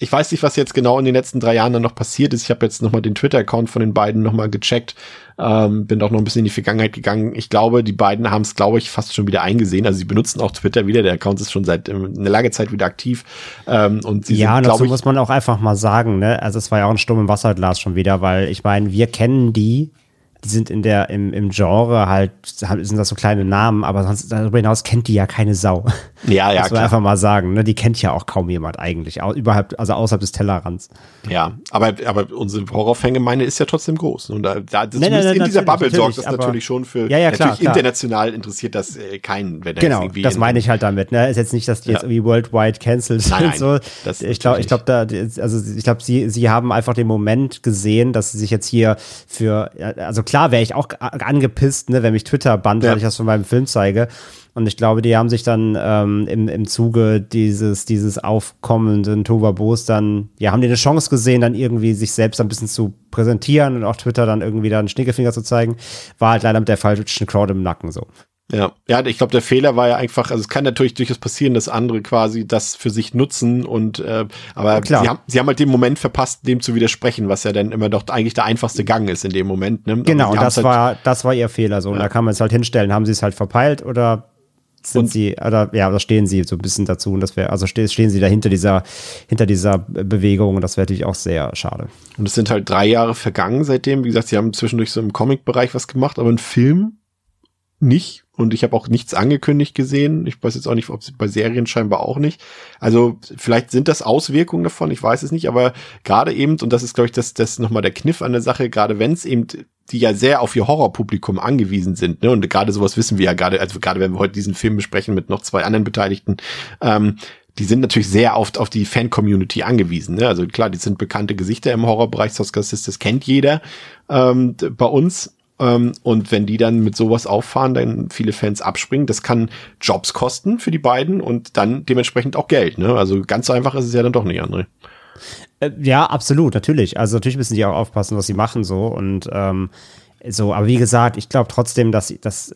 Ich weiß nicht, was jetzt genau in den letzten drei Jahren dann noch passiert ist. Ich habe jetzt nochmal den Twitter-Account von den beiden nochmal gecheckt, ähm, bin auch noch ein bisschen in die Vergangenheit gegangen. Ich glaube, die beiden haben es, glaube ich, fast schon wieder eingesehen. Also sie benutzen auch Twitter wieder. Der Account ist schon seit ähm, einer lange Zeit wieder aktiv. Ähm, und sie ja, sind, dazu ich, muss man auch einfach mal sagen, ne? Also es war ja auch ein Sturm im Wasserglas schon wieder, weil ich meine, wir kennen die die sind in der, im, im Genre halt, sind das so kleine Namen, aber sonst darüber hinaus kennt die ja keine Sau. Ja, ja, das klar. einfach mal sagen, ne? Die kennt ja auch kaum jemand eigentlich, überhalb, also außerhalb des Tellerrands. Ja, aber, aber unsere Horrorfangemeinde ist ja trotzdem groß. Und da, da nein, nein, in dieser Bubble sorgt das natürlich schon für, ja, ja, klar, natürlich klar. international interessiert das äh, keinen, wenn Genau, irgendwie das meine ich halt damit, ne? Ist jetzt nicht, dass die ja. jetzt irgendwie worldwide cancelled sind. Nein, so. Das ich glaube, ich glaube, da, also ich glaube, sie, sie haben einfach den Moment gesehen, dass sie sich jetzt hier für, also klar wäre ich auch angepisst, ne, wenn mich Twitter bannt, ja. weil ich das von meinem Film zeige. Und ich glaube, die haben sich dann ähm, im, im Zuge dieses, dieses aufkommenden Tovabos dann, ja, haben die eine Chance gesehen, dann irgendwie sich selbst ein bisschen zu präsentieren und auch Twitter dann irgendwie dann Schnickefinger zu zeigen. War halt leider mit der falschen Crowd im Nacken so. Ja, ja, ich glaube, der Fehler war ja einfach, also es kann natürlich durchaus passieren, dass andere quasi das für sich nutzen und äh, aber Klar. sie haben, sie haben halt den Moment verpasst, dem zu widersprechen, was ja dann immer doch eigentlich der einfachste Gang ist in dem Moment. Ne? Genau, das halt war das war ihr Fehler so. Ja. Und da kann man es halt hinstellen, haben sie es halt verpeilt oder sind und sie, oder ja, oder stehen sie so ein bisschen dazu und das wäre, also stehen, stehen sie da hinter dieser, hinter dieser Bewegung und das wäre natürlich auch sehr schade. Und es sind halt drei Jahre vergangen seitdem. Wie gesagt, sie haben zwischendurch so im Comic-Bereich was gemacht, aber ein Film nicht und ich habe auch nichts angekündigt gesehen. Ich weiß jetzt auch nicht, ob sie bei Serien scheinbar auch nicht. Also vielleicht sind das Auswirkungen davon, ich weiß es nicht, aber gerade eben, und das ist, glaube ich, das, das nochmal der Kniff an der Sache, gerade wenn es eben, die ja sehr auf ihr Horrorpublikum angewiesen sind, ne, und gerade sowas wissen wir ja gerade, also gerade wenn wir heute diesen Film besprechen mit noch zwei anderen Beteiligten, ähm, die sind natürlich sehr oft auf die Fan-Community angewiesen. Ne? Also klar, die sind bekannte Gesichter im Horrorbereich, Soska Sisters kennt jeder ähm, bei uns ähm, und wenn die dann mit sowas auffahren, dann viele Fans abspringen, das kann Jobs kosten für die beiden und dann dementsprechend auch Geld. Ne? Also ganz so einfach ist es ja dann doch nicht, André. Äh, ja, absolut, natürlich. Also natürlich müssen die auch aufpassen, was sie machen so und ähm, so, aber wie gesagt, ich glaube trotzdem, dass das,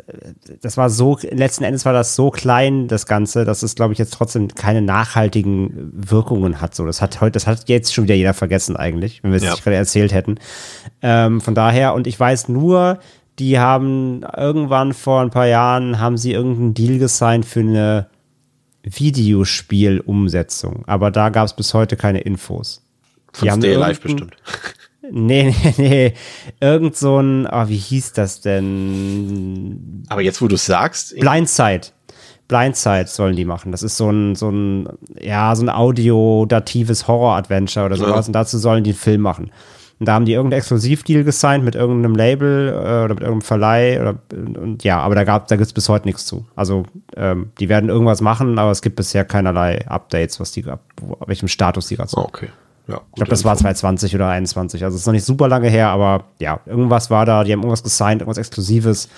das war so, letzten Endes war das so klein, das Ganze, dass es, glaube ich, jetzt trotzdem keine nachhaltigen Wirkungen hat. So, das hat heute, das hat jetzt schon wieder jeder vergessen eigentlich, wenn wir es ja. nicht gerade erzählt hätten. Ähm, von daher, und ich weiß nur, die haben irgendwann vor ein paar Jahren, haben sie irgendeinen Deal gesigned für eine Videospielumsetzung. Aber da gab es bis heute keine Infos. Von Stay Alive bestimmt. Nee, nee, nee. Irgend so ein, oh, wie hieß das denn? Aber jetzt, wo du sagst. Blindside. Blindside sollen die machen. Das ist so ein, so ein, ja, so ein audiodatives Horror-Adventure oder sowas. Ja. Und dazu sollen die einen Film machen. Und da haben die irgendeinen Exklusivdeal gesigned mit irgendeinem Label äh, oder mit irgendeinem Verleih. Oder, und ja, aber da, gab, da gibt es bis heute nichts zu. Also, ähm, die werden irgendwas machen, aber es gibt bisher keinerlei Updates, was die, welchem Status die gerade sind. Okay. Ja, ich glaube, das war 2020 oder 2021. Also es ist noch nicht super lange her, aber ja, irgendwas war da, die haben irgendwas gesigned, irgendwas Exklusives,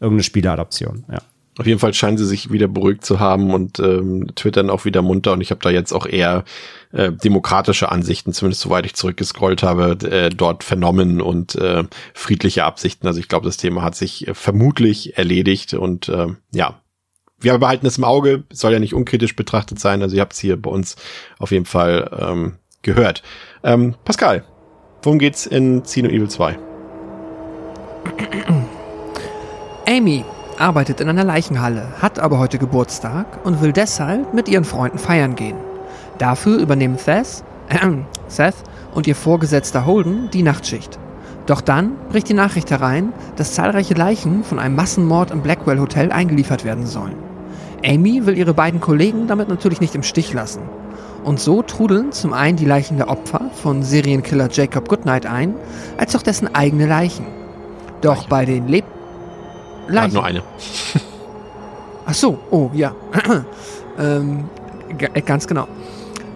irgendeine Spieleadaption, ja. Auf jeden Fall scheinen sie sich wieder beruhigt zu haben und ähm, twittern auch wieder munter und ich habe da jetzt auch eher äh, demokratische Ansichten, zumindest soweit ich zurückgescrollt habe, äh, dort vernommen und äh, friedliche Absichten. Also ich glaube, das Thema hat sich äh, vermutlich erledigt und äh, ja, wir behalten es im Auge, soll ja nicht unkritisch betrachtet sein. Also ihr habt es hier bei uns auf jeden Fall ähm, gehört. Ähm, Pascal, worum geht's in Xeno Evil 2? Amy arbeitet in einer Leichenhalle, hat aber heute Geburtstag und will deshalb mit ihren Freunden feiern gehen. Dafür übernehmen Seth, äh, Seth und ihr Vorgesetzter Holden die Nachtschicht. Doch dann bricht die Nachricht herein, dass zahlreiche Leichen von einem Massenmord im Blackwell Hotel eingeliefert werden sollen. Amy will ihre beiden Kollegen damit natürlich nicht im Stich lassen und so trudeln zum einen die Leichen der Opfer von Serienkiller Jacob Goodnight ein, als auch dessen eigene Leichen. Doch Leichen. bei den Leb... Leichen. nur eine. Ach so, oh ja. ähm, äh, ganz genau.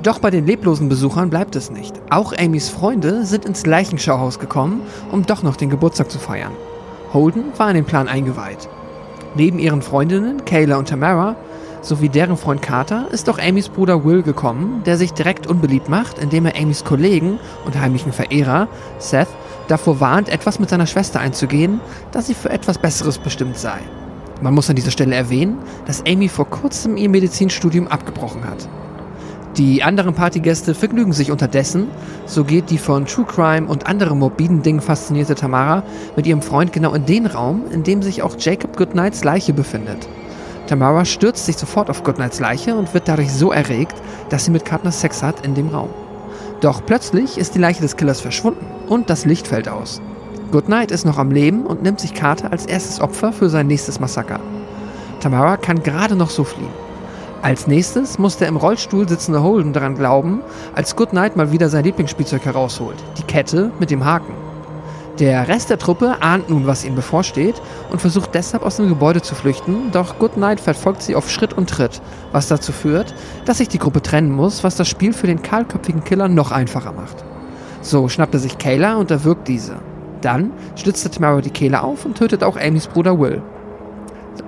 Doch bei den leblosen Besuchern bleibt es nicht. Auch Amys Freunde sind ins Leichenschauhaus gekommen, um doch noch den Geburtstag zu feiern. Holden war in den Plan eingeweiht. Neben ihren Freundinnen, Kayla und Tamara, sowie deren Freund Carter ist auch Amys Bruder Will gekommen, der sich direkt unbeliebt macht, indem er Amys Kollegen und heimlichen Verehrer, Seth, davor warnt, etwas mit seiner Schwester einzugehen, da sie für etwas Besseres bestimmt sei. Man muss an dieser Stelle erwähnen, dass Amy vor kurzem ihr Medizinstudium abgebrochen hat. Die anderen Partygäste vergnügen sich unterdessen, so geht die von True Crime und anderen morbiden Dingen faszinierte Tamara mit ihrem Freund genau in den Raum, in dem sich auch Jacob Goodnights Leiche befindet. Tamara stürzt sich sofort auf Goodnights Leiche und wird dadurch so erregt, dass sie mit Katner Sex hat in dem Raum. Doch plötzlich ist die Leiche des Killers verschwunden und das Licht fällt aus. Goodnight ist noch am Leben und nimmt sich Carter als erstes Opfer für sein nächstes Massaker. Tamara kann gerade noch so fliehen. Als nächstes muss der im Rollstuhl sitzende Holden daran glauben, als Goodnight mal wieder sein Lieblingsspielzeug herausholt, die Kette mit dem Haken. Der Rest der Truppe ahnt nun, was ihnen bevorsteht und versucht deshalb aus dem Gebäude zu flüchten, doch Goodnight verfolgt sie auf Schritt und Tritt, was dazu führt, dass sich die Gruppe trennen muss, was das Spiel für den kahlköpfigen Killer noch einfacher macht. So schnappt er sich Kayla und erwürgt diese. Dann schlitzt er Tamara die Kehle auf und tötet auch Amys Bruder Will.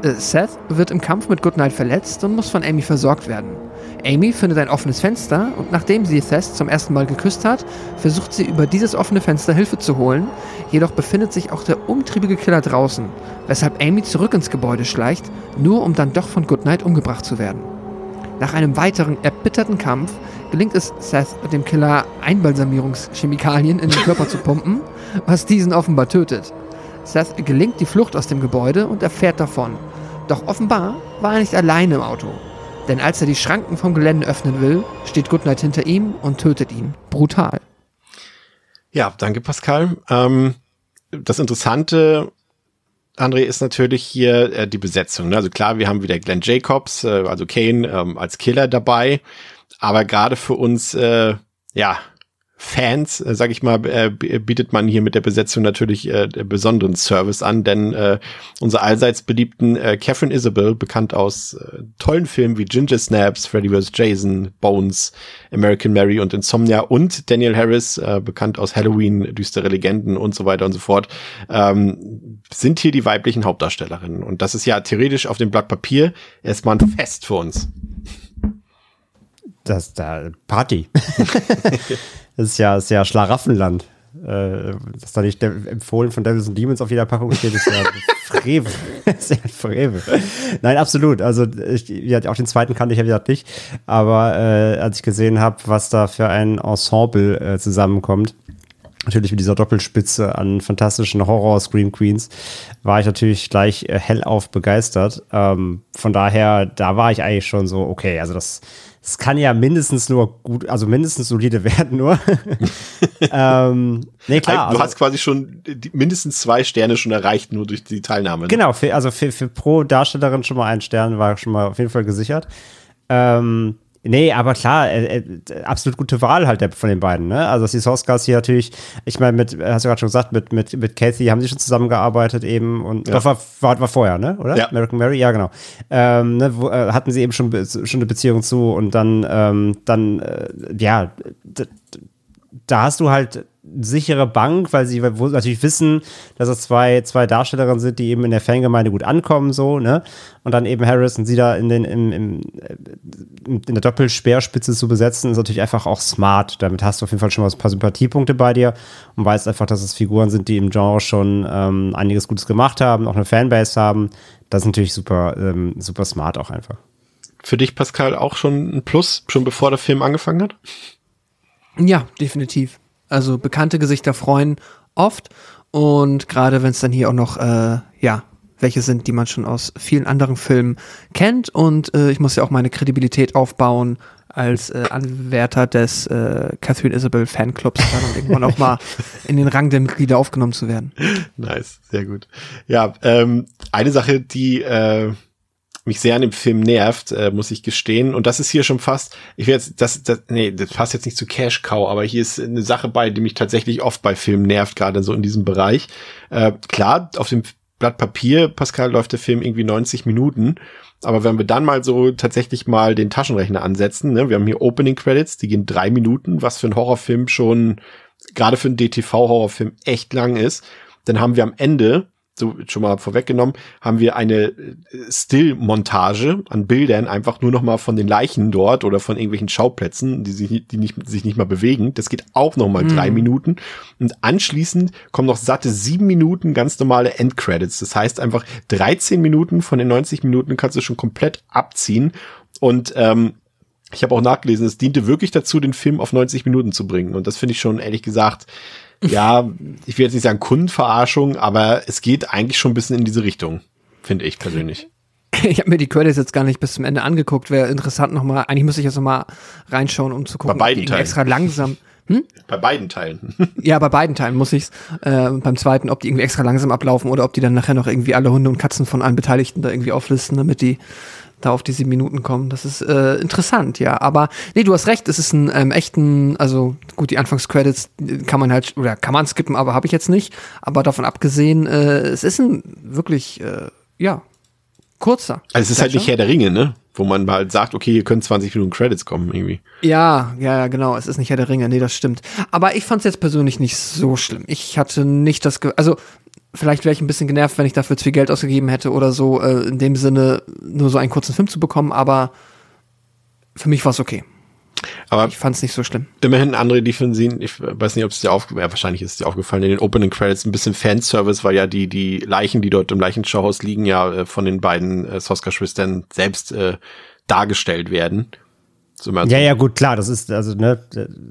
Äh, Seth wird im Kampf mit Goodnight verletzt und muss von Amy versorgt werden. Amy findet ein offenes Fenster und nachdem sie Seth zum ersten Mal geküsst hat, versucht sie über dieses offene Fenster Hilfe zu holen, jedoch befindet sich auch der umtriebige Killer draußen, weshalb Amy zurück ins Gebäude schleicht, nur um dann doch von Goodnight umgebracht zu werden. Nach einem weiteren erbitterten Kampf gelingt es Seth, dem Killer Einbalsamierungschemikalien in den Körper zu pumpen, was diesen offenbar tötet. Seth gelingt die Flucht aus dem Gebäude und er fährt davon. Doch offenbar war er nicht alleine im Auto. Denn als er die Schranken vom Gelände öffnen will, steht Goodnight hinter ihm und tötet ihn. Brutal. Ja, danke Pascal. Ähm, das Interessante, André, ist natürlich hier äh, die Besetzung. Ne? Also klar, wir haben wieder Glenn Jacobs, äh, also Kane ähm, als Killer dabei. Aber gerade für uns, äh, ja, Fans, äh, sag ich mal, äh, bietet man hier mit der Besetzung natürlich äh, besonderen Service an, denn äh, unser allseits beliebten äh, Catherine Isabel, bekannt aus äh, tollen Filmen wie Ginger Snaps, Freddy vs. Jason, Bones, American Mary und Insomnia und Daniel Harris, äh, bekannt aus Halloween, düstere Legenden und so weiter und so fort, ähm, sind hier die weiblichen Hauptdarstellerinnen. Und das ist ja theoretisch auf dem Blatt Papier erstmal ein Fest für uns. Das ist da Party. Das ist ja, ist ja Schlaraffenland. Äh, dass da nicht empfohlen von Devils and Demons auf jeder Packung steht, ist ja Frevel. ist ja Frevel. Nein, absolut. Also ich, ja, auch den zweiten kannte ich ja wieder nicht. Aber äh, als ich gesehen habe, was da für ein Ensemble äh, zusammenkommt, natürlich mit dieser Doppelspitze an fantastischen Horror-Scream Queens, war ich natürlich gleich äh, hellauf begeistert. Ähm, von daher, da war ich eigentlich schon so, okay, also das es kann ja mindestens nur gut, also mindestens solide werden nur. ähm, nee, klar. Du also, hast quasi schon mindestens zwei Sterne schon erreicht, nur durch die Teilnahme. Ne? Genau, für, also für, für pro Darstellerin schon mal ein Stern war schon mal auf jeden Fall gesichert. Ähm, Nee, aber klar, äh, äh, absolut gute Wahl halt der, von den beiden. Ne? Also die Soskas hier natürlich, ich meine, mit, hast du gerade schon gesagt, mit, mit, mit Kathy haben sie schon zusammengearbeitet eben und ja. doch war, war, war vorher, ne? Oder? Ja. American Mary, ja, genau. Ähm, ne, wo, äh, hatten sie eben schon, schon eine Beziehung zu und dann, ähm, dann, äh, ja, da hast du halt sichere Bank, weil sie natürlich wissen, dass es zwei, zwei Darstellerinnen sind, die eben in der Fangemeinde gut ankommen, so, ne? Und dann eben Harris und sie da in den, im, im, in der Doppelspeerspitze zu besetzen, ist natürlich einfach auch smart. Damit hast du auf jeden Fall schon mal ein paar Sympathiepunkte bei dir und weißt einfach, dass es Figuren sind, die im Genre schon ähm, einiges Gutes gemacht haben, auch eine Fanbase haben. Das ist natürlich super, ähm, super smart auch einfach. Für dich, Pascal, auch schon ein Plus, schon bevor der Film angefangen hat? Ja, definitiv. Also bekannte Gesichter freuen oft. Und gerade wenn es dann hier auch noch, äh, ja, welche sind, die man schon aus vielen anderen Filmen kennt. Und äh, ich muss ja auch meine Kredibilität aufbauen als äh, Anwärter des äh, Catherine Isabel Fanclubs dann und irgendwann auch mal in den Rang der Mitglieder aufgenommen zu werden. Nice, sehr gut. Ja, ähm, eine Sache, die äh, mich sehr an dem Film nervt, äh, muss ich gestehen. Und das ist hier schon fast, ich will jetzt, das, das, nee, das passt jetzt nicht zu Cash Cow, aber hier ist eine Sache bei, die mich tatsächlich oft bei Filmen nervt, gerade so in diesem Bereich. Äh, klar, auf dem Blatt Papier, Pascal, läuft der Film irgendwie 90 Minuten. Aber wenn wir dann mal so tatsächlich mal den Taschenrechner ansetzen, ne, wir haben hier Opening Credits, die gehen drei Minuten, was für einen Horrorfilm schon, gerade für einen DTV-Horrorfilm echt lang ist. Dann haben wir am Ende so schon mal vorweggenommen, haben wir eine äh, Still-Montage an Bildern einfach nur noch mal von den Leichen dort oder von irgendwelchen Schauplätzen, die sich, die nicht, sich nicht mal bewegen. Das geht auch noch mal mm. drei Minuten. Und anschließend kommen noch satte sieben Minuten ganz normale Endcredits. Das heißt einfach 13 Minuten von den 90 Minuten kannst du schon komplett abziehen. Und ähm, ich habe auch nachgelesen, es diente wirklich dazu, den Film auf 90 Minuten zu bringen. Und das finde ich schon ehrlich gesagt ja, ich will jetzt nicht sagen Kundenverarschung, aber es geht eigentlich schon ein bisschen in diese Richtung, finde ich persönlich. Ich habe mir die Credits jetzt gar nicht bis zum Ende angeguckt. Wäre interessant nochmal, eigentlich müsste ich jetzt nochmal reinschauen, um zu gucken. Bei beiden Teilen. extra langsam. Hm? Bei beiden Teilen. ja, bei beiden Teilen muss ich's. Äh, beim zweiten, ob die irgendwie extra langsam ablaufen oder ob die dann nachher noch irgendwie alle Hunde und Katzen von allen Beteiligten da irgendwie auflisten, damit die da auf die sieben Minuten kommen. Das ist äh, interessant, ja. Aber nee, du hast recht, es ist ein ähm, echten, also gut, die Anfangscredits kann man halt, oder kann man skippen, aber habe ich jetzt nicht. Aber davon abgesehen, äh, es ist ein wirklich, äh, ja, kurzer. Also es ist halt nicht Herr der Ringe, ne? Wo man mal sagt, okay, hier können 20 Minuten Credits kommen irgendwie. Ja, ja, ja, genau. Es ist nicht Herr der Ringe. Nee, das stimmt. Aber ich fand es jetzt persönlich nicht so schlimm. Ich hatte nicht das, Ge also vielleicht wäre ich ein bisschen genervt, wenn ich dafür zu viel Geld ausgegeben hätte oder so, äh, in dem Sinne nur so einen kurzen Film zu bekommen, aber für mich war es okay. Aber ich fand es nicht so schlimm. Immerhin andere, sehen, ich weiß nicht, ob es dir aufgefallen, ja, wahrscheinlich ist es dir aufgefallen, in den Opening Credits ein bisschen Fanservice, weil ja die, die Leichen, die dort im Leichenschauhaus liegen, ja äh, von den beiden äh, Soska-Schwestern selbst äh, dargestellt werden. So ja, ja, gut, klar, das ist, also, ne,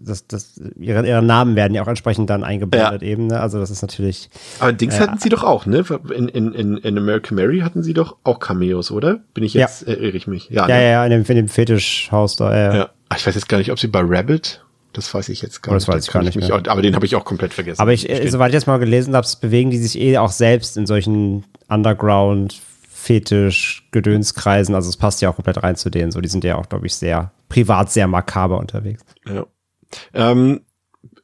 das, das, ihre, ihre Namen werden ja auch entsprechend dann eingeblendet ja. eben, ne? Also das ist natürlich. Aber Dings äh, hatten sie doch auch, ne? In, in, in, in American Mary hatten sie doch auch Cameos, oder? Bin ich jetzt, ja. irre ich mich? Ja, ja, ne? ja, in dem, in dem Fetischhaus da, ja. ja. Ich weiß jetzt gar nicht, ob sie bei Rabbit das weiß ich jetzt gar oh, das nicht. Weiß ich gar nicht mehr. Auch, aber den habe ich auch komplett vergessen. Aber ich, äh, soweit ich jetzt mal gelesen habe, bewegen die sich eh auch selbst in solchen Underground Fetisch, Gedönskreisen. Also es passt ja auch komplett rein zu denen. So, die sind ja auch, glaube ich, sehr privat sehr makaber unterwegs. Ja. Ähm,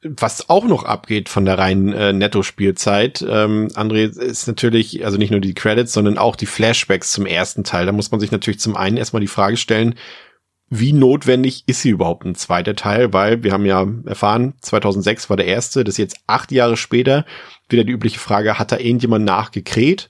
was auch noch abgeht von der reinen äh, Netto-Spielzeit, ähm, André, ist natürlich, also nicht nur die Credits, sondern auch die Flashbacks zum ersten Teil. Da muss man sich natürlich zum einen erstmal die Frage stellen, wie notwendig ist hier überhaupt ein zweiter Teil? Weil wir haben ja erfahren, 2006 war der erste, das ist jetzt acht Jahre später. Wieder die übliche Frage, hat da irgendjemand nachgekräht?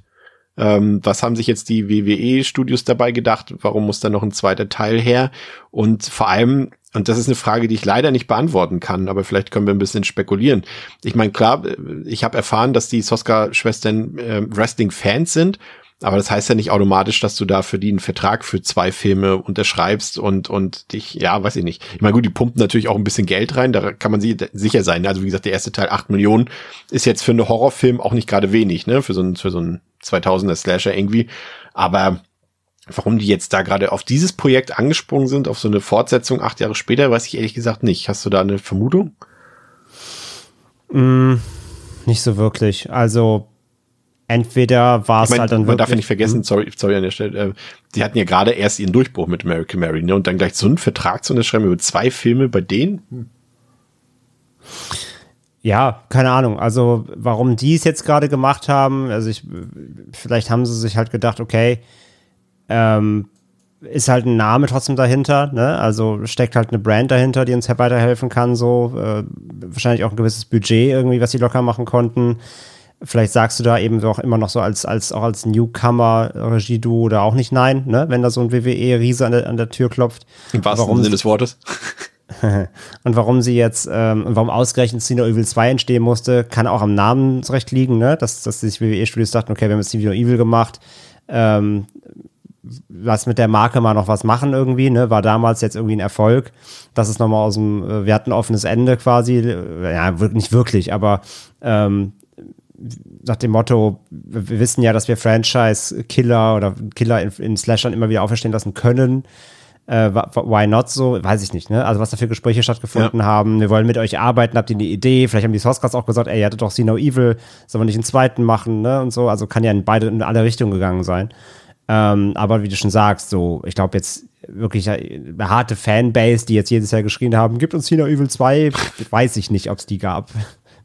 Ähm, was haben sich jetzt die WWE-Studios dabei gedacht? Warum muss da noch ein zweiter Teil her? Und vor allem, und das ist eine Frage, die ich leider nicht beantworten kann, aber vielleicht können wir ein bisschen spekulieren. Ich meine, klar, ich habe erfahren, dass die Soska-Schwestern äh, Wrestling-Fans sind. Aber das heißt ja nicht automatisch, dass du da für die einen Vertrag für zwei Filme unterschreibst und, und dich, ja, weiß ich nicht. Ich meine, gut, die pumpen natürlich auch ein bisschen Geld rein, da kann man sicher sein. Also wie gesagt, der erste Teil acht Millionen ist jetzt für einen Horrorfilm auch nicht gerade wenig, ne, für so ein, für so ein 2000er Slasher irgendwie. Aber warum die jetzt da gerade auf dieses Projekt angesprungen sind, auf so eine Fortsetzung acht Jahre später, weiß ich ehrlich gesagt nicht. Hast du da eine Vermutung? Mm, nicht so wirklich. Also entweder war es ich mein, halt dann man wirklich. Man darf ja nicht vergessen, sorry, sorry an der Stelle, äh, die hatten ja gerade erst ihren Durchbruch mit American Mary, ne? Und dann gleich so einen Vertrag zu unterschreiben über zwei Filme bei denen? Hm. Ja, keine Ahnung. Also, warum die es jetzt gerade gemacht haben, also ich, vielleicht haben sie sich halt gedacht, okay, ähm, ist halt ein Name trotzdem dahinter, ne? Also steckt halt eine Brand dahinter, die uns weiterhelfen kann, so äh, wahrscheinlich auch ein gewisses Budget irgendwie, was sie locker machen konnten. Vielleicht sagst du da eben auch immer noch so als, als auch als Newcomer-Regie-Duo oder auch nicht nein, ne? Wenn da so ein WWE-Riese an der, an der Tür klopft. Im wahrsten Sinne des Wortes. und warum sie jetzt, ähm, warum ausgerechnet Cine Evil 2 entstehen musste, kann auch am Namen recht liegen, ne? Dass, dass sich WWE-Studios dachten, okay, wir haben jetzt Cine Evil gemacht, ähm, was mit der Marke mal noch was machen irgendwie, ne? War damals jetzt irgendwie ein Erfolg. Das ist nochmal aus dem, äh, wir hatten ein offenes Ende quasi, ja, nicht wirklich, aber ähm, nach dem Motto, wir wissen ja, dass wir Franchise-Killer oder Killer in, in Slashern immer wieder auferstehen lassen können. Äh, why not so? Weiß ich nicht, ne? Also was da für Gespräche stattgefunden ja. haben. Wir wollen mit euch arbeiten, habt ihr eine Idee? Vielleicht haben die Sourcecasts auch gesagt, ey, ihr hattet doch See No Evil, sollen wir nicht einen zweiten machen, ne? Und so. Also kann ja in beide, in alle Richtungen gegangen sein. Ähm, aber wie du schon sagst, so, ich glaube jetzt wirklich eine harte Fanbase, die jetzt jedes Jahr geschrien haben, gibt uns No Evil 2, weiß ich nicht, ob es die gab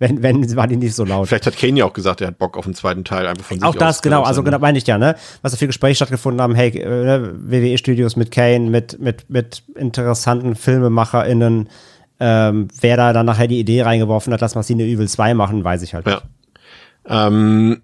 wenn, wenn war die nicht so laut. Vielleicht hat Kane ja auch gesagt, er hat Bock auf den zweiten Teil einfach von sich Auch das, genau, also genau, meine ich ja, ne? Was da für Gespräche stattgefunden haben, hey, äh, WWE-Studios mit Kane, mit, mit, mit interessanten FilmemacherInnen, ähm, wer da dann nachher die Idee reingeworfen hat, lass mal Cine Evil 2 machen, weiß ich halt ja. nicht. Ähm,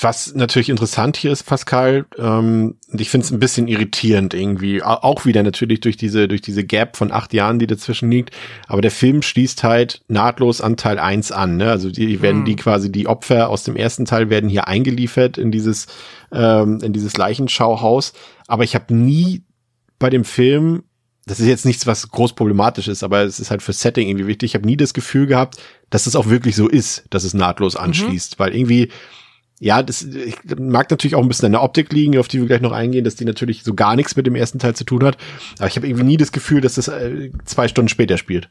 was natürlich interessant hier ist, Pascal, ähm, ich finde es ein bisschen irritierend irgendwie, auch wieder natürlich durch diese, durch diese Gap von acht Jahren, die dazwischen liegt, aber der Film schließt halt nahtlos an Teil eins an, ne? also die werden mhm. die quasi, die Opfer aus dem ersten Teil werden hier eingeliefert in dieses, ähm, in dieses Leichenschauhaus, aber ich habe nie bei dem Film das ist jetzt nichts, was groß problematisch ist, aber es ist halt für Setting irgendwie wichtig. Ich habe nie das Gefühl gehabt, dass es auch wirklich so ist, dass es nahtlos mhm. anschließt, mhm. weil irgendwie ja, das mag natürlich auch ein bisschen an der Optik liegen, auf die wir gleich noch eingehen, dass die natürlich so gar nichts mit dem ersten Teil zu tun hat. Aber ich habe irgendwie nie das Gefühl, dass das äh, zwei Stunden später spielt.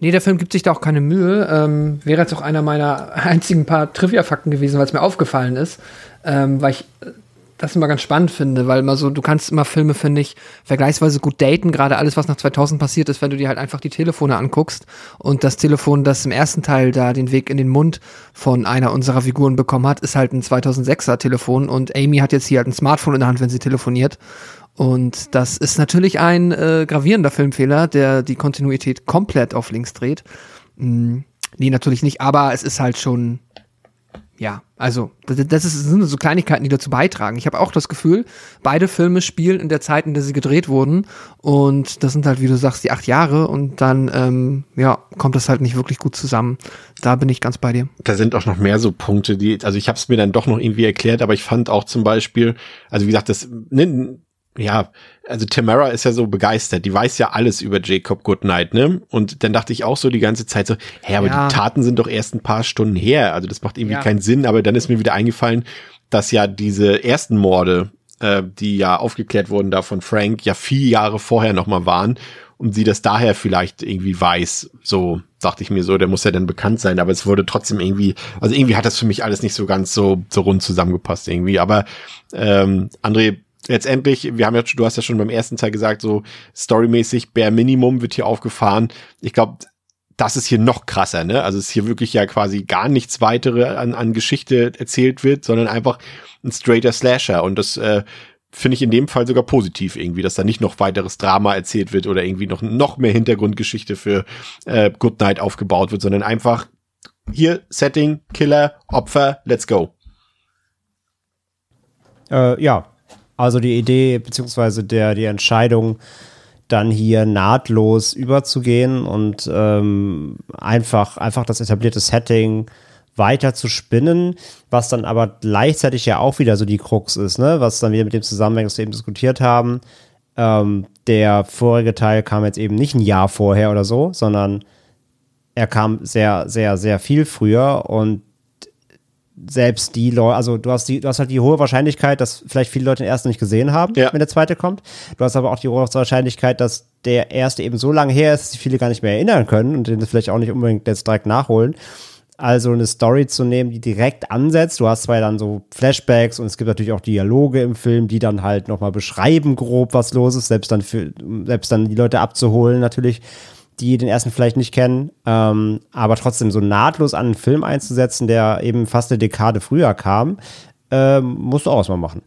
Nee, der Film gibt sich da auch keine Mühe. Ähm, wäre jetzt auch einer meiner einzigen paar Trivia-Fakten gewesen, weil es mir aufgefallen ist. Ähm, weil ich äh, das immer ganz spannend finde, weil immer so, du kannst immer Filme, finde ich, vergleichsweise gut daten, gerade alles, was nach 2000 passiert ist, wenn du dir halt einfach die Telefone anguckst und das Telefon, das im ersten Teil da den Weg in den Mund von einer unserer Figuren bekommen hat, ist halt ein 2006er Telefon und Amy hat jetzt hier halt ein Smartphone in der Hand, wenn sie telefoniert und das ist natürlich ein äh, gravierender Filmfehler, der die Kontinuität komplett auf links dreht. Hm, nee, natürlich nicht, aber es ist halt schon, ja, also das, ist, das sind so Kleinigkeiten, die dazu beitragen. Ich habe auch das Gefühl, beide Filme spielen in der Zeit, in der sie gedreht wurden. Und das sind halt, wie du sagst, die acht Jahre. Und dann, ähm, ja, kommt das halt nicht wirklich gut zusammen. Da bin ich ganz bei dir. Da sind auch noch mehr so Punkte, die, also ich habe es mir dann doch noch irgendwie erklärt, aber ich fand auch zum Beispiel, also wie gesagt, das, ne, ja, also Tamara ist ja so begeistert, die weiß ja alles über Jacob Goodnight, ne? Und dann dachte ich auch so die ganze Zeit so, hä, aber ja. die Taten sind doch erst ein paar Stunden her, also das macht irgendwie ja. keinen Sinn, aber dann ist mir wieder eingefallen, dass ja diese ersten Morde, äh, die ja aufgeklärt wurden da von Frank, ja vier Jahre vorher nochmal waren und sie das daher vielleicht irgendwie weiß, so dachte ich mir so, der muss ja dann bekannt sein, aber es wurde trotzdem irgendwie, also irgendwie hat das für mich alles nicht so ganz so, so rund zusammengepasst irgendwie, aber ähm, André, letztendlich, wir haben ja, du hast ja schon beim ersten Teil gesagt, so storymäßig bare Minimum wird hier aufgefahren. Ich glaube, das ist hier noch krasser, ne? Also es ist hier wirklich ja quasi gar nichts weitere an, an Geschichte erzählt wird, sondern einfach ein straighter Slasher. Und das äh, finde ich in dem Fall sogar positiv irgendwie, dass da nicht noch weiteres Drama erzählt wird oder irgendwie noch, noch mehr Hintergrundgeschichte für äh, Goodnight aufgebaut wird, sondern einfach hier Setting, Killer, Opfer, let's go. Äh, ja, also die Idee beziehungsweise der die Entscheidung, dann hier nahtlos überzugehen und ähm, einfach einfach das etablierte Setting weiter zu spinnen, was dann aber gleichzeitig ja auch wieder so die Krux ist, ne? Was dann wieder mit dem zusammenhängt, was wir eben diskutiert haben. Ähm, der vorige Teil kam jetzt eben nicht ein Jahr vorher oder so, sondern er kam sehr, sehr, sehr viel früher und selbst die Leute, also du hast die, du hast halt die hohe Wahrscheinlichkeit, dass vielleicht viele Leute den ersten nicht gesehen haben, ja. wenn der zweite kommt. Du hast aber auch die hohe Wahrscheinlichkeit, dass der erste eben so lange her ist, dass sich viele gar nicht mehr erinnern können und den vielleicht auch nicht unbedingt jetzt direkt nachholen. Also eine Story zu nehmen, die direkt ansetzt. Du hast zwar dann so Flashbacks und es gibt natürlich auch Dialoge im Film, die dann halt nochmal beschreiben grob, was los ist, selbst dann für, selbst dann die Leute abzuholen natürlich die den ersten vielleicht nicht kennen, ähm, aber trotzdem so nahtlos an einen Film einzusetzen, der eben fast eine Dekade früher kam, ähm, musst du auch erstmal machen.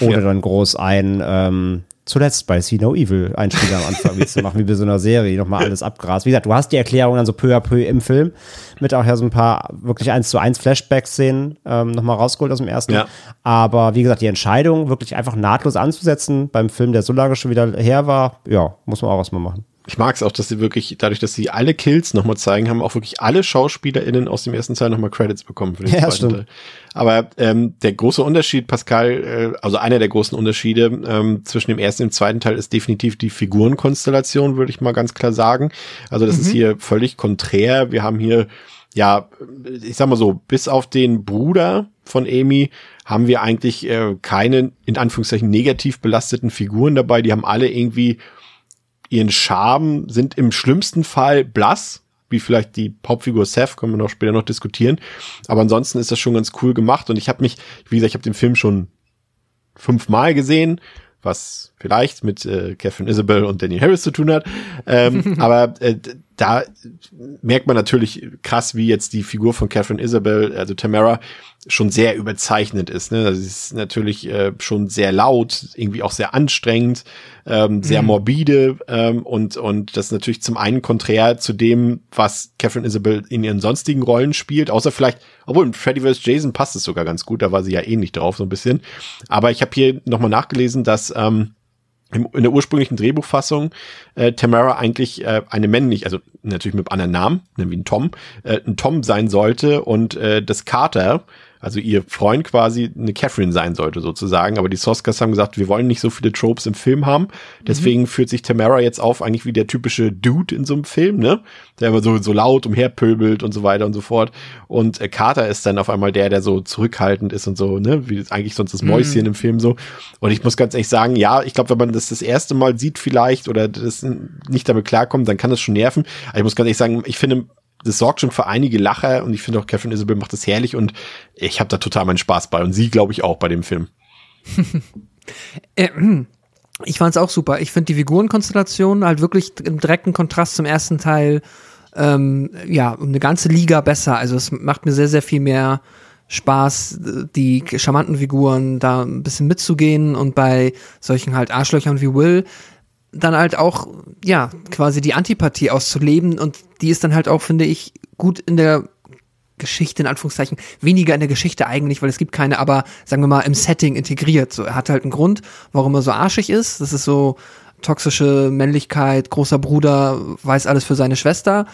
Ohne ja. dann groß ein, ähm, zuletzt bei See No Evil Einspieler am Anfang wie zu machen, wie bei so einer Serie, nochmal alles abgrast. Wie gesagt, du hast die Erklärung dann so peu à peu im Film, mit auch ja so ein paar wirklich eins zu eins Flashback-Szenen ähm, nochmal rausgeholt aus dem ersten. Ja. Aber wie gesagt, die Entscheidung, wirklich einfach nahtlos anzusetzen, beim Film, der so lange schon wieder her war, ja, muss man auch erstmal machen ich mag es auch, dass sie wirklich, dadurch, dass sie alle Kills nochmal zeigen, haben auch wirklich alle SchauspielerInnen aus dem ersten Teil nochmal Credits bekommen für den ja, zweiten Teil. Aber ähm, der große Unterschied, Pascal, äh, also einer der großen Unterschiede ähm, zwischen dem ersten und dem zweiten Teil ist definitiv die Figurenkonstellation, würde ich mal ganz klar sagen. Also das mhm. ist hier völlig konträr. Wir haben hier, ja, ich sag mal so, bis auf den Bruder von Amy haben wir eigentlich äh, keine, in Anführungszeichen, negativ belasteten Figuren dabei. Die haben alle irgendwie ihren Charme sind im schlimmsten Fall blass, wie vielleicht die Hauptfigur Seth, können wir noch später noch diskutieren. Aber ansonsten ist das schon ganz cool gemacht und ich habe mich, wie gesagt, ich habe den Film schon fünfmal gesehen, was vielleicht mit äh, Catherine Isabel und Danny Harris zu tun hat. Ähm, aber äh, da merkt man natürlich krass, wie jetzt die Figur von Catherine Isabel, also Tamara, schon sehr überzeichnet ist. Ne? Das ist natürlich äh, schon sehr laut, irgendwie auch sehr anstrengend, ähm, sehr mhm. morbide ähm, und und das ist natürlich zum einen konträr zu dem, was Catherine Isabel in ihren sonstigen Rollen spielt, außer vielleicht, obwohl in Freddy vs. Jason passt es sogar ganz gut, da war sie ja ähnlich drauf so ein bisschen. Aber ich habe hier nochmal nachgelesen, dass ähm, in der ursprünglichen Drehbuchfassung äh, Tamara eigentlich äh, eine männlich, also natürlich mit einem anderen Namen, wie ein Tom, äh, ein Tom sein sollte und äh, das Carter also ihr Freund quasi eine Catherine sein sollte sozusagen. Aber die Soskas haben gesagt, wir wollen nicht so viele Tropes im Film haben. Deswegen mhm. führt sich Tamara jetzt auf eigentlich wie der typische Dude in so einem Film, ne? Der immer so, so laut umherpöbelt und so weiter und so fort. Und äh, Carter ist dann auf einmal der, der so zurückhaltend ist und so, ne? Wie eigentlich sonst das Mäuschen mhm. im Film so. Und ich muss ganz ehrlich sagen, ja, ich glaube, wenn man das das erste Mal sieht vielleicht oder das nicht damit klarkommt, dann kann das schon nerven. Aber ich muss ganz ehrlich sagen, ich finde, das sorgt schon für einige Lacher und ich finde auch Catherine Isabel macht das herrlich und ich habe da total meinen Spaß bei und sie glaube ich auch bei dem Film. Äh, ich fand es auch super. Ich finde die Figurenkonstellation halt wirklich im direkten Kontrast zum ersten Teil ähm, ja um eine ganze Liga besser. Also es macht mir sehr sehr viel mehr Spaß, die charmanten Figuren da ein bisschen mitzugehen und bei solchen halt Arschlöchern wie Will dann halt auch, ja, quasi die Antipathie auszuleben und die ist dann halt auch, finde ich, gut in der Geschichte, in Anführungszeichen, weniger in der Geschichte eigentlich, weil es gibt keine, aber sagen wir mal im Setting integriert. So, er hat halt einen Grund, warum er so arschig ist. Das ist so toxische Männlichkeit, großer Bruder, weiß alles für seine Schwester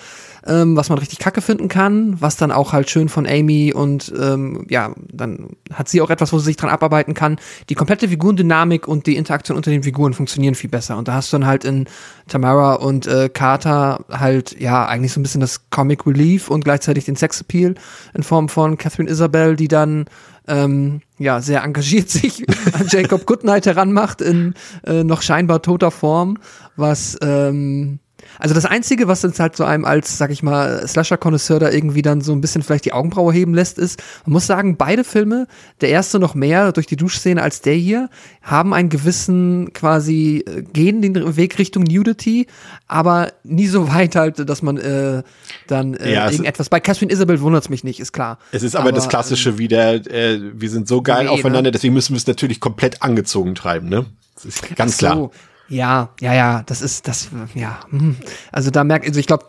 ähm, was man richtig kacke finden kann, was dann auch halt schön von Amy und ähm, ja, dann hat sie auch etwas, wo sie sich dran abarbeiten kann. Die komplette Figurendynamik und die Interaktion unter den Figuren funktionieren viel besser. Und da hast du dann halt in Tamara und äh, Carter halt, ja, eigentlich so ein bisschen das Comic Relief und gleichzeitig den Sexappeal in Form von Catherine Isabel, die dann ähm, ja, sehr engagiert sich an Jacob Goodnight heranmacht in äh, noch scheinbar toter Form, was ähm, also das Einzige, was uns halt so einem als, sag ich mal, Slasher-Konnoisseur da irgendwie dann so ein bisschen vielleicht die Augenbraue heben lässt, ist, man muss sagen, beide Filme, der erste noch mehr durch die Duschszene als der hier, haben einen gewissen quasi, äh, gehen den Weg Richtung Nudity, aber nie so weit halt, dass man äh, dann äh, ja, irgendetwas, bei Catherine Isabel wundert es mich nicht, ist klar. Es ist aber, aber das Klassische ähm, wieder, äh, wir sind so geil nee, aufeinander, ne? deswegen müssen wir es natürlich komplett angezogen treiben, ne? Das ist ganz so. klar. Ja, ja, ja, das ist das, ja. Hm. Also da merkt, also ich glaube,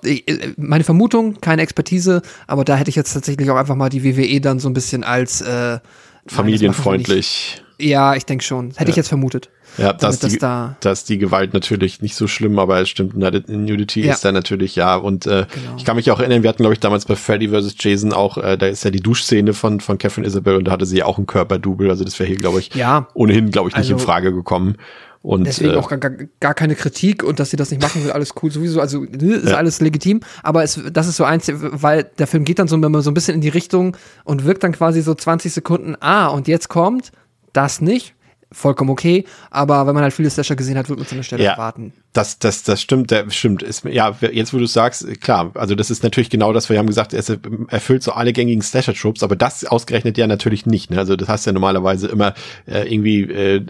meine Vermutung, keine Expertise, aber da hätte ich jetzt tatsächlich auch einfach mal die WWE dann so ein bisschen als äh, familienfreundlich. Ja, ich denke schon. Hätte ja. ich jetzt vermutet. Ja, dass die, da dass die Gewalt natürlich nicht so schlimm, aber es stimmt, Nudity ja. ist da natürlich, ja. Und äh, genau. ich kann mich auch erinnern, wir hatten, glaube ich, damals bei Freddy vs. Jason auch, äh, da ist ja die Duschszene von, von Catherine Isabel und da hatte sie ja auch ein Körperdouble. Also das wäre hier, glaube ich, ja. ohnehin, glaube ich, nicht also, in Frage gekommen. Und, Deswegen äh, auch gar, gar, keine Kritik und dass sie das nicht machen will, alles cool sowieso. Also ne, ist ja. alles legitim. Aber es, das ist so eins, weil der Film geht dann so, so ein bisschen in die Richtung und wirkt dann quasi so 20 Sekunden, ah, und jetzt kommt das nicht vollkommen okay, aber wenn man halt viele Slasher gesehen hat, wird man zu einer Stelle ja, warten. Das, das, das stimmt, das stimmt. Ist, ja, jetzt wo du sagst, klar, also das ist natürlich genau das, wir haben gesagt, es erfüllt so alle gängigen Slasher-Tropes, aber das ausgerechnet ja natürlich nicht. Ne? Also das heißt ja normalerweise immer äh, irgendwie äh,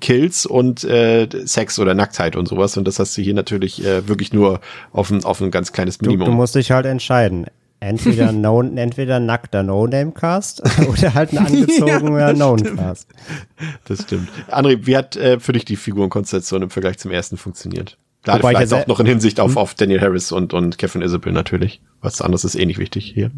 Kills und äh, Sex oder Nacktheit und sowas und das hast du hier natürlich äh, wirklich nur auf ein, auf ein ganz kleines Minimum. Du, du musst dich halt entscheiden Entweder, no, entweder nackter No-Name-Cast oder halt ein angezogener ja, No-Name-Cast. Das stimmt. André, wie hat äh, für dich die Figurenkonstellation im Vergleich zum ersten funktioniert? Gerade Wobei vielleicht auch noch in Hinsicht auf, hm? auf Daniel Harris und, und Kevin Isabel natürlich. Was anderes ist eh nicht wichtig hier.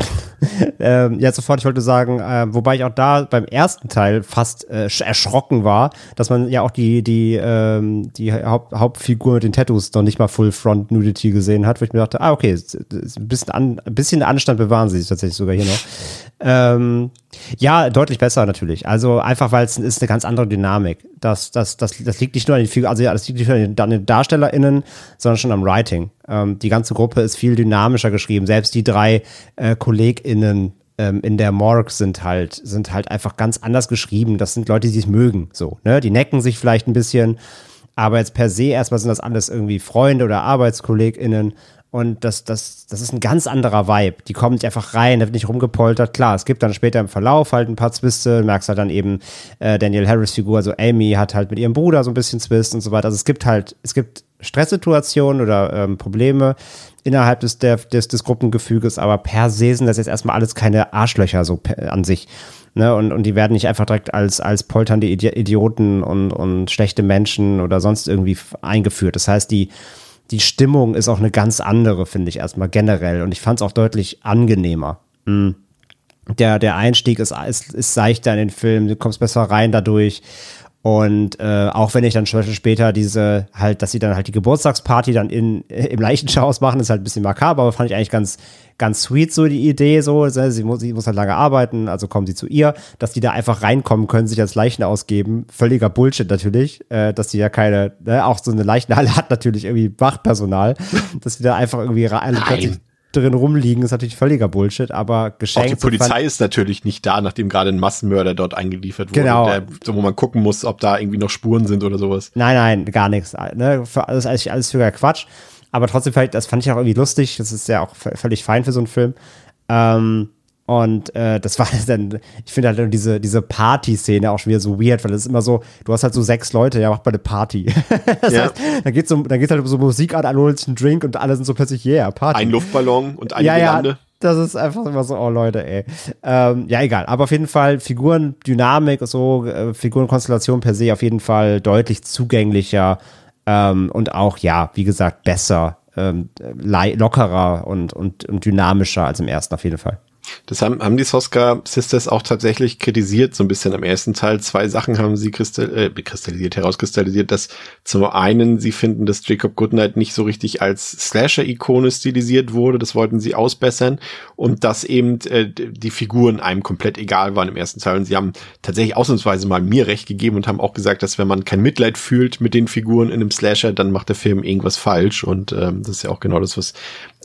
ähm, ja, sofort, ich wollte sagen, äh, wobei ich auch da beim ersten Teil fast äh, erschrocken war, dass man ja auch die, die, ähm, die Haupt, Hauptfigur mit den Tattoos noch nicht mal Full Front Nudity gesehen hat, wo ich mir dachte, ah, okay, ein bisschen, an, ein bisschen Anstand bewahren sie sich tatsächlich sogar hier noch. Ähm, ja, deutlich besser natürlich. Also einfach, weil es ist eine ganz andere Dynamik. Das, das, das, das liegt nicht nur an den Figuren, also das liegt nicht nur an den DarstellerInnen, sondern schon am Writing. Ähm, die ganze Gruppe ist viel dynamischer geschrieben. Selbst die drei äh, KollegInnen ähm, in der Morgue sind halt, sind halt einfach ganz anders geschrieben. Das sind Leute, die sich mögen. So, ne? Die necken sich vielleicht ein bisschen. Aber jetzt per se erstmal sind das alles irgendwie Freunde oder ArbeitskollegInnen und das, das, das ist ein ganz anderer Vibe. Die kommen nicht einfach rein, da wird nicht rumgepoltert. Klar, es gibt dann später im Verlauf halt ein paar Zwiste. Merkst halt dann eben äh, Daniel Harris Figur, also Amy hat halt mit ihrem Bruder so ein bisschen Zwist und so weiter. Also es gibt halt, es gibt Stresssituationen oder ähm, Probleme innerhalb des, der, des, des Gruppengefüges, aber per se sind das jetzt erstmal alles keine Arschlöcher so an sich. Ne? Und, und die werden nicht einfach direkt als, als polternde Idioten und, und schlechte Menschen oder sonst irgendwie eingeführt. Das heißt, die, die Stimmung ist auch eine ganz andere, finde ich erstmal generell. Und ich fand es auch deutlich angenehmer. Mhm. Der, der Einstieg ist, ist, ist seichter in den Film, du kommst besser rein dadurch. Und äh, auch wenn ich dann später diese halt, dass sie dann halt die Geburtstagsparty dann in, im Leichenschauhaus machen, ist halt ein bisschen makaber, aber fand ich eigentlich ganz, ganz sweet so die Idee so. Ne? Sie muss, sie muss halt lange arbeiten, also kommen sie zu ihr, dass die da einfach reinkommen können, sich als Leichen ausgeben. Völliger Bullshit natürlich, äh, dass die ja keine, ne? auch so eine Leichenhalle hat natürlich irgendwie Wachpersonal, dass die da einfach irgendwie alle plötzlich drin rumliegen, ist natürlich völliger Bullshit, aber geschenkt. Auch die Polizei ist natürlich nicht da, nachdem gerade ein Massenmörder dort eingeliefert wurde, genau. der, wo man gucken muss, ob da irgendwie noch Spuren sind oder sowas. Nein, nein, gar nichts. Ne? Alles, alles, alles für Quatsch. Aber trotzdem, das fand ich auch irgendwie lustig. Das ist ja auch völlig fein für so einen Film. Ähm, und äh, das war dann, ich finde halt diese, diese Party-Szene auch schon wieder so weird, weil es ist immer so, du hast halt so sechs Leute, ja, mach mal eine Party. das ja. heißt, dann geht's so, dann geht's halt so Musik an, alle holen sich einen Drink und alle sind so plötzlich, yeah, Party. Ein Luftballon und eine ja, Gelande. Ja, das ist einfach immer so, oh Leute, ey. Ähm, ja, egal. Aber auf jeden Fall Figuren, Dynamik, so, äh, Figurenkonstellation per se auf jeden Fall deutlich zugänglicher ähm, und auch, ja, wie gesagt, besser, ähm, lockerer und, und, und dynamischer als im ersten auf jeden Fall. Das haben, haben die Soska Sisters auch tatsächlich kritisiert, so ein bisschen am ersten Teil. Zwei Sachen haben sie kristall, äh, kristallisiert, herauskristallisiert, dass zum einen sie finden, dass Jacob Goodnight nicht so richtig als Slasher-Ikone stilisiert wurde, das wollten sie ausbessern und dass eben äh, die Figuren einem komplett egal waren im ersten Teil. Und sie haben tatsächlich ausnahmsweise mal mir recht gegeben und haben auch gesagt, dass wenn man kein Mitleid fühlt mit den Figuren in einem Slasher, dann macht der Film irgendwas falsch und ähm, das ist ja auch genau das, was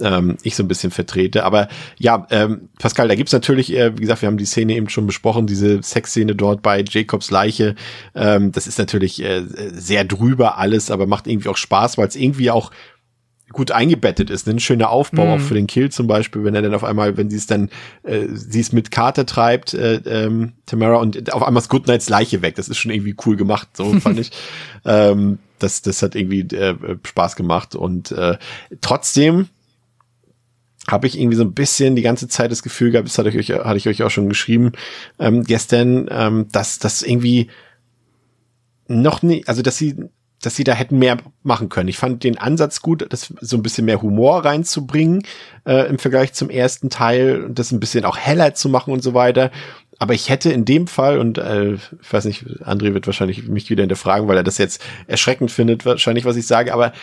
ähm, ich so ein bisschen vertrete. Aber ja, ähm, Pascal, da gibt's natürlich, äh, wie gesagt, wir haben die Szene eben schon besprochen, diese Sexszene dort bei Jacobs Leiche. Ähm, das ist natürlich äh, sehr drüber alles, aber macht irgendwie auch Spaß, weil es irgendwie auch gut eingebettet ist. Ein schöner Aufbau mm. auch für den Kill zum Beispiel, wenn er dann auf einmal, wenn sie es dann, äh, sie es mit Carter treibt, äh, ähm, Tamara, und auf einmal ist Goodnights Leiche weg. Das ist schon irgendwie cool gemacht, so fand ich. Ähm, das, das hat irgendwie äh, Spaß gemacht und äh, trotzdem habe ich irgendwie so ein bisschen die ganze Zeit das Gefühl gehabt, das hatte ich euch, hatte ich euch auch schon geschrieben ähm, gestern, ähm, dass das irgendwie noch nicht, also dass sie dass sie da hätten mehr machen können. Ich fand den Ansatz gut, das so ein bisschen mehr Humor reinzubringen äh, im Vergleich zum ersten Teil und das ein bisschen auch heller zu machen und so weiter. Aber ich hätte in dem Fall, und äh, ich weiß nicht, André wird wahrscheinlich mich wieder hinterfragen, weil er das jetzt erschreckend findet, wahrscheinlich, was ich sage, aber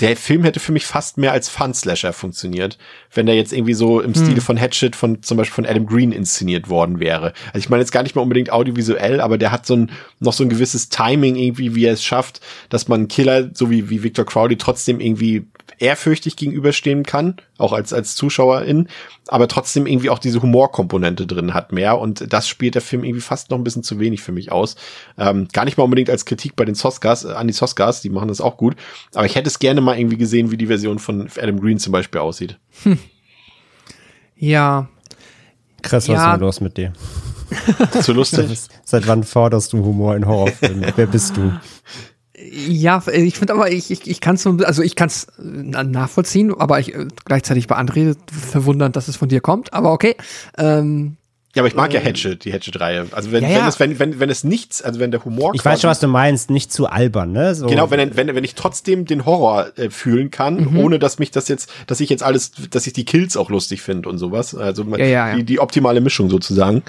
der Film hätte für mich fast mehr als Fun-Slasher funktioniert, wenn der jetzt irgendwie so im Stile hm. von Hatchet von zum Beispiel von Adam Green inszeniert worden wäre. Also ich meine jetzt gar nicht mal unbedingt audiovisuell, aber der hat so ein noch so ein gewisses Timing irgendwie, wie er es schafft, dass man Killer, so wie, wie Victor Crowley, trotzdem irgendwie ehrfürchtig gegenüberstehen kann, auch als, als Zuschauerin, aber trotzdem irgendwie auch diese Humorkomponente drin hat mehr und das spielt der Film irgendwie fast noch ein bisschen zu wenig für mich aus. Ähm, gar nicht mal unbedingt als Kritik bei den Soskas, äh, an die Soskas, die machen das auch gut, aber ich hätte es gerne mal irgendwie gesehen, wie die Version von Adam Green zum Beispiel aussieht. Hm. Ja. Krass, was ja. ist los mit dir? Zu lustig. Seit wann forderst du Humor in Horrorfilmen? Wer bist du? Ja, ich finde aber, ich, ich, ich kann es also ich kann es nachvollziehen, aber ich äh, gleichzeitig bei André verwundert, dass es von dir kommt, aber okay. Ähm, ja, aber ich mag äh, ja Hatchet, die Hatchet-Reihe. Also wenn, ja, ja. wenn es, wenn, wenn, wenn es nichts, also wenn der Humor. Ich weiß schon, was du meinst, nicht zu albern, ne? So. Genau, wenn, wenn, wenn ich trotzdem den Horror äh, fühlen kann, mhm. ohne dass mich das jetzt, dass ich jetzt alles, dass ich die Kills auch lustig finde und sowas. Also ja, ja, die, die optimale Mischung sozusagen.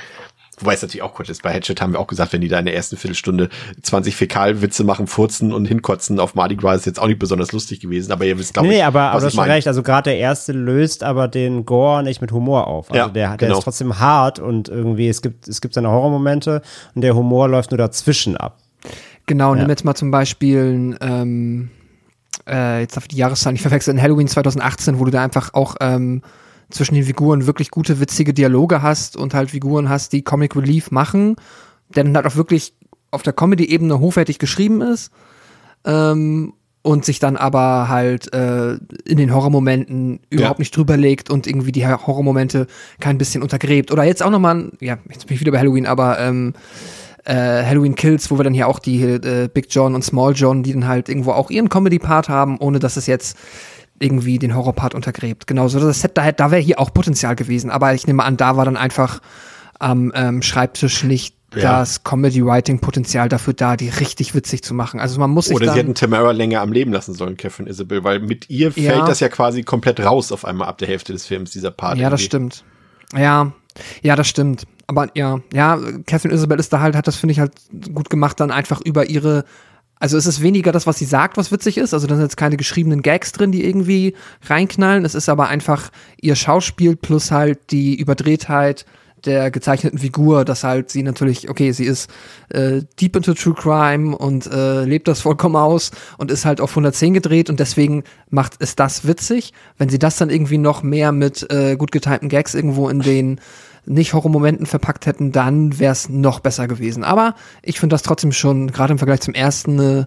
Wobei es natürlich auch kurz ist. Bei Hatchet haben wir auch gesagt, wenn die da in der ersten Viertelstunde 20 Fäkalwitze machen, furzen und hinkotzen auf Mardi Gras, ist jetzt auch nicht besonders lustig gewesen. Aber ihr wisst, glaube nee, ich, aber, aber du hast schon recht. Also gerade der erste löst aber den Gore nicht mit Humor auf. Also ja, der, der genau. ist trotzdem hart und irgendwie, es gibt, es gibt seine Horrormomente und der Humor läuft nur dazwischen ab. Genau, ja. nimm jetzt mal zum Beispiel, ähm, äh, jetzt darf ich die Jahreszahl nicht verwechseln, Halloween 2018, wo du da einfach auch, ähm, zwischen den Figuren wirklich gute, witzige Dialoge hast und halt Figuren hast, die Comic Relief machen, der dann halt auch wirklich auf der Comedy-Ebene hochwertig geschrieben ist ähm, und sich dann aber halt äh, in den Horrormomenten überhaupt ja. nicht drüber legt und irgendwie die Horrormomente kein bisschen untergräbt. Oder jetzt auch nochmal, ja, jetzt bin ich wieder bei Halloween, aber ähm, äh, Halloween Kills, wo wir dann hier auch die äh, Big John und Small John, die dann halt irgendwo auch ihren Comedy-Part haben, ohne dass es jetzt irgendwie den Horrorpart untergräbt. Genauso das Set, da, da wäre hier auch Potenzial gewesen, aber ich nehme an, da war dann einfach am ähm, Schreibtisch nicht ja. das Comedy-Writing-Potenzial dafür da, die richtig witzig zu machen. Also man muss sich Oder sie hätten Tamara länger am Leben lassen sollen, Catherine Isabel, weil mit ihr ja. fällt das ja quasi komplett raus auf einmal ab der Hälfte des Films, dieser Part. Ja, das stimmt. Ja, ja, das stimmt. aber ja, ja, Catherine Isabel ist da halt, hat das, finde ich, halt gut gemacht, dann einfach über ihre also es ist weniger das, was sie sagt, was witzig ist. Also da sind jetzt keine geschriebenen Gags drin, die irgendwie reinknallen. Es ist aber einfach ihr Schauspiel plus halt die Überdrehtheit der gezeichneten Figur, dass halt sie natürlich, okay, sie ist äh, deep into True Crime und äh, lebt das vollkommen aus und ist halt auf 110 gedreht und deswegen macht es das witzig. Wenn sie das dann irgendwie noch mehr mit äh, gut getimten Gags irgendwo in den nicht Horrormomenten verpackt hätten, dann wäre es noch besser gewesen. Aber ich finde das trotzdem schon, gerade im Vergleich zum ersten, eine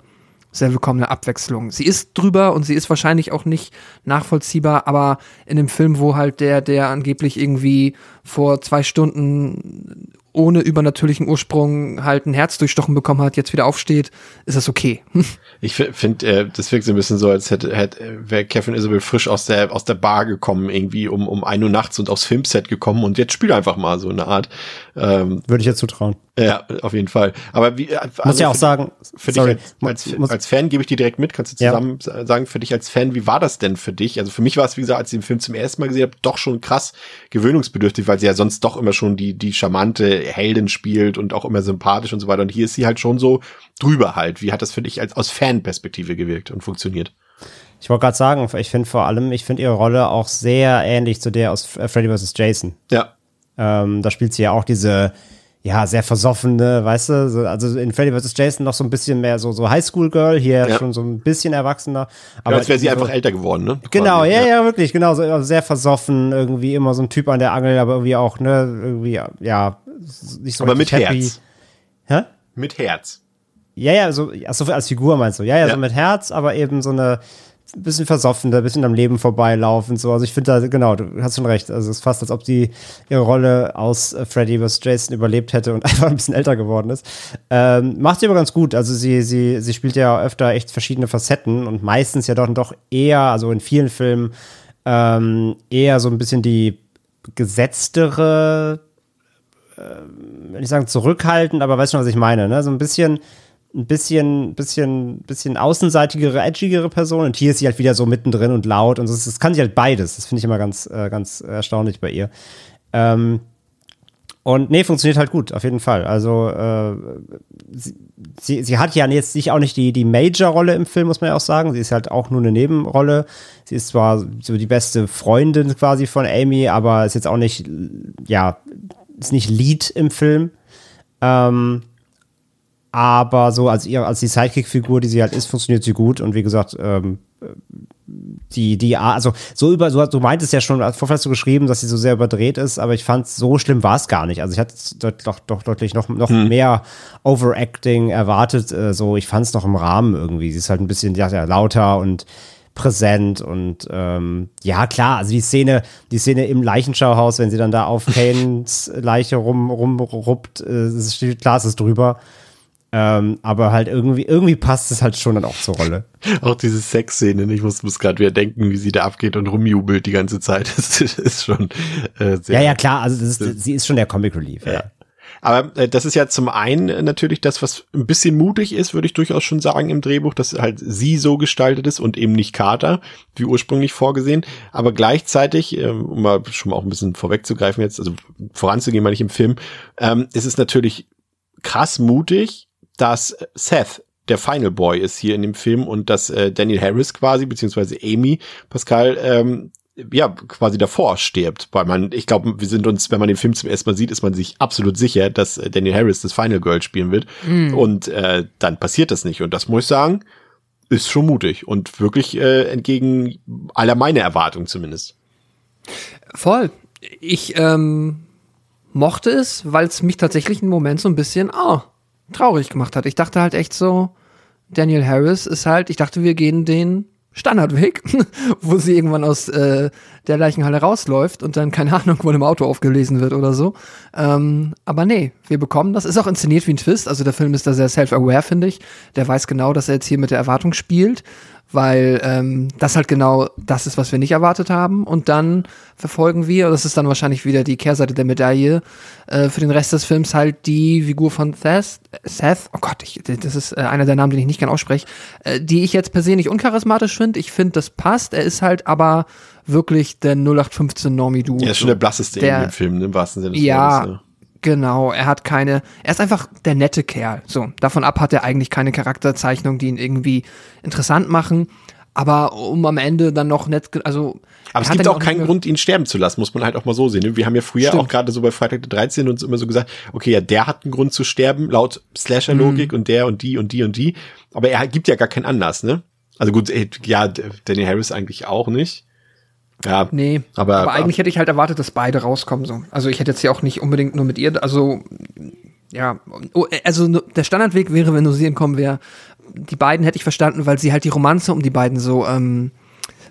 sehr willkommene Abwechslung. Sie ist drüber und sie ist wahrscheinlich auch nicht nachvollziehbar, aber in dem Film, wo halt der, der angeblich irgendwie vor zwei Stunden ohne übernatürlichen Ursprung halt ein Herz durchstochen bekommen hat, jetzt wieder aufsteht, ist das okay. Ich finde, äh, das wirkt so ein bisschen so, als hätte, hätte wäre Kevin Isabel frisch aus der aus der Bar gekommen, irgendwie um um ein Uhr nachts und aufs Filmset gekommen und jetzt spiel einfach mal so eine Art. Ähm, Würde ich jetzt zutrauen. Ja, auf jeden Fall. Aber wie also muss ja auch für, sagen, für sorry, dich als, als, als, Fan gebe ich dir direkt mit. Kannst du zusammen ja. sagen für dich als Fan, wie war das denn für dich? Also für mich war es wie gesagt, als ich den Film zum ersten Mal gesehen habe, doch schon krass gewöhnungsbedürftig, weil sie ja sonst doch immer schon die die charmante Heldin spielt und auch immer sympathisch und so weiter. Und hier ist sie halt schon so drüber halt. Wie hat das für dich als aus Fanperspektive gewirkt und funktioniert? Ich wollte gerade sagen, ich finde vor allem, ich finde ihre Rolle auch sehr ähnlich zu der aus Freddy vs. Jason. Ja. Ähm, da spielt sie ja auch diese ja, sehr versoffene, weißt du, so, also in Freddy vs. Jason noch so ein bisschen mehr so, so Highschool-Girl, hier ja. schon so ein bisschen erwachsener. Aber ja, als wäre sie so, einfach älter geworden, ne? Genau, ja, ja, wirklich, genau, so sehr versoffen, irgendwie immer so ein Typ an der Angel, aber irgendwie auch, ne, irgendwie, ja, nicht so Aber mit happy. Herz. Hä? Mit Herz. Ja, ja, so, achso, als Figur meinst du, ja, ja, ja, so mit Herz, aber eben so eine, ein bisschen versoffen, ein bisschen am Leben vorbeilaufen. So. Also ich finde da, genau, du hast schon recht. Also es ist fast, als ob sie ihre Rolle aus äh, Freddy vs. Jason überlebt hätte und einfach ein bisschen älter geworden ist. Ähm, macht sie aber ganz gut. Also sie, sie, sie spielt ja öfter echt verschiedene Facetten und meistens ja doch, doch eher, also in vielen Filmen, ähm, eher so ein bisschen die gesetztere, äh, ich sagen zurückhaltend, aber weißt du, was ich meine, ne? So ein bisschen ein bisschen, bisschen, bisschen außenseitigere, edgigere Person und hier ist sie halt wieder so mittendrin und laut und das, das kann sie halt beides. Das finde ich immer ganz, äh, ganz erstaunlich bei ihr. Ähm, und nee, funktioniert halt gut, auf jeden Fall. Also äh, sie, sie, sie, hat ja jetzt nicht auch nicht die, die Major-Rolle im Film, muss man ja auch sagen. Sie ist halt auch nur eine Nebenrolle. Sie ist zwar so die beste Freundin quasi von Amy, aber ist jetzt auch nicht, ja, ist nicht Lead im Film. Ähm, aber so als ihr, als die Sidekick-Figur, die sie halt ist, funktioniert sie gut. Und wie gesagt, ähm, die, die, also so über, so, du meintest ja schon, vorher hast du geschrieben, dass sie so sehr überdreht ist, aber ich fand, so schlimm war es gar nicht. Also ich hatte doch, doch deutlich noch, noch hm. mehr Overacting erwartet. Äh, so, ich fand es noch im Rahmen irgendwie. Sie ist halt ein bisschen ja, ja, lauter und präsent und ähm, ja klar, also die Szene, die Szene im Leichenschauhaus, wenn sie dann da auf Kanes Leiche rum rumruppt, äh, ist, klar, es ist drüber. Ähm, aber halt irgendwie, irgendwie passt es halt schon dann auch zur Rolle. auch diese Sexszene, ich muss, muss gerade wieder denken, wie sie da abgeht und rumjubelt die ganze Zeit. Das ist schon äh, sehr. Ja, ja, klar, also ist, sie ist schon der Comic Relief. Ja. ja. Aber äh, das ist ja zum einen natürlich das, was ein bisschen mutig ist, würde ich durchaus schon sagen im Drehbuch, dass halt sie so gestaltet ist und eben nicht Carter, wie ursprünglich vorgesehen. Aber gleichzeitig, äh, um mal schon mal auch ein bisschen vorwegzugreifen jetzt, also voranzugehen, meine ich im Film, ähm, ist es natürlich krass mutig, dass Seth der Final Boy ist hier in dem Film und dass äh, Daniel Harris quasi, beziehungsweise Amy Pascal, ähm, ja, quasi davor stirbt. Weil man, ich glaube, wir sind uns, wenn man den Film zum ersten Mal sieht, ist man sich absolut sicher, dass äh, Daniel Harris das Final Girl spielen wird. Mhm. Und äh, dann passiert das nicht. Und das muss ich sagen, ist schon mutig und wirklich äh, entgegen aller meiner Erwartungen zumindest. Voll. Ich ähm, mochte es, weil es mich tatsächlich einen Moment so ein bisschen, oh, traurig gemacht hat. Ich dachte halt echt so, Daniel Harris ist halt, ich dachte, wir gehen den Standardweg, wo sie irgendwann aus äh, der Leichenhalle rausläuft und dann, keine Ahnung, von dem Auto aufgelesen wird oder so. Ähm, aber nee, wir bekommen das. Ist auch inszeniert wie ein Twist. Also der Film ist da sehr self-aware, finde ich. Der weiß genau, dass er jetzt hier mit der Erwartung spielt weil ähm, das halt genau das ist, was wir nicht erwartet haben. Und dann verfolgen wir, das ist dann wahrscheinlich wieder die Kehrseite der Medaille, äh, für den Rest des Films halt die Figur von Seth, Seth oh Gott, ich, das ist äh, einer der Namen, den ich nicht gerne ausspreche, äh, die ich jetzt per se nicht uncharismatisch finde. Ich finde, das passt. Er ist halt aber wirklich der 0815 Normie Du. Er ist schon der blasseste der, in dem Film, ne, im wahrsten Sinne des ja, Wortes. Ja. Genau, er hat keine, er ist einfach der nette Kerl. So, davon ab hat er eigentlich keine Charakterzeichnungen, die ihn irgendwie interessant machen. Aber um am Ende dann noch nett, also. Aber es gibt auch keinen Grund, ihn sterben zu lassen, muss man halt auch mal so sehen. Ne? Wir haben ja früher Stimmt. auch gerade so bei Freitag der 13 uns immer so gesagt, okay, ja, der hat einen Grund zu sterben, laut Slasher-Logik mhm. und der und die und die und die. Aber er gibt ja gar keinen Anlass, ne? Also gut, ja, Danny Harris eigentlich auch nicht. Ja. Nee, aber, aber eigentlich hätte ich halt erwartet, dass beide rauskommen. So. Also ich hätte jetzt ja auch nicht unbedingt nur mit ihr, also ja, oh, also der Standardweg wäre, wenn nur sie entkommen wäre, die beiden hätte ich verstanden, weil sie halt die Romanze um die beiden so ähm,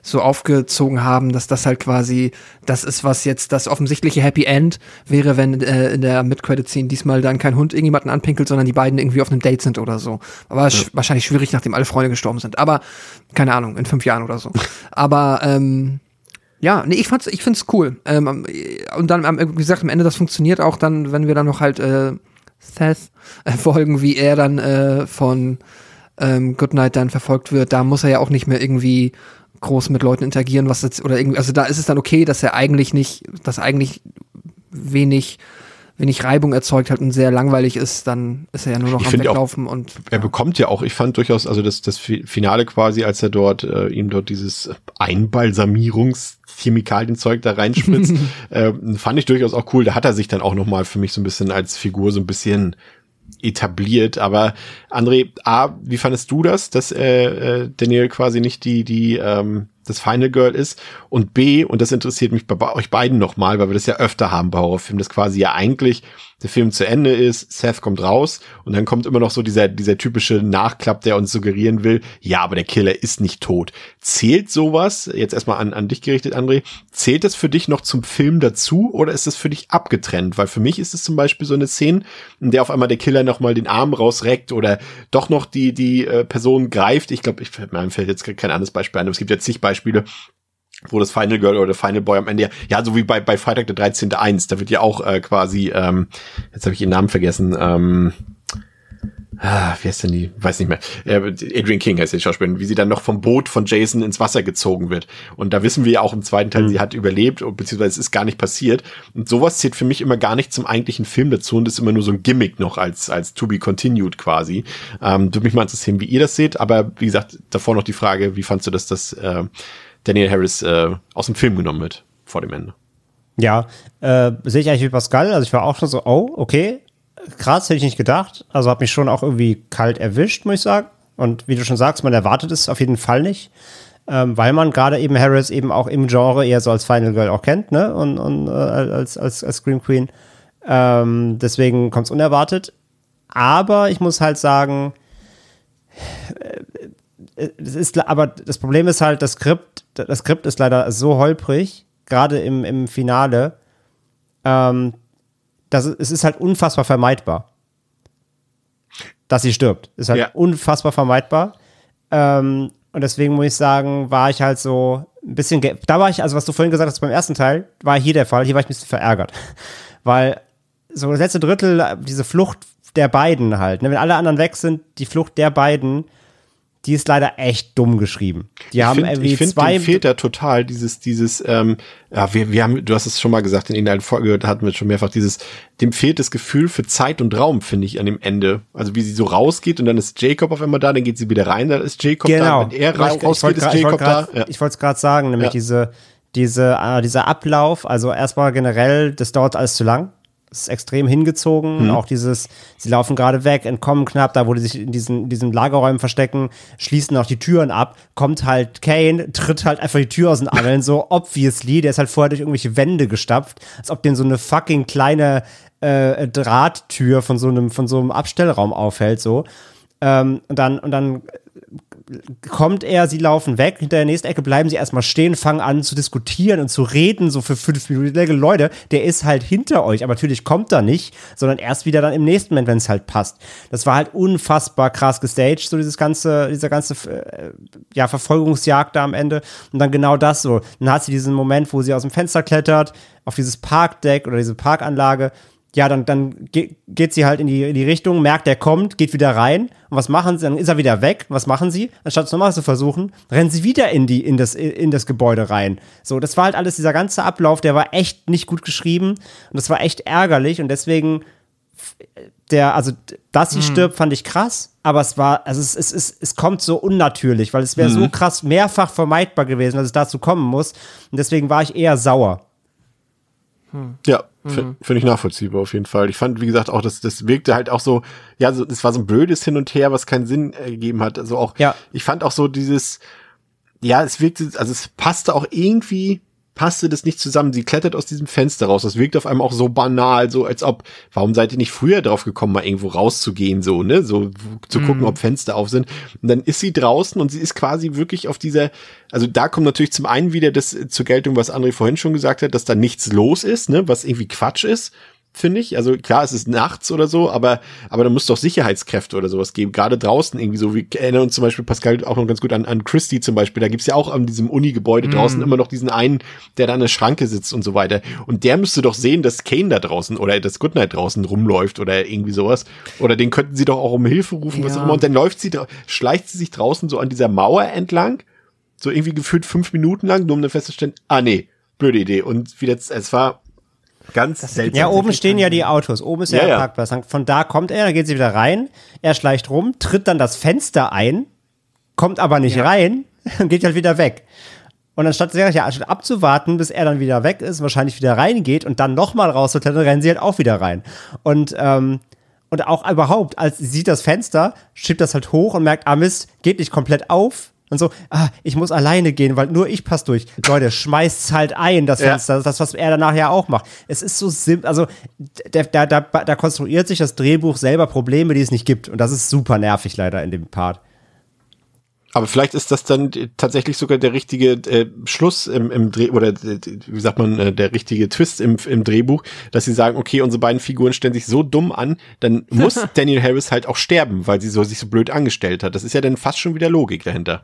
so aufgezogen haben, dass das halt quasi das ist, was jetzt das offensichtliche Happy End wäre, wenn äh, in der Mid-Credit-Scene diesmal dann kein Hund irgendjemanden anpinkelt, sondern die beiden irgendwie auf einem Date sind oder so. Aber ja. sch wahrscheinlich schwierig, nachdem alle Freunde gestorben sind. Aber keine Ahnung, in fünf Jahren oder so. Aber ähm, ja, nee, ich fand's, ich find's cool. Ähm, und dann, wie gesagt, am Ende das funktioniert auch dann, wenn wir dann noch halt äh, Seth äh, folgen, wie er dann äh, von ähm, Goodnight dann verfolgt wird. Da muss er ja auch nicht mehr irgendwie groß mit Leuten interagieren, was jetzt, oder irgendwie, also da ist es dann okay, dass er eigentlich nicht, dass eigentlich wenig wenig Reibung erzeugt hat und sehr langweilig ist, dann ist er ja nur noch ich am Weglaufen auch, und. Er bekommt ja auch, ich fand durchaus, also das, das Finale quasi, als er dort, äh, ihm dort dieses Einbalsamierungschemikalienzeug da reinspritzt, äh, fand ich durchaus auch cool. Da hat er sich dann auch nochmal für mich so ein bisschen als Figur so ein bisschen etabliert. Aber André, A, wie fandest du das, dass äh, äh, Daniel quasi nicht die, die ähm, das Final Girl ist. Und B, und das interessiert mich bei, euch beiden nochmal, weil wir das ja öfter haben bei Horrorfilmen, dass quasi ja eigentlich der Film zu Ende ist, Seth kommt raus und dann kommt immer noch so dieser, dieser typische Nachklapp, der uns suggerieren will, ja, aber der Killer ist nicht tot. Zählt sowas, jetzt erstmal an, an dich gerichtet, André, zählt das für dich noch zum Film dazu oder ist das für dich abgetrennt? Weil für mich ist es zum Beispiel so eine Szene, in der auf einmal der Killer nochmal den Arm rausreckt oder doch noch die, die äh, Person greift. Ich glaube, ich, mir fällt jetzt kein anderes Beispiel ein, aber es gibt jetzt zig Beispiele, wo das Final Girl oder Final Boy am Ende ja, ja so wie bei, bei Freitag der 13. 1, da wird ja auch äh, quasi, ähm, jetzt habe ich ihren Namen vergessen, ähm, ah, wie heißt denn die? Weiß nicht mehr. Äh, Adrian King heißt der Schauspieler, wie sie dann noch vom Boot von Jason ins Wasser gezogen wird. Und da wissen wir ja auch im zweiten Teil, mhm. sie hat überlebt, beziehungsweise es ist gar nicht passiert. Und sowas zählt für mich immer gar nicht zum eigentlichen Film dazu und ist immer nur so ein Gimmick noch als, als to be continued quasi. Ähm, würde mich mal interessieren, wie ihr das seht, aber wie gesagt, davor noch die Frage, wie fandst du das, dass äh, Daniel Harris äh, aus dem Film genommen wird vor dem Ende. Ja, äh, sehe ich eigentlich wie Pascal. Also ich war auch schon so, oh, okay, krass, hätte ich nicht gedacht. Also hat mich schon auch irgendwie kalt erwischt, muss ich sagen. Und wie du schon sagst, man erwartet es auf jeden Fall nicht. Ähm, weil man gerade eben Harris eben auch im Genre eher so als Final Girl auch kennt, ne? Und, und äh, als, als, als Scream Queen. Ähm, deswegen kommt es unerwartet. Aber ich muss halt sagen, es ist, aber das Problem ist halt, das Skript, das Skript ist leider so holprig, gerade im, im Finale, ähm, dass es ist halt unfassbar vermeidbar, dass sie stirbt. Ist halt ja. unfassbar vermeidbar. Ähm, und deswegen muss ich sagen, war ich halt so ein bisschen, da war ich, also was du vorhin gesagt hast beim ersten Teil, war hier der Fall. Hier war ich ein bisschen verärgert. Weil so das letzte Drittel, diese Flucht der beiden halt, ne, wenn alle anderen weg sind, die Flucht der beiden, die ist leider echt dumm geschrieben. Die ich haben find, irgendwie ich find, zwei. fehlt da total dieses, dieses, ähm, ja, wir, wir haben, du hast es schon mal gesagt, in irgendeiner Folge hatten wir schon mehrfach dieses, dem fehlt das Gefühl für Zeit und Raum, finde ich, an dem Ende. Also wie sie so rausgeht und dann ist Jacob auf einmal da, dann geht sie wieder rein, dann ist Jacob genau. da. Wenn er raus, rausgeht, ist Jacob grad, da. Ja. Ich wollte es gerade sagen, nämlich ja. diese, diese, äh, dieser Ablauf, also erstmal generell, das dauert alles zu lang ist extrem hingezogen. Mhm. Auch dieses, sie laufen gerade weg, entkommen knapp, da wo die sich in diesen, in diesen Lagerräumen verstecken, schließen auch die Türen ab, kommt halt Kane, tritt halt einfach die Tür aus den Angeln, so obviously, der ist halt vorher durch irgendwelche Wände gestapft, als ob den so eine fucking kleine äh, Drahttür von so einem, von so einem Abstellraum aufhält, so. Ähm, und dann, und dann kommt er, sie laufen weg, hinter der nächsten Ecke bleiben sie erstmal stehen, fangen an zu diskutieren und zu reden, so für fünf Minuten. Leute, der ist halt hinter euch, aber natürlich kommt er nicht, sondern erst wieder dann im nächsten Moment, wenn es halt passt. Das war halt unfassbar krass gestaged, so dieses ganze, dieser ganze, äh, ja, Verfolgungsjagd da am Ende. Und dann genau das so. Dann hat sie diesen Moment, wo sie aus dem Fenster klettert, auf dieses Parkdeck oder diese Parkanlage ja, dann, dann ge geht sie halt in die, in die Richtung, merkt, er kommt, geht wieder rein. Und was machen sie? Dann ist er wieder weg. Was machen sie? Anstatt es nochmal zu versuchen, rennen sie wieder in, die, in, das, in das Gebäude rein. So, das war halt alles, dieser ganze Ablauf, der war echt nicht gut geschrieben. Und das war echt ärgerlich. Und deswegen, der, also, dass sie hm. stirbt, fand ich krass. Aber es war, also es, es, es, es kommt so unnatürlich, weil es wäre mhm. so krass mehrfach vermeidbar gewesen, dass es dazu kommen muss. Und deswegen war ich eher sauer. Hm. Ja, mhm. finde ich nachvollziehbar auf jeden Fall. Ich fand, wie gesagt, auch, dass das wirkte halt auch so, ja, so, es war so ein blödes Hin und Her, was keinen Sinn ergeben hat. Also auch, ja. ich fand auch so dieses, ja, es wirkte, also es passte auch irgendwie passte das nicht zusammen. Sie klettert aus diesem Fenster raus. Das wirkt auf einmal auch so banal, so als ob, warum seid ihr nicht früher drauf gekommen, mal irgendwo rauszugehen, so, ne? So zu gucken, mm. ob Fenster auf sind. Und dann ist sie draußen und sie ist quasi wirklich auf dieser, also da kommt natürlich zum einen wieder das zur Geltung, was André vorhin schon gesagt hat, dass da nichts los ist, ne? Was irgendwie Quatsch ist finde ich. Also klar, es ist nachts oder so, aber, aber da muss doch Sicherheitskräfte oder sowas geben. Gerade draußen irgendwie so. Wir erinnern uns zum Beispiel, Pascal, auch noch ganz gut an, an Christie zum Beispiel. Da gibt's ja auch an diesem Uni-Gebäude mm. draußen immer noch diesen einen, der da an der Schranke sitzt und so weiter. Und der müsste doch sehen, dass Kane da draußen oder das Goodnight draußen rumläuft oder irgendwie sowas. Oder den könnten sie doch auch um Hilfe rufen, ja. was auch immer. Und dann läuft sie, schleicht sie sich draußen so an dieser Mauer entlang. So irgendwie gefühlt fünf Minuten lang, nur um dann festzustellen, ah nee, blöde Idee. Und wieder, es war Ganz seltsam. Ja, oben stehen ja die Autos. Oben ist ja, ja der Parkplatz. Von da kommt er, dann geht sie wieder rein. Er schleicht rum, tritt dann das Fenster ein, kommt aber nicht ja. rein und geht halt wieder weg. Und anstatt, ja, anstatt abzuwarten, bis er dann wieder weg ist, wahrscheinlich wieder reingeht und dann nochmal rauszuklettern, rennen sie halt auch wieder rein. Und, ähm, und auch überhaupt, als sie sieht das Fenster, schiebt das halt hoch und merkt, ah Mist, geht nicht komplett auf, und so, ah, ich muss alleine gehen, weil nur ich passe durch. Leute, schmeißt's halt ein, das Fenster, ja. das, was er danach ja auch macht. Es ist so simpel, also da, da, da, da konstruiert sich das Drehbuch selber Probleme, die es nicht gibt. Und das ist super nervig leider in dem Part. Aber vielleicht ist das dann tatsächlich sogar der richtige äh, Schluss im, im Dreh oder äh, wie sagt man äh, der richtige Twist im, im Drehbuch, dass sie sagen, okay, unsere beiden Figuren stellen sich so dumm an, dann muss Daniel Harris halt auch sterben, weil sie so sich so blöd angestellt hat. Das ist ja dann fast schon wieder Logik dahinter.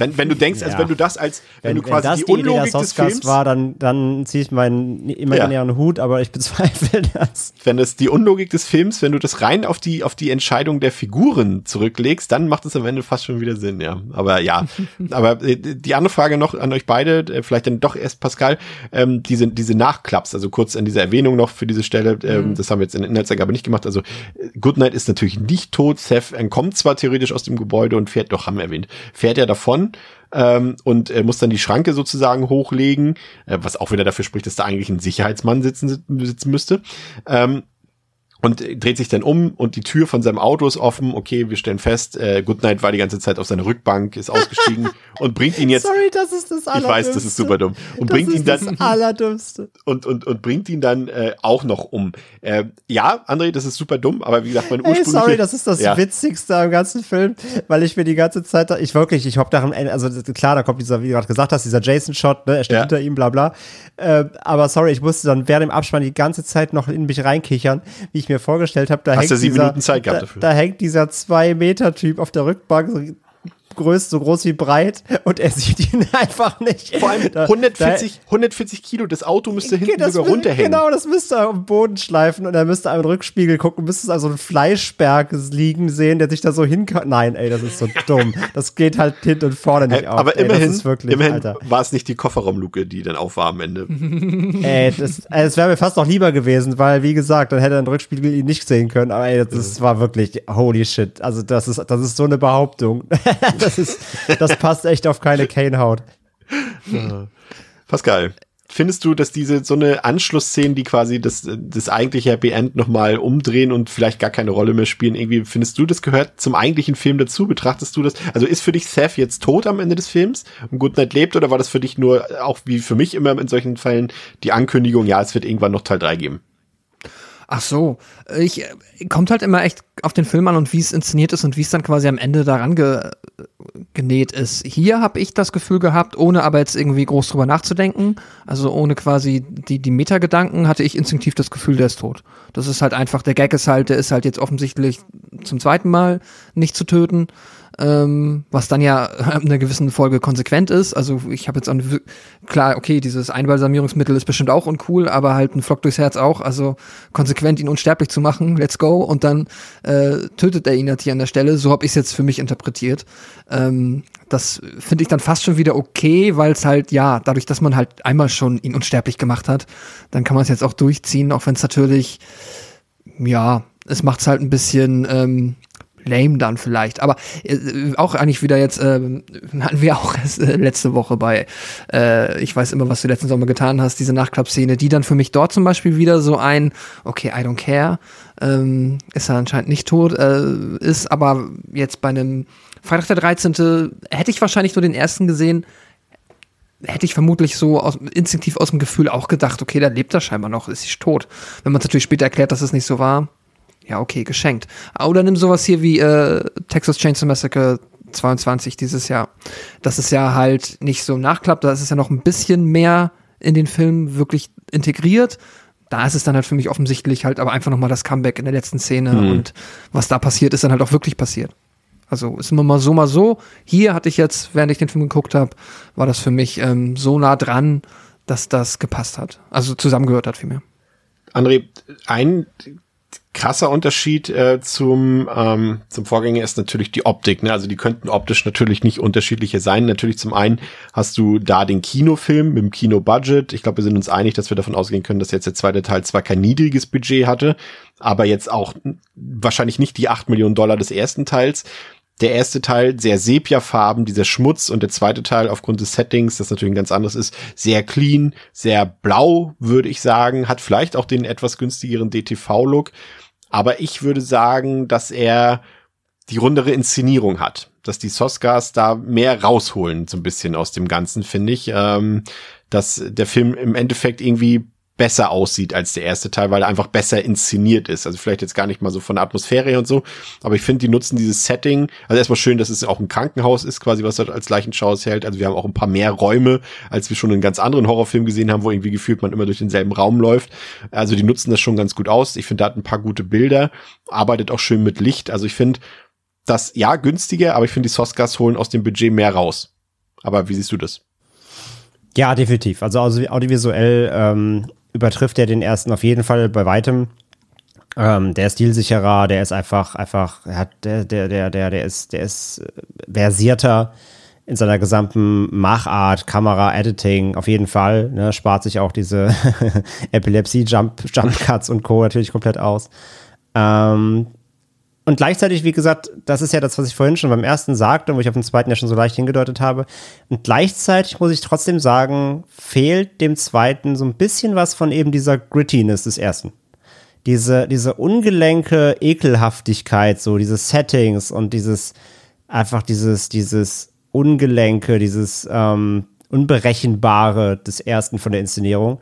Wenn, wenn du denkst, ja. als wenn du das als, wenn, wenn du quasi wenn das die, die Unlogik des Films war, dann, dann ziehe ich meinen imaginären ja. Hut, aber ich bezweifle das. Wenn das die Unlogik des Films, wenn du das rein auf die, auf die Entscheidung der Figuren zurücklegst, dann macht es am Ende fast schon wieder Sinn, ja. Aber ja, aber äh, die andere Frage noch an euch beide, äh, vielleicht dann doch erst Pascal, ähm, diese, diese Nachklaps, also kurz an dieser Erwähnung noch für diese Stelle, ähm, mhm. das haben wir jetzt in der Inhaltsangabe nicht gemacht, also äh, Goodnight ist natürlich nicht tot, Seth entkommt zwar theoretisch aus dem Gebäude und fährt, doch haben wir erwähnt, fährt er davon, ähm, und er muss dann die Schranke sozusagen hochlegen, äh, was auch wieder dafür spricht, dass da eigentlich ein Sicherheitsmann sitzen, sitzen müsste. Ähm, und dreht sich dann um und die Tür von seinem Auto ist offen. Okay, wir stellen fest, äh, Goodnight war die ganze Zeit auf seiner Rückbank, ist ausgestiegen und bringt ihn jetzt. Sorry, das ist das Allerdümmste. Ich weiß, das ist super dumm. Und das bringt ihn dann. Das Allerdümmste. Und, und, und bringt ihn dann äh, auch noch um. Äh, ja, André, das ist super dumm, aber wie gesagt, mein ursprünglicher. Hey, sorry, das ist das ja. Witzigste am ganzen Film, weil ich mir die ganze Zeit, ich wirklich, ich hab daran, also klar, da kommt dieser, wie du gerade gesagt hast, dieser Jason-Shot, ne, er steht ja. hinter ihm, bla bla. Äh, aber sorry, ich musste dann während dem Abspann die ganze Zeit noch in mich reinkichern, wie ich mir vorgestellt habe, da Hast hängt, ja dieser, da, da, hängt dieser zwei Meter Typ auf der Rückbank, so größt, so groß wie breit und er sieht ihn einfach nicht. Vor allem 140, da, 140 Kilo, das Auto müsste hinten sogar runterhängen. Genau, das müsste er am Boden schleifen und er müsste einen Rückspiegel gucken, müsste also ein Fleischberg liegen sehen, der sich da so hin Nein, ey, das ist so dumm. Das geht halt hinten und vorne nicht auf. Aber ey, immerhin, wirklich, immerhin war es nicht die Kofferraumluke, die dann auf war am Ende. ey, das, das wäre mir fast noch lieber gewesen, weil, wie gesagt, dann hätte ein Rückspiegel ihn nicht sehen können. Aber ey, das, das war wirklich holy shit. Also, das ist, das ist so eine Behauptung. Das ist, das passt echt auf keine Kane-Haut. Pascal, findest du, dass diese so eine Anschlussszene, die quasi das, das eigentliche Happy End nochmal umdrehen und vielleicht gar keine Rolle mehr spielen, irgendwie findest du, das gehört zum eigentlichen Film dazu? Betrachtest du das? Also ist für dich Seth jetzt tot am Ende des Films und Goodnight lebt oder war das für dich nur, auch wie für mich immer in solchen Fällen, die Ankündigung, ja, es wird irgendwann noch Teil 3 geben? Ach so, ich kommt halt immer echt auf den Film an und wie es inszeniert ist und wie es dann quasi am Ende daran ge, genäht ist. Hier habe ich das Gefühl gehabt, ohne aber jetzt irgendwie groß drüber nachzudenken, also ohne quasi die die Metagedanken, hatte ich instinktiv das Gefühl, der ist tot. Das ist halt einfach der Gag ist halt, der ist halt jetzt offensichtlich zum zweiten Mal nicht zu töten ähm, was dann ja in einer gewissen Folge konsequent ist. Also ich habe jetzt auch klar, okay, dieses Einbalsamierungsmittel ist bestimmt auch uncool, aber halt ein Flock durchs Herz auch. Also konsequent ihn unsterblich zu machen, let's go. Und dann äh, tötet er ihn halt hier an der Stelle. So habe ich es jetzt für mich interpretiert. Ähm, das finde ich dann fast schon wieder okay, weil es halt, ja, dadurch, dass man halt einmal schon ihn unsterblich gemacht hat, dann kann man es jetzt auch durchziehen, auch wenn es natürlich, ja, es macht es halt ein bisschen ähm, lame dann vielleicht. Aber äh, auch eigentlich wieder jetzt, äh, hatten wir auch erst, äh, letzte Woche bei, äh, ich weiß immer, was du letzten Sommer getan hast, diese Nachtclub-Szene, die dann für mich dort zum Beispiel wieder so ein, okay, I don't care, ähm, ist er anscheinend nicht tot, äh, ist aber jetzt bei einem Freitag der 13. hätte ich wahrscheinlich nur den ersten gesehen, hätte ich vermutlich so aus, instinktiv aus dem Gefühl auch gedacht, okay, da lebt er scheinbar noch, ist nicht tot. Wenn man es natürlich später erklärt, dass es nicht so war, ja, okay, geschenkt. Oder nimm sowas hier wie äh, Texas Chainsaw Massacre 22 dieses Jahr. Das ist ja halt nicht so nachklappt, da ist es ja noch ein bisschen mehr in den Film wirklich integriert. Da ist es dann halt für mich offensichtlich halt aber einfach nochmal das Comeback in der letzten Szene mhm. und was da passiert, ist dann halt auch wirklich passiert. Also ist immer mal so, mal so. Hier hatte ich jetzt, während ich den Film geguckt habe, war das für mich ähm, so nah dran, dass das gepasst hat. Also zusammengehört hat vielmehr. André, ein krasser Unterschied äh, zum, ähm, zum Vorgänger ist natürlich die Optik. Ne? Also die könnten optisch natürlich nicht unterschiedlicher sein. Natürlich zum einen hast du da den Kinofilm mit dem Kinobudget. Ich glaube, wir sind uns einig, dass wir davon ausgehen können, dass jetzt der zweite Teil zwar kein niedriges Budget hatte, aber jetzt auch wahrscheinlich nicht die acht Millionen Dollar des ersten Teils. Der erste Teil sehr Sepia-Farben, dieser Schmutz und der zweite Teil aufgrund des Settings, das natürlich ein ganz anderes ist, sehr clean, sehr blau, würde ich sagen, hat vielleicht auch den etwas günstigeren DTV-Look. Aber ich würde sagen, dass er die rundere Inszenierung hat. Dass die Soskas da mehr rausholen, so ein bisschen aus dem Ganzen, finde ich. Ähm, dass der Film im Endeffekt irgendwie besser aussieht als der erste Teil, weil er einfach besser inszeniert ist. Also vielleicht jetzt gar nicht mal so von der Atmosphäre und so, aber ich finde, die nutzen dieses Setting. Also erstmal schön, dass es auch ein Krankenhaus ist, quasi, was dort als Leichenschau hält. Also wir haben auch ein paar mehr Räume, als wir schon in ganz anderen Horrorfilmen gesehen haben, wo irgendwie gefühlt man immer durch denselben Raum läuft. Also die nutzen das schon ganz gut aus. Ich finde, da hat ein paar gute Bilder, arbeitet auch schön mit Licht. Also ich finde das, ja, günstiger, aber ich finde, die Soskas holen aus dem Budget mehr raus. Aber wie siehst du das? Ja, definitiv. Also audiovisuell ähm, übertrifft er den ersten auf jeden Fall bei weitem. Ähm, der ist stilsicherer, der ist einfach, einfach, er hat, der, der, der, der, der ist, der ist versierter in seiner gesamten Machart, Kamera, Editing, auf jeden Fall. Ne, spart sich auch diese Epilepsie-Jump, Jump Cuts und Co. natürlich komplett aus. Ähm, und gleichzeitig, wie gesagt, das ist ja das, was ich vorhin schon beim ersten sagte und wo ich auf den zweiten ja schon so leicht hingedeutet habe. Und gleichzeitig muss ich trotzdem sagen, fehlt dem zweiten so ein bisschen was von eben dieser Grittiness des ersten. Diese, diese ungelenke Ekelhaftigkeit, so diese Settings und dieses, einfach dieses, dieses Ungelenke, dieses ähm, Unberechenbare des ersten von der Inszenierung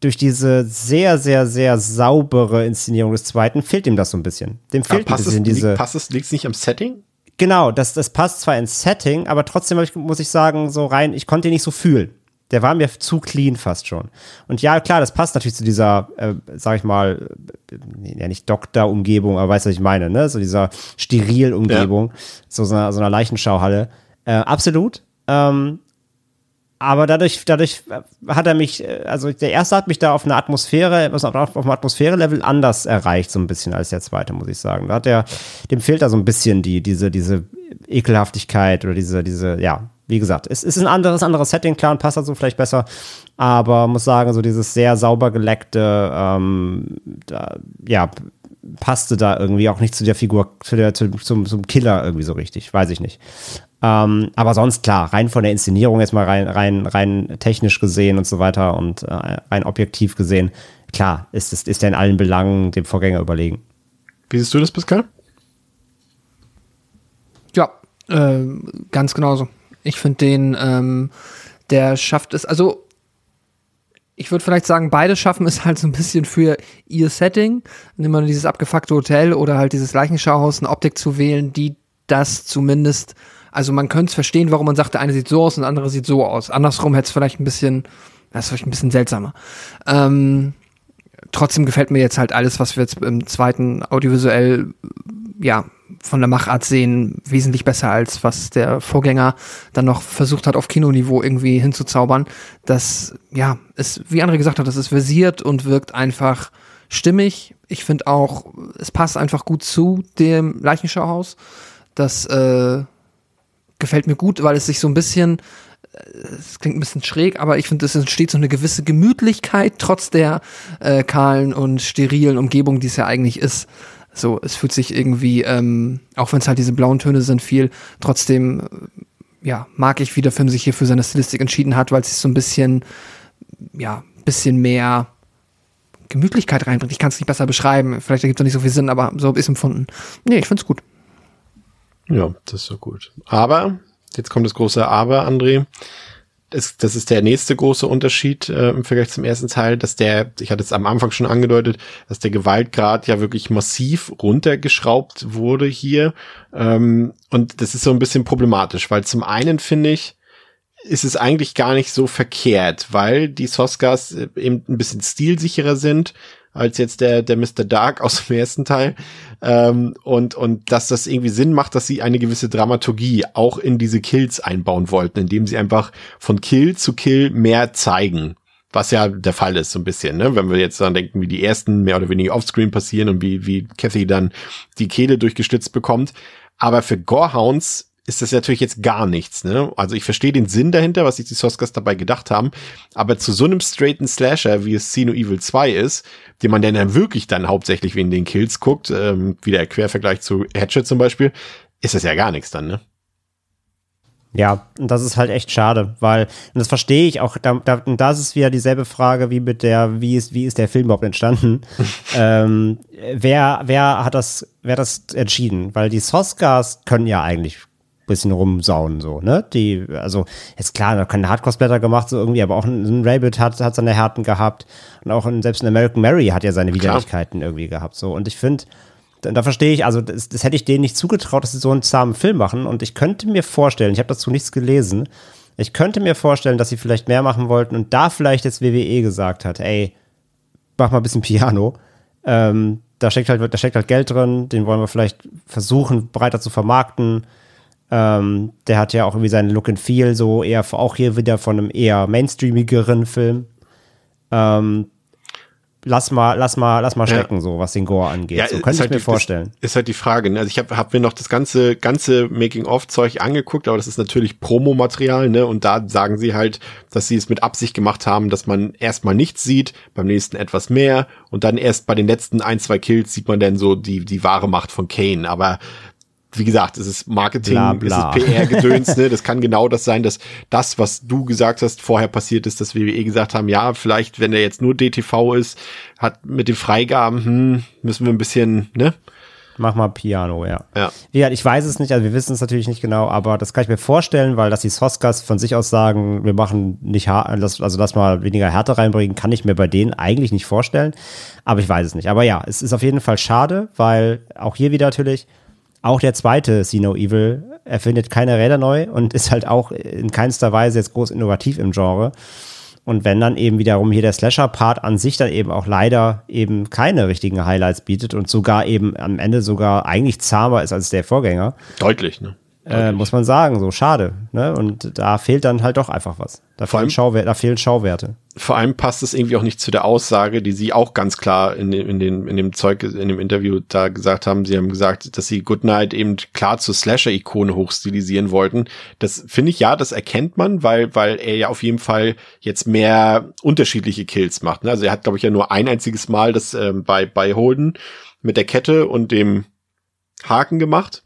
durch diese sehr, sehr, sehr saubere Inszenierung des zweiten fehlt ihm das so ein bisschen. Dem fehlt ein bisschen es, diese. Passt es, liegt es nicht am Setting? Genau, das, das passt zwar ins Setting, aber trotzdem muss ich sagen, so rein, ich konnte ihn nicht so fühlen. Der war mir zu clean fast schon. Und ja, klar, das passt natürlich zu dieser, äh, sag ich mal, äh, ja nicht Doktor-Umgebung, aber weißt du, was ich meine, ne? So dieser Steril-Umgebung, ja. so, so einer, so einer Leichenschauhalle. Äh, absolut. Ähm, aber dadurch, dadurch hat er mich, also der erste hat mich da auf eine Atmosphäre, auf, auf einem Atmosphäre-Level anders erreicht, so ein bisschen als der zweite, muss ich sagen. Da hat er, dem fehlt da so ein bisschen die, diese, diese Ekelhaftigkeit oder diese, diese, ja, wie gesagt, es ist ein anderes, anderes Setting, klar, und passt dazu vielleicht besser, aber muss sagen, so dieses sehr sauber geleckte, ähm, da, ja, passte da irgendwie auch nicht zu der Figur, zu der, zu, zum, zum Killer irgendwie so richtig, weiß ich nicht. Ähm, aber sonst klar, rein von der Inszenierung jetzt mal rein, rein, rein technisch gesehen und so weiter und äh, rein objektiv gesehen, klar, ist, ist, ist er in allen Belangen dem Vorgänger überlegen. Wie siehst du das, Pascal? Ja, äh, ganz genauso. Ich finde den, ähm, der schafft es, also ich würde vielleicht sagen, beide schaffen es halt so ein bisschen für ihr Setting, nimm mal dieses abgefuckte Hotel oder halt dieses Leichenschauhaus, eine Optik zu wählen, die das zumindest also man könnte es verstehen, warum man sagt, der eine sieht so aus und der andere sieht so aus. Andersrum hätte es vielleicht ein bisschen, das ist vielleicht ein bisschen seltsamer. Ähm, trotzdem gefällt mir jetzt halt alles, was wir jetzt im zweiten audiovisuell, ja, von der Machart sehen, wesentlich besser als was der Vorgänger dann noch versucht hat, auf Kinoniveau irgendwie hinzuzaubern. Das, ja, ist, wie André gesagt hat, das ist versiert und wirkt einfach stimmig. Ich finde auch, es passt einfach gut zu dem Leichenschauhaus. Das äh, gefällt mir gut, weil es sich so ein bisschen, es klingt ein bisschen schräg, aber ich finde, es entsteht so eine gewisse Gemütlichkeit trotz der äh, kahlen und sterilen Umgebung, die es ja eigentlich ist. So, es fühlt sich irgendwie, ähm, auch wenn es halt diese blauen Töne sind, viel, trotzdem, äh, ja, mag ich, wie der Film sich hier für seine Stilistik entschieden hat, weil es sich so ein bisschen, ja, bisschen mehr Gemütlichkeit reinbringt. Ich kann es nicht besser beschreiben. Vielleicht ergibt es nicht so viel Sinn, aber so es empfunden. Nee, ich finde es gut. Ja, das ist so gut. Aber, jetzt kommt das große Aber, André. Das, das ist der nächste große Unterschied äh, im Vergleich zum ersten Teil, dass der, ich hatte es am Anfang schon angedeutet, dass der Gewaltgrad ja wirklich massiv runtergeschraubt wurde hier. Ähm, und das ist so ein bisschen problematisch, weil zum einen finde ich, ist es eigentlich gar nicht so verkehrt, weil die Soskas äh, eben ein bisschen stilsicherer sind als jetzt der, der Mr. Dark aus dem ersten Teil. Ähm, und, und dass das irgendwie Sinn macht, dass sie eine gewisse Dramaturgie auch in diese Kills einbauen wollten, indem sie einfach von Kill zu Kill mehr zeigen. Was ja der Fall ist, so ein bisschen, ne? Wenn wir jetzt dann denken, wie die ersten mehr oder weniger offscreen passieren und wie, wie Kathy dann die Kehle durchgestützt bekommt. Aber für Gorehounds ist das natürlich jetzt gar nichts. Ne? Also ich verstehe den Sinn dahinter, was sich die Soskas dabei gedacht haben, aber zu so einem straighten Slasher, wie es Sino Evil 2 ist, den man dann wirklich dann hauptsächlich wegen den Kills guckt, ähm, wie der Quervergleich zu Hatchet zum Beispiel, ist das ja gar nichts dann, ne? Ja, und das ist halt echt schade, weil, und das verstehe ich auch, da, da, und das ist wieder dieselbe Frage wie mit der, wie ist, wie ist der Film überhaupt entstanden? ähm, wer, wer hat das, wer hat das entschieden? Weil die Soskas können ja eigentlich bisschen rumsauen, so, ne? Die, also, ist klar, da können Hardcore-Splatter gemacht, so irgendwie, aber auch ein, ein Rabbit hat, hat seine Härten gehabt. Und auch ein, selbst ein American Mary hat ja seine Widerlichkeiten irgendwie gehabt, so. Und ich finde, da, da verstehe ich, also, das, das hätte ich denen nicht zugetraut, dass sie so einen zahmen Film machen. Und ich könnte mir vorstellen, ich habe dazu nichts gelesen, ich könnte mir vorstellen, dass sie vielleicht mehr machen wollten und da vielleicht jetzt WWE gesagt hat, ey, mach mal ein bisschen Piano. Ähm, da steckt halt, da steckt halt Geld drin, den wollen wir vielleicht versuchen, breiter zu vermarkten. Ähm, der hat ja auch irgendwie seinen Look and Feel, so eher auch hier wieder von einem eher mainstreamigeren Film. Ähm, lass mal, lass mal, lass mal stecken, ja. so was den Gore angeht. Ja, so könnte ich halt mir die, vorstellen. Ist halt die Frage. Ne? Also ich habe hab mir noch das ganze ganze Making-of-Zeug angeguckt, aber das ist natürlich Promomaterial, ne? Und da sagen sie halt, dass sie es mit Absicht gemacht haben, dass man erstmal nichts sieht, beim nächsten etwas mehr und dann erst bei den letzten ein zwei Kills sieht man dann so die die wahre Macht von Kane. Aber wie gesagt, es ist Marketing, bla, bla. es ist PR-Gedöns, ne? Das kann genau das sein, dass das, was du gesagt hast, vorher passiert ist, dass WWE gesagt haben, ja, vielleicht, wenn der jetzt nur DTV ist, hat mit den Freigaben, hm, müssen wir ein bisschen, ne? Mach mal Piano, ja. Ja. ja ich weiß es nicht, also wir wissen es natürlich nicht genau, aber das kann ich mir vorstellen, weil dass die Soskas von sich aus sagen, wir machen nicht hart, also lass mal weniger Härte reinbringen, kann ich mir bei denen eigentlich nicht vorstellen. Aber ich weiß es nicht. Aber ja, es ist auf jeden Fall schade, weil auch hier wieder natürlich, auch der zweite See No Evil erfindet keine Räder neu und ist halt auch in keinster Weise jetzt groß innovativ im Genre. Und wenn dann eben wiederum hier der Slasher-Part an sich dann eben auch leider eben keine richtigen Highlights bietet und sogar eben am Ende sogar eigentlich zahmer ist als der Vorgänger. Deutlich, ne? Äh, muss man sagen, so schade. Ne? Und da fehlt dann halt doch einfach was. Da, fehlen, Schauwer da fehlen Schauwerte. Vor allem passt es irgendwie auch nicht zu der Aussage, die sie auch ganz klar in, dem, in, den, in dem Zeug, in dem Interview da gesagt haben. Sie haben gesagt, dass sie Goodnight eben klar zur Slasher-Ikone hochstilisieren wollten. Das finde ich ja, das erkennt man, weil, weil er ja auf jeden Fall jetzt mehr unterschiedliche Kills macht. Ne? Also er hat, glaube ich, ja nur ein einziges Mal das ähm, bei, bei Holden mit der Kette und dem Haken gemacht.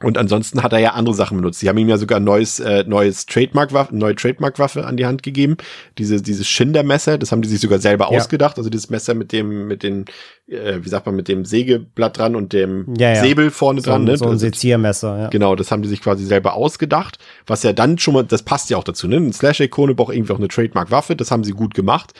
Und ansonsten hat er ja andere Sachen benutzt. Die haben ihm ja sogar ein neues, äh, neues Trademark-Waffe, neue Trademark-Waffe an die Hand gegeben. Diese, dieses Schinder-Messer, das haben die sich sogar selber ja. ausgedacht. Also dieses Messer mit dem, mit den, äh, wie sagt man, mit dem Sägeblatt dran und dem ja, ja. Säbel vorne so, dran. Ne? So ein Seziermesser, ja. Genau, das haben die sich quasi selber ausgedacht. Was ja dann schon mal, das passt ja auch dazu, ne? Ein Slash-Ikone braucht irgendwie auch eine Trademark-Waffe, das haben sie gut gemacht.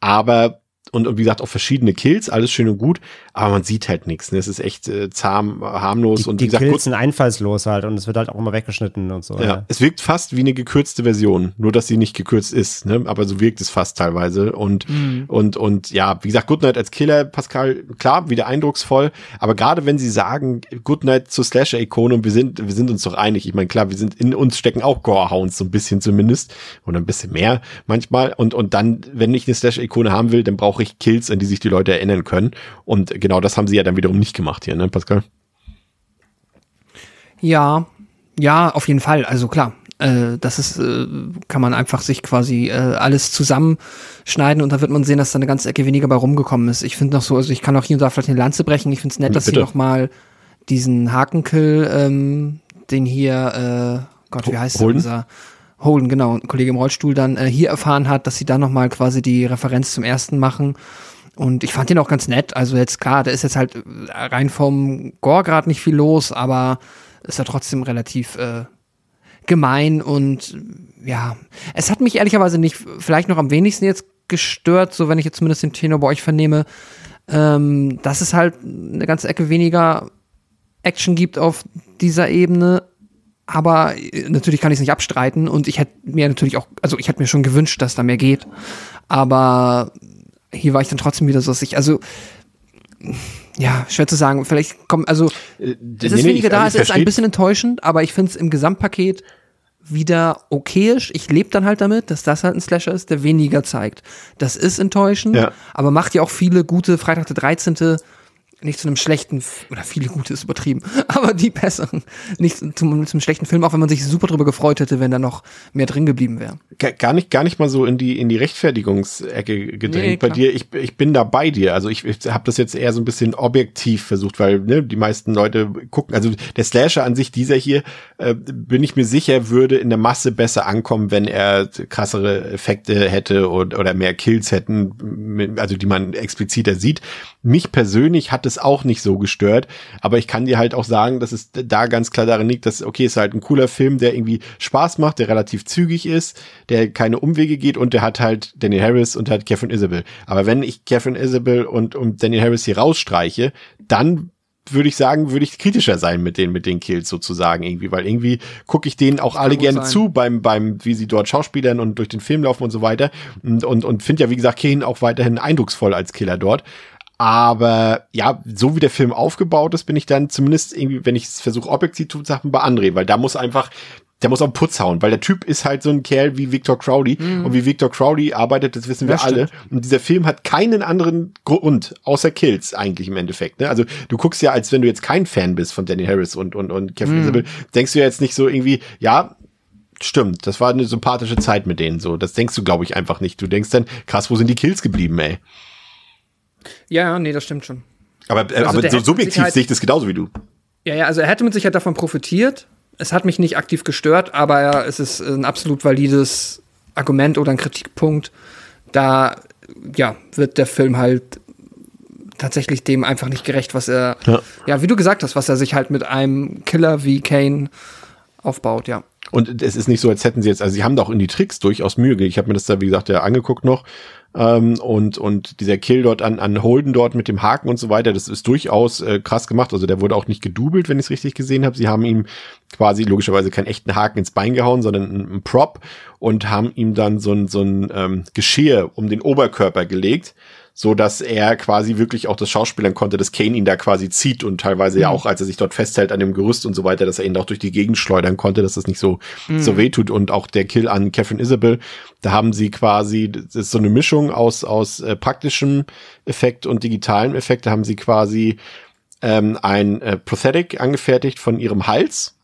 Aber und, und wie gesagt auch verschiedene Kills, alles schön und gut, aber man sieht halt nichts. Ne? Es ist echt äh, zahm, harmlos Die, und die wie gesagt, Kills kurz, sind einfallslos halt und es wird halt auch immer weggeschnitten und so. ja, es wirkt fast wie eine gekürzte Version, nur dass sie nicht gekürzt ist, ne? aber so wirkt es fast teilweise und und und ja, wie gesagt, Goodnight als Killer, Pascal, klar, wieder eindrucksvoll, aber gerade wenn sie sagen Goodnight zur Slasher-Ikone und wir sind wir sind uns doch einig, ich meine klar, wir sind in uns stecken auch Gorehounds so ein bisschen zumindest oder ein bisschen mehr manchmal und und dann, wenn ich eine Slasher-Ikone haben will, dann brauche ich Kills, an die sich die Leute erinnern können und genau das haben sie ja dann wiederum nicht gemacht hier, ne, Pascal? Ja, ja, auf jeden Fall. Also klar, äh, das ist, äh, kann man einfach sich quasi äh, alles zusammenschneiden und dann wird man sehen, dass da eine ganze Ecke weniger bei rumgekommen ist. Ich finde noch so, also ich kann auch hier und da vielleicht eine Lanze brechen. Ich finde es nett, dass Bitte. sie noch mal diesen Hakenkill, ähm, den hier, äh, Gott, wie heißt der, Holden? unser Holden, genau, ein Kollege im Rollstuhl dann äh, hier erfahren hat, dass sie da noch mal quasi die Referenz zum ersten machen. Und ich fand den auch ganz nett. Also jetzt klar, da ist jetzt halt äh, rein vom Gore gerade nicht viel los, aber ist ja trotzdem relativ äh, gemein und ja, es hat mich ehrlicherweise nicht vielleicht noch am wenigsten jetzt gestört, so wenn ich jetzt zumindest den Tenor bei euch vernehme, ähm, dass es halt eine ganze Ecke weniger Action gibt auf dieser Ebene. Aber äh, natürlich kann ich es nicht abstreiten und ich hätte mir natürlich auch, also ich hätte mir schon gewünscht, dass da mehr geht. Aber hier war ich dann trotzdem wieder so, dass ich, also ja, schwer zu sagen. Vielleicht kommen, also Äh, es ist weniger da, es ist ein bisschen enttäuschend, aber ich finde es im Gesamtpaket wieder okayisch. Ich lebe dann halt damit, dass das halt ein Slasher ist, der weniger zeigt. Das ist enttäuschend, Ja. aber macht ja auch viele gute Freitag der 13. nicht zu einem schlechten, oder viele gute ist übertrieben, aber die besseren, nicht zum, zum schlechten Film, auch wenn man sich super drüber gefreut hätte, wenn da noch mehr drin geblieben wäre. Ga- gar nicht, gar nicht mal so in die, in die Rechtfertigungsecke gedrängt Nee, bei dir. Ich, ich bin da bei dir. Also ich, ich habe das jetzt eher so ein bisschen objektiv versucht, weil ne, die meisten Leute gucken, also der Slasher an sich, dieser hier, äh, bin ich mir sicher, würde in der Masse besser ankommen, wenn er krassere Effekte hätte und, oder mehr Kills hätten, also die man expliziter sieht. Mich persönlich hat es auch nicht so gestört, aber ich kann dir halt auch sagen, dass es da ganz klar darin liegt, dass, okay, es ist halt ein cooler Film, der irgendwie Spaß macht, der relativ zügig ist, der keine Umwege geht und der hat halt Daniel Harris und hat Catherine Isabel. Aber wenn ich Catherine Isabel und, und Daniel Harris hier rausstreiche, dann würde ich sagen, würde ich kritischer sein mit den, mit den Kills sozusagen irgendwie, weil irgendwie gucke ich denen auch alle gerne sein. zu beim, beim, wie sie dort Schauspielern und durch den Film laufen und so weiter und, und, und finde ja, wie gesagt, Kane auch weiterhin eindrucksvoll als Killer dort. Aber ja, so wie der Film aufgebaut ist, bin ich dann zumindest irgendwie, wenn ich es versuche, objektiv zu sagen, bei André, weil da muss einfach, der muss auf Putz hauen, weil der Typ ist halt so ein Kerl wie Victor Crowley und wie Victor Crowley arbeitet, das wissen wir Ja, alle. Und dieser Film hat keinen anderen Grund, außer Kills eigentlich im Endeffekt. Ne? Also du guckst ja, als wenn du jetzt kein Fan bist von Danny Harris und, und, und Kevin Isabel, denkst du ja jetzt nicht so irgendwie, ja, stimmt, das war eine sympathische Zeit mit denen so. Das denkst du, glaube ich, einfach nicht. Du denkst dann, krass, wo sind die Kills geblieben, ey? Ja, nee, das stimmt schon. Aber, äh, Also aber so subjektiv sehe ich das genauso wie du. Ja, ja, also er hätte mit Sicherheit davon profitiert. Es hat mich nicht aktiv gestört, aber es ist ein absolut valides Argument oder ein Kritikpunkt. Da, ja, wird der Film halt tatsächlich dem einfach nicht gerecht, was er, Ja. ja, wie du gesagt hast, was er sich halt mit einem Killer wie Kane aufbaut, ja. Und es ist nicht so, als hätten sie jetzt, also sie haben da auch in die Tricks durchaus Mühe gegeben. Ich habe mir das da, wie gesagt, ja angeguckt noch. Ähm, und, und dieser Kill dort an, an Holden dort mit dem Haken und so weiter, das ist durchaus äh, krass gemacht. Also der wurde auch nicht gedoubelt, wenn ich es richtig gesehen habe. Sie haben ihm quasi logischerweise keinen echten Haken ins Bein gehauen, sondern einen, Prop und haben ihm dann so ein, so ein ähm, Geschirr um den Oberkörper gelegt so dass er quasi wirklich auch das Schauspielern konnte, dass Kane ihn da quasi zieht und teilweise ja auch, als er sich dort festhält an dem Gerüst und so weiter, dass er ihn auch durch die Gegend schleudern konnte, dass das nicht so, so weh tut und auch der Kill an Catherine Isabel, da haben sie quasi, das ist so eine Mischung aus, aus äh, praktischem Effekt und digitalem Effekt, da haben sie quasi ähm, ein äh, Prosthetic angefertigt von ihrem Hals,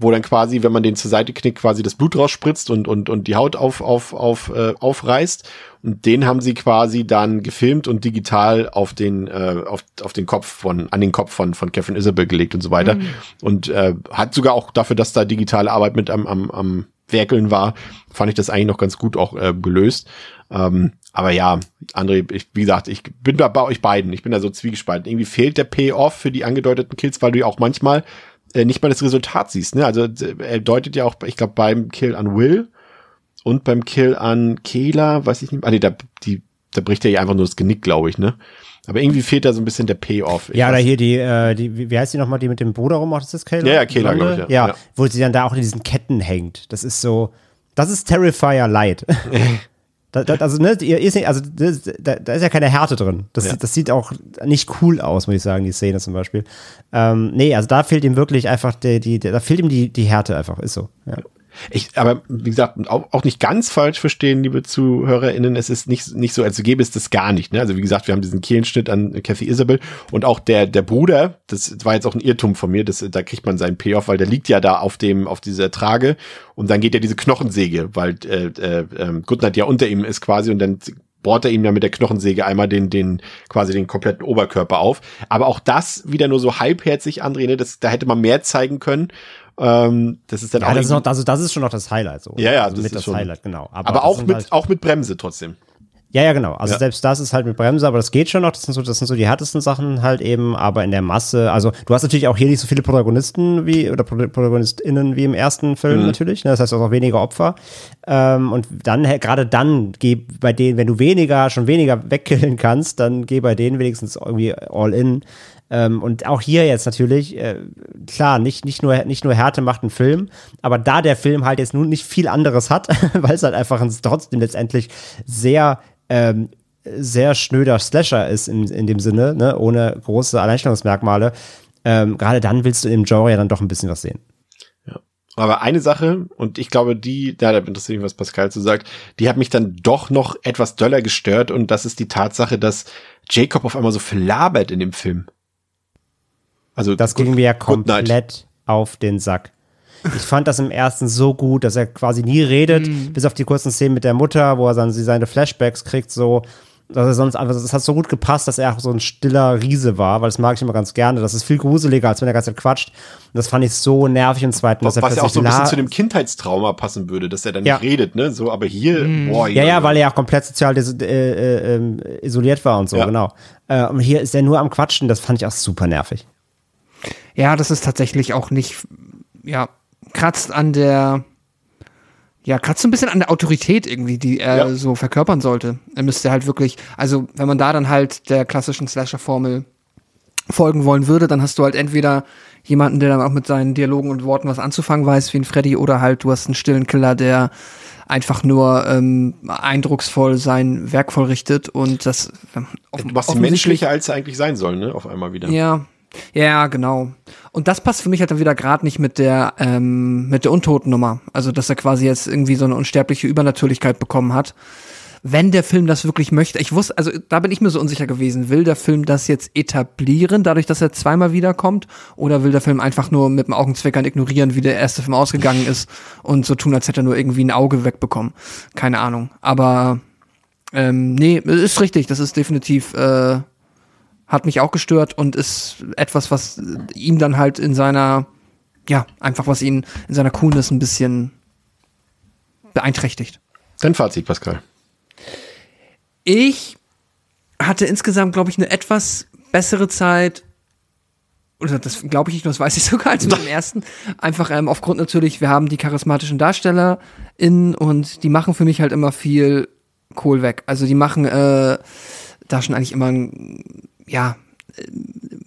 wo dann quasi, wenn man den zur Seite knickt, quasi das Blut rausspritzt und, und, und die Haut auf, auf, auf, äh, aufreißt. Und den haben sie quasi dann gefilmt und digital auf den, äh, auf, auf den Kopf von, an den Kopf von, von Kevin Isabel gelegt und so weiter. Und äh, hat sogar auch dafür, dass da digitale Arbeit mit am, am, am Werkeln war, fand ich das eigentlich noch ganz gut auch äh, gelöst. Ähm, aber ja, André, ich, wie gesagt, ich bin da bei euch beiden. Ich bin da so zwiegespalten. Irgendwie fehlt der Payoff für die angedeuteten Kills, weil du ja auch manchmal äh, nicht mal das Resultat siehst. Ne? Also er deutet ja auch, ich glaube, beim Kill an Will und beim Kill an Kayla, weiß ich nicht, ah nee, da, die da bricht er ihr einfach nur das Genick, glaube ich, ne? Aber irgendwie fehlt da so ein bisschen der Payoff. Ja, oder hier die, äh, die, wie heißt die nochmal, die mit dem Bruder rummacht? Ist das Kayla? Ja, ja, Kayla, Blonde? glaub ich, ja. ja. Ja. wo sie dann da auch in diesen Ketten hängt. Das ist so, das ist Terrifier Light. Da, da, also, ne, ist nicht, also das, da, da ist ja keine Härte drin. Das, Ja. das sieht auch nicht cool aus, muss ich sagen, die Szene zum Beispiel. Ähm, nee, also da fehlt ihm wirklich einfach die, die, da fehlt ihm die, die Härte einfach, ist so. Ja. Ich, aber wie gesagt, auch, auch nicht ganz falsch verstehen, liebe ZuhörerInnen. Es ist nicht, nicht so, als gäbe es das gar nicht. Ne? Also wie gesagt, wir haben diesen Kehlenschnitt an Kathy Isabel und auch der, der Bruder, das war jetzt auch ein Irrtum von mir, das, da kriegt man seinen Payoff, weil der liegt ja da auf dem, auf dieser Trage und dann geht ja diese Knochensäge, weil äh, äh, ähm, Goodnight ja unter ihm ist quasi und dann bohrt er ihm ja mit der Knochensäge einmal den, den, quasi den kompletten Oberkörper auf. Aber auch das wieder nur so halbherzig, André, ne? das, da hätte man mehr zeigen können. Ähm, das ist dann Ja, auch das ist, noch, also das ist schon noch das Highlight. So. Ja, ja, also das mit ist das schon- Highlight, genau. Aber, das auch mit, halt- auch mit Bremse trotzdem. Ja, ja, genau. Also Ja. selbst das ist halt mit Bremse, aber das geht schon noch. Das sind so, das sind so die härtesten Sachen halt eben. Aber in der Masse, also du hast natürlich auch hier nicht so viele Protagonisten wie oder Pro- ProtagonistInnen wie im ersten Film natürlich. Ne? Das heißt auch weniger Opfer. Ähm, und dann gerade dann geh bei denen, wenn du weniger schon weniger wegkillen kannst, dann geh bei denen wenigstens irgendwie all in. Ähm, und auch hier jetzt natürlich, äh, klar, nicht, nicht, nur, nicht nur Härte macht einen Film, aber da der Film halt jetzt nun nicht viel anderes hat, weil es halt einfach ein, trotzdem letztendlich sehr, ähm, sehr schnöder Slasher ist in, in dem Sinne, ne, ohne große Alleinstellungsmerkmale, ähm, gerade dann willst du im Genre ja dann doch ein bisschen was sehen. Aber eine Sache, und ich glaube, die, ja, da interessiert mich, was Pascal zu sagt, die hat mich dann doch noch etwas doller gestört und das ist die Tatsache, dass Jacob auf einmal so viel labert in dem Film. Also Das Good- ging mir ja komplett auf den Sack. Ich fand das im ersten so gut, dass er quasi nie redet, Mhm. bis auf die kurzen Szenen mit der Mutter, wo er dann seine Flashbacks kriegt, so. Dass er sonst einfach, das hat so gut gepasst, dass er auch so ein stiller Riese war, weil das mag ich immer ganz gerne. Das ist viel gruseliger, als wenn er ganz Zeit quatscht. Und das fand ich so nervig im zweiten, dass er Was ja auch so ein bisschen zu dem Kindheitstrauma passen würde, dass er dann Ja. nicht redet, ne? So, aber hier, boah, Ja, ja, weil er ja auch komplett sozial äh, äh, ähm, isoliert war und so, Ja. genau. Äh, und hier ist er nur am Quatschen, das fand ich auch super nervig. Ja, das ist tatsächlich auch nicht, ja, kratzt an der, ja, kratzt so ein bisschen an der Autorität irgendwie, die er Ja. so verkörpern sollte. Er müsste halt wirklich, also wenn man da dann halt der klassischen Slasher-Formel folgen wollen würde, dann hast du halt entweder jemanden, der dann auch mit seinen Dialogen und Worten was anzufangen weiß, wie ein Freddy, oder halt du hast einen stillen Killer, der einfach nur ähm, eindrucksvoll sein Werk vollrichtet und das ähm, offen- offensichtlich- menschlicher, als er eigentlich sein soll, ne? Auf einmal wieder. ja, ja, genau. Und das passt für mich halt dann wieder gerade nicht mit der ähm, mit der Untotennummer. Also, dass er quasi jetzt irgendwie so eine unsterbliche Übernatürlichkeit bekommen hat. Wenn der Film das wirklich möchte, ich wusste, also da bin ich mir so unsicher gewesen, will der Film das jetzt etablieren, dadurch, dass er zweimal wiederkommt, oder will der Film einfach nur mit dem Augenzwickern ignorieren, wie der erste Film ausgegangen ist und so tun, als hätte er nur irgendwie ein Auge wegbekommen. Keine Ahnung. Aber ähm, nee, ist richtig, das ist definitiv äh, hat mich auch gestört und ist etwas, was ihn dann halt in seiner, ja, einfach was ihn in seiner Coolness ein bisschen beeinträchtigt. Dein Fazit, Pascal. Ich hatte insgesamt, glaube ich, eine etwas bessere Zeit. Oder das glaube ich nicht, das weiß ich sogar als dem ersten. Einfach ähm, aufgrund natürlich, wir haben die charismatischen DarstellerInnen und die machen für mich halt immer viel Kohl weg. Also die machen äh, da schon eigentlich immer ein, ja, äh,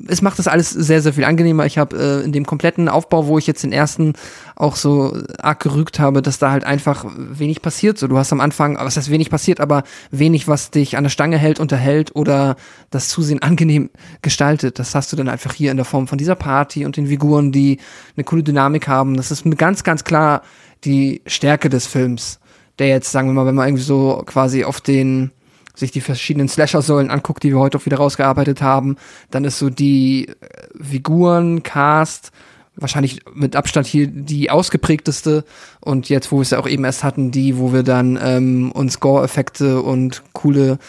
es macht das alles sehr, sehr viel angenehmer. Ich habe äh, in dem kompletten Aufbau, wo ich jetzt den ersten auch so arg gerügt habe, dass da halt einfach wenig passiert. So, du hast am Anfang, was heißt wenig passiert, aber wenig, was dich an der Stange hält, unterhält oder das Zusehen angenehm gestaltet. Das hast du dann einfach hier in der Form von dieser Party und den Figuren, die eine coole Dynamik haben. Das ist ganz, ganz klar die Stärke des Films, der jetzt, sagen wir mal, wenn man irgendwie so quasi auf den sich die verschiedenen Slasher-Säulen anguckt, die wir heute auch wieder rausgearbeitet haben, dann ist so die äh, Figuren, Cast, wahrscheinlich mit Abstand hier die ausgeprägteste und jetzt, wo wir es ja auch eben erst hatten, die, wo wir dann ähm, uns Gore-Effekte und coole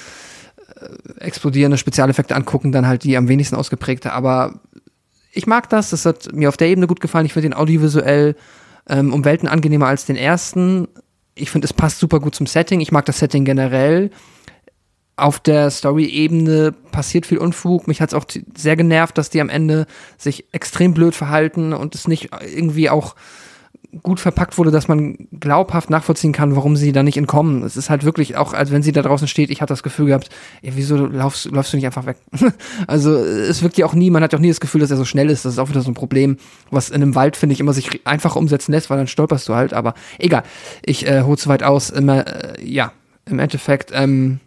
äh, explodierende Spezialeffekte angucken, dann halt die am wenigsten ausgeprägte, aber ich mag das, das hat mir auf der Ebene gut gefallen, ich finde den audiovisuell ähm, um Welten angenehmer als den ersten. Ich finde, es passt super gut zum Setting. Ich mag das Setting generell auf der Story-Ebene passiert viel Unfug. Mich hat es auch sehr genervt, dass die am Ende sich extrem blöd verhalten und es nicht irgendwie auch gut verpackt wurde, dass man glaubhaft nachvollziehen kann, warum sie da nicht entkommen. Es ist halt wirklich auch, als wenn sie da draußen steht, ich hatte das Gefühl gehabt, ey, wieso laufst, läufst du nicht einfach weg? also es wirkt ja auch nie, man hat auch nie das Gefühl, dass er so schnell ist. Das ist auch wieder so ein Problem, was in einem Wald, finde ich, immer sich einfach umsetzen lässt, weil dann stolperst du halt. Aber egal, ich äh, hole zu weit aus. Immer, äh, ja, im Endeffekt ähm,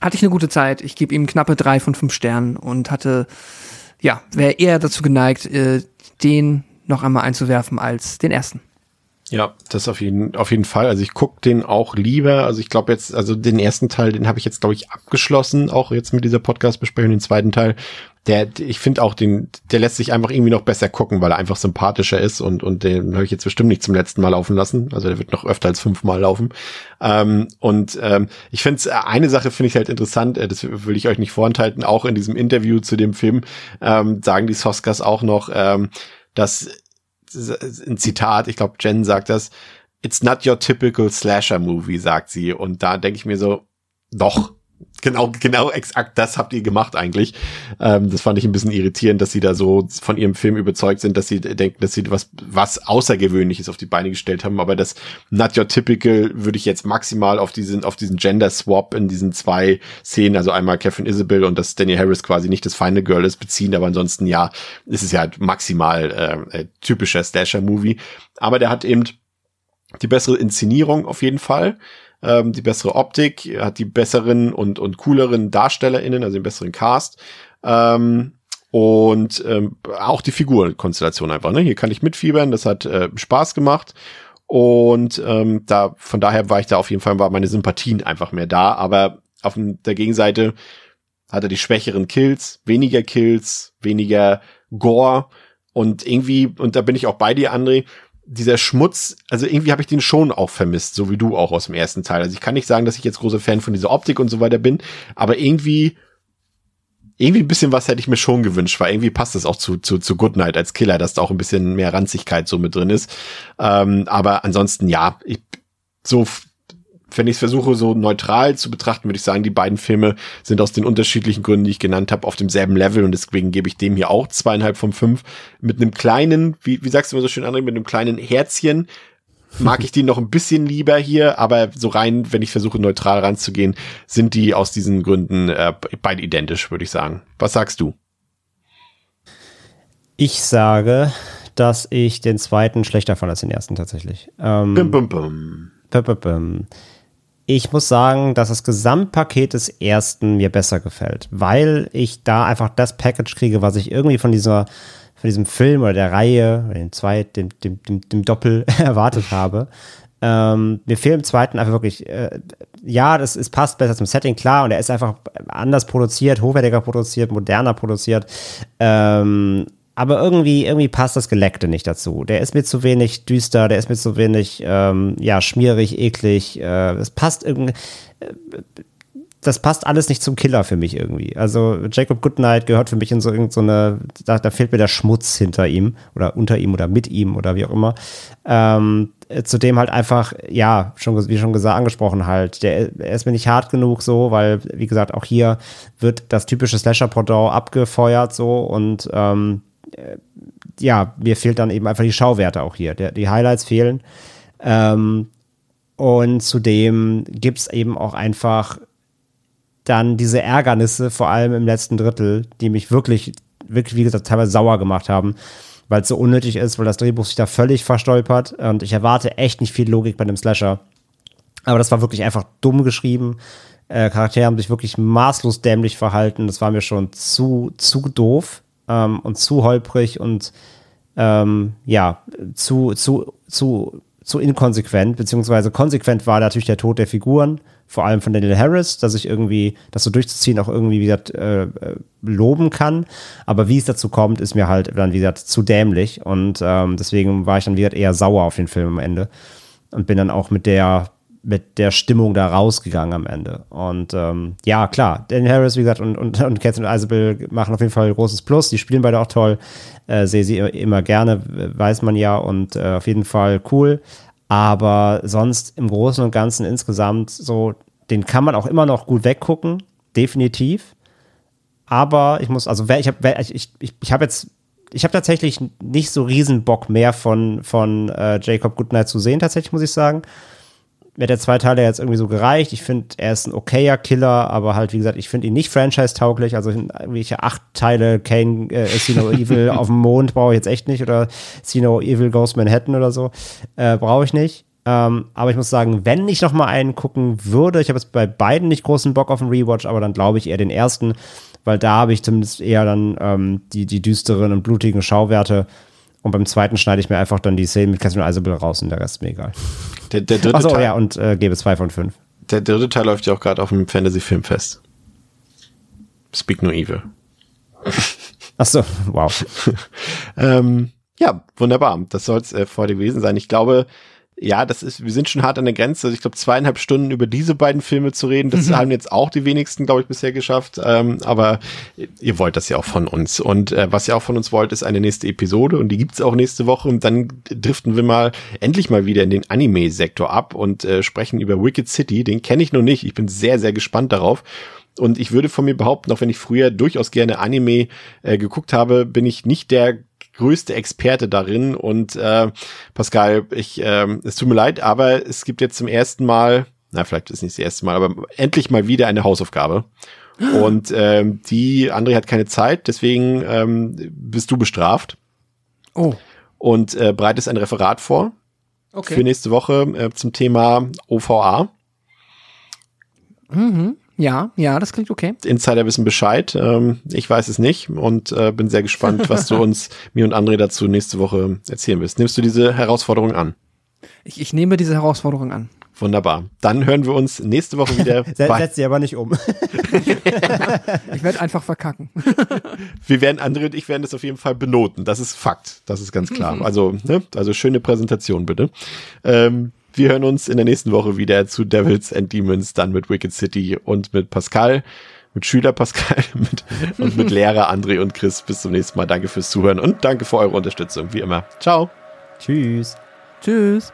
hatte ich eine gute Zeit. Ich gebe ihm knappe drei von fünf Sternen und hatte, ja, wäre eher dazu geneigt, äh, den noch einmal einzuwerfen als den ersten. Ja, das auf jeden, auf jeden Fall. Also ich guck den auch lieber. Also ich glaube jetzt, also den ersten Teil, den habe ich jetzt, glaube ich, abgeschlossen, auch jetzt mit dieser Podcast-Besprechung. Den zweiten Teil, der, ich finde auch den, der lässt sich einfach irgendwie noch besser gucken, weil er einfach sympathischer ist und, und den habe ich jetzt bestimmt nicht zum letzten Mal laufen lassen. Also der wird noch öfter als fünfmal laufen. Ähm, und ähm, ich finde eine Sache finde ich halt interessant, äh, das will ich euch nicht vorenthalten, auch in diesem Interview zu dem Film ähm, sagen die Soskas auch noch, ähm, dass ein Zitat, ich glaube, Jen sagt das, It's not your typical slasher movie, sagt sie. Und da denke ich mir so, doch, genau, genau exakt das habt ihr gemacht eigentlich. Ähm, das fand ich ein bisschen irritierend, dass sie da so von ihrem Film überzeugt sind, dass sie denken, dass sie was, was Außergewöhnliches auf die Beine gestellt haben. Aber das Not Your Typical würde ich jetzt maximal auf diesen, auf diesen Gender Swap in diesen zwei Szenen, also einmal Catherine Isabel und dass Daniel Harris quasi nicht das Final Girl ist, beziehen. Aber ansonsten ja, ist es ja halt maximal äh, äh, typischer Slasher-Movie. Aber der hat eben die bessere Inszenierung auf jeden Fall ähm, die bessere Optik, hat die besseren und, und cooleren DarstellerInnen, also den besseren Cast. Ähm, und ähm, auch die Figurenkonstellation einfach. Ne? Hier kann ich mitfiebern, das hat äh, Spaß gemacht. Und ähm, da von daher war ich da auf jeden Fall, war meine Sympathien einfach mehr da. Aber auf der Gegenseite hat er die schwächeren Kills, weniger Kills, weniger Gore und irgendwie, und da bin ich auch bei dir, André, dieser Schmutz, also irgendwie habe ich den schon auch vermisst, so wie du auch aus dem ersten Teil. Also ich kann nicht sagen, dass ich jetzt großer Fan von dieser Optik und so weiter bin, aber irgendwie irgendwie ein bisschen was hätte ich mir schon gewünscht, weil irgendwie passt das auch zu, zu, zu Goodnight als Killer, dass da auch ein bisschen mehr Ranzigkeit so mit drin ist. Ähm, aber ansonsten, ja, ich, so wenn ich es versuche, so neutral zu betrachten, würde ich sagen, die beiden Filme sind aus den unterschiedlichen Gründen, die ich genannt habe, auf demselben Level und deswegen gebe ich dem hier auch zweieinhalb von fünf. Mit einem kleinen, wie, wie sagst du immer so schön, André, mit einem kleinen Herzchen mag ich die noch ein bisschen lieber hier, aber so rein, wenn ich versuche, neutral ranzugehen, sind die aus diesen Gründen äh, beide identisch, würde ich sagen. Was sagst du? Ich sage, dass ich den zweiten schlechter fand als den ersten tatsächlich. Ähm, bum, bum, bum. Bum, ich muss sagen, dass das Gesamtpaket des ersten mir besser gefällt, weil ich da einfach das Package kriege, was ich irgendwie von dieser, von diesem Film oder der Reihe, dem zweit, dem, dem, dem, dem Doppel erwartet habe. Ähm, mir fehlt im zweiten einfach wirklich, äh, ja, das ist, passt besser zum Setting, klar, und er ist einfach anders produziert, hochwertiger produziert, moderner produziert. Ähm, aber irgendwie, irgendwie passt das Geleckte nicht dazu. Der ist mir zu wenig düster, der ist mir zu wenig, ähm, ja, schmierig, eklig. Äh, das passt irgendwie. Äh, das passt alles nicht zum Killer für mich irgendwie. Also Jacob Goodnight gehört für mich in so irgendeine, so da, da fehlt mir der Schmutz hinter ihm oder unter ihm oder mit ihm oder wie auch immer. Ähm, zudem halt einfach, ja, schon, wie schon gesagt, angesprochen halt, der, er ist mir nicht hart genug so, weil, wie gesagt, auch hier wird das typische Slasher-Pendant abgefeuert so und ähm, äh, ja, mir fehlt dann eben einfach die Schauwerte auch hier. Der, die Highlights fehlen. Ähm, und zudem gibt es eben auch einfach dann diese Ärgernisse, vor allem im letzten Drittel, die mich wirklich, wirklich, wie gesagt, teilweise sauer gemacht haben, weil es so unnötig ist, weil das Drehbuch sich da völlig verstolpert und ich erwarte echt nicht viel Logik bei einem Slasher. Aber das war wirklich einfach dumm geschrieben. Äh, Charaktere haben sich wirklich maßlos dämlich verhalten. Das war mir schon zu, zu doof ähm, und zu holprig und ähm, ja, zu, zu, zu, zu inkonsequent, beziehungsweise konsequent war natürlich der Tod der Figuren, vor allem von Daniel Harris, dass ich irgendwie, das so durchzuziehen auch irgendwie wieder äh, äh, loben kann. Aber wie es dazu kommt, ist mir halt dann wieder zu dämlich und ähm, deswegen war ich dann wieder eher sauer auf den Film am Ende und bin dann auch mit der mit der Stimmung da rausgegangen am Ende. Und ähm, ja, klar, Daniel Harris, wie gesagt, und, und, und Catherine Isabel machen auf jeden Fall ein großes Plus. Die spielen beide auch toll. Äh, sehe sie immer gerne, weiß man ja, und äh, auf jeden Fall cool. Aber sonst im Großen und Ganzen insgesamt so, den kann man auch immer noch gut weggucken, definitiv. Aber ich muss, also ich habe ich, ich, ich habe jetzt ich habe tatsächlich nicht so riesen Bock mehr von, von äh, Jacob Goodnight zu sehen, tatsächlich, muss ich sagen. Mir hat der zwei Teile jetzt irgendwie so gereicht. Ich finde, er ist ein okayer Killer, aber halt, wie gesagt, ich finde ihn nicht franchise-tauglich. Also irgendwelche acht Teile Kane, äh, Sino Evil auf dem Mond brauche ich jetzt echt nicht oder Sino Evil Ghost Manhattan oder so. Äh, brauche ich nicht. Ähm, aber ich muss sagen, wenn ich noch mal einen gucken würde, ich habe jetzt bei beiden nicht großen Bock auf einen Rewatch, aber dann glaube ich eher den ersten, weil da habe ich zumindest eher dann ähm, die, die düsteren und blutigen Schauwerte. Und beim zweiten schneide ich mir einfach dann die Szene mit Catherine Isabel raus und der Rest ist mir egal. Der, der dritte Achso, Teil, ja, und äh, gebe zwei von fünf. Der dritte Teil läuft ja auch gerade auf dem Fantasy-Filmfest. Speak No Evil. Achso, wow. ähm, ja, wunderbar. Das soll es äh, vor gewesen sein. Ich glaube, ja, das ist, wir sind schon hart an der Grenze. Also ich glaube, zweieinhalb Stunden über diese beiden Filme zu reden, das mhm. haben jetzt auch die wenigsten, glaube ich, bisher geschafft. Ähm, aber ihr wollt das ja auch von uns. Und äh, was ihr auch von uns wollt, ist eine nächste Episode und die gibt's auch nächste Woche. Und dann driften wir mal endlich mal wieder in den Anime-Sektor ab und äh, sprechen über Wicked City. Den kenne ich noch nicht. Ich bin sehr, sehr gespannt darauf. Und ich würde von mir behaupten, auch wenn ich früher durchaus gerne Anime äh, geguckt habe, bin ich nicht der größte Experte darin. Und äh, Pascal, ich, äh, es tut mir leid, aber es gibt jetzt zum ersten Mal, na, vielleicht ist es nicht das erste Mal, aber endlich mal wieder eine Hausaufgabe. Und ähm, die, André hat keine Zeit, deswegen ähm, bist du bestraft. Oh. Und äh, bereitest ein Referat vor Okay. für nächste Woche äh, zum Thema OVA. Mhm. Ja, ja, das klingt okay. Insider wissen Bescheid. Ähm, ich weiß es nicht und äh, bin sehr gespannt, was du uns, mir und André dazu nächste Woche erzählen wirst. Nimmst du diese Herausforderung an? Ich, ich nehme diese Herausforderung an. Wunderbar. Dann hören wir uns nächste Woche wieder. Setz sie aber nicht um. Ich werde einfach verkacken. wir werden, André und ich werden das auf jeden Fall benoten. Das ist Fakt. Das ist ganz klar. Also, ne? also schöne Präsentation bitte. Ähm, wir hören uns in der nächsten Woche wieder zu Devils and Demons, dann mit Wicked City und mit Pascal, mit Schüler Pascal mit, und mit Lehrer André und Chris. Bis zum nächsten Mal. Danke fürs Zuhören und danke für eure Unterstützung, wie immer. Ciao. Tschüss. Tschüss.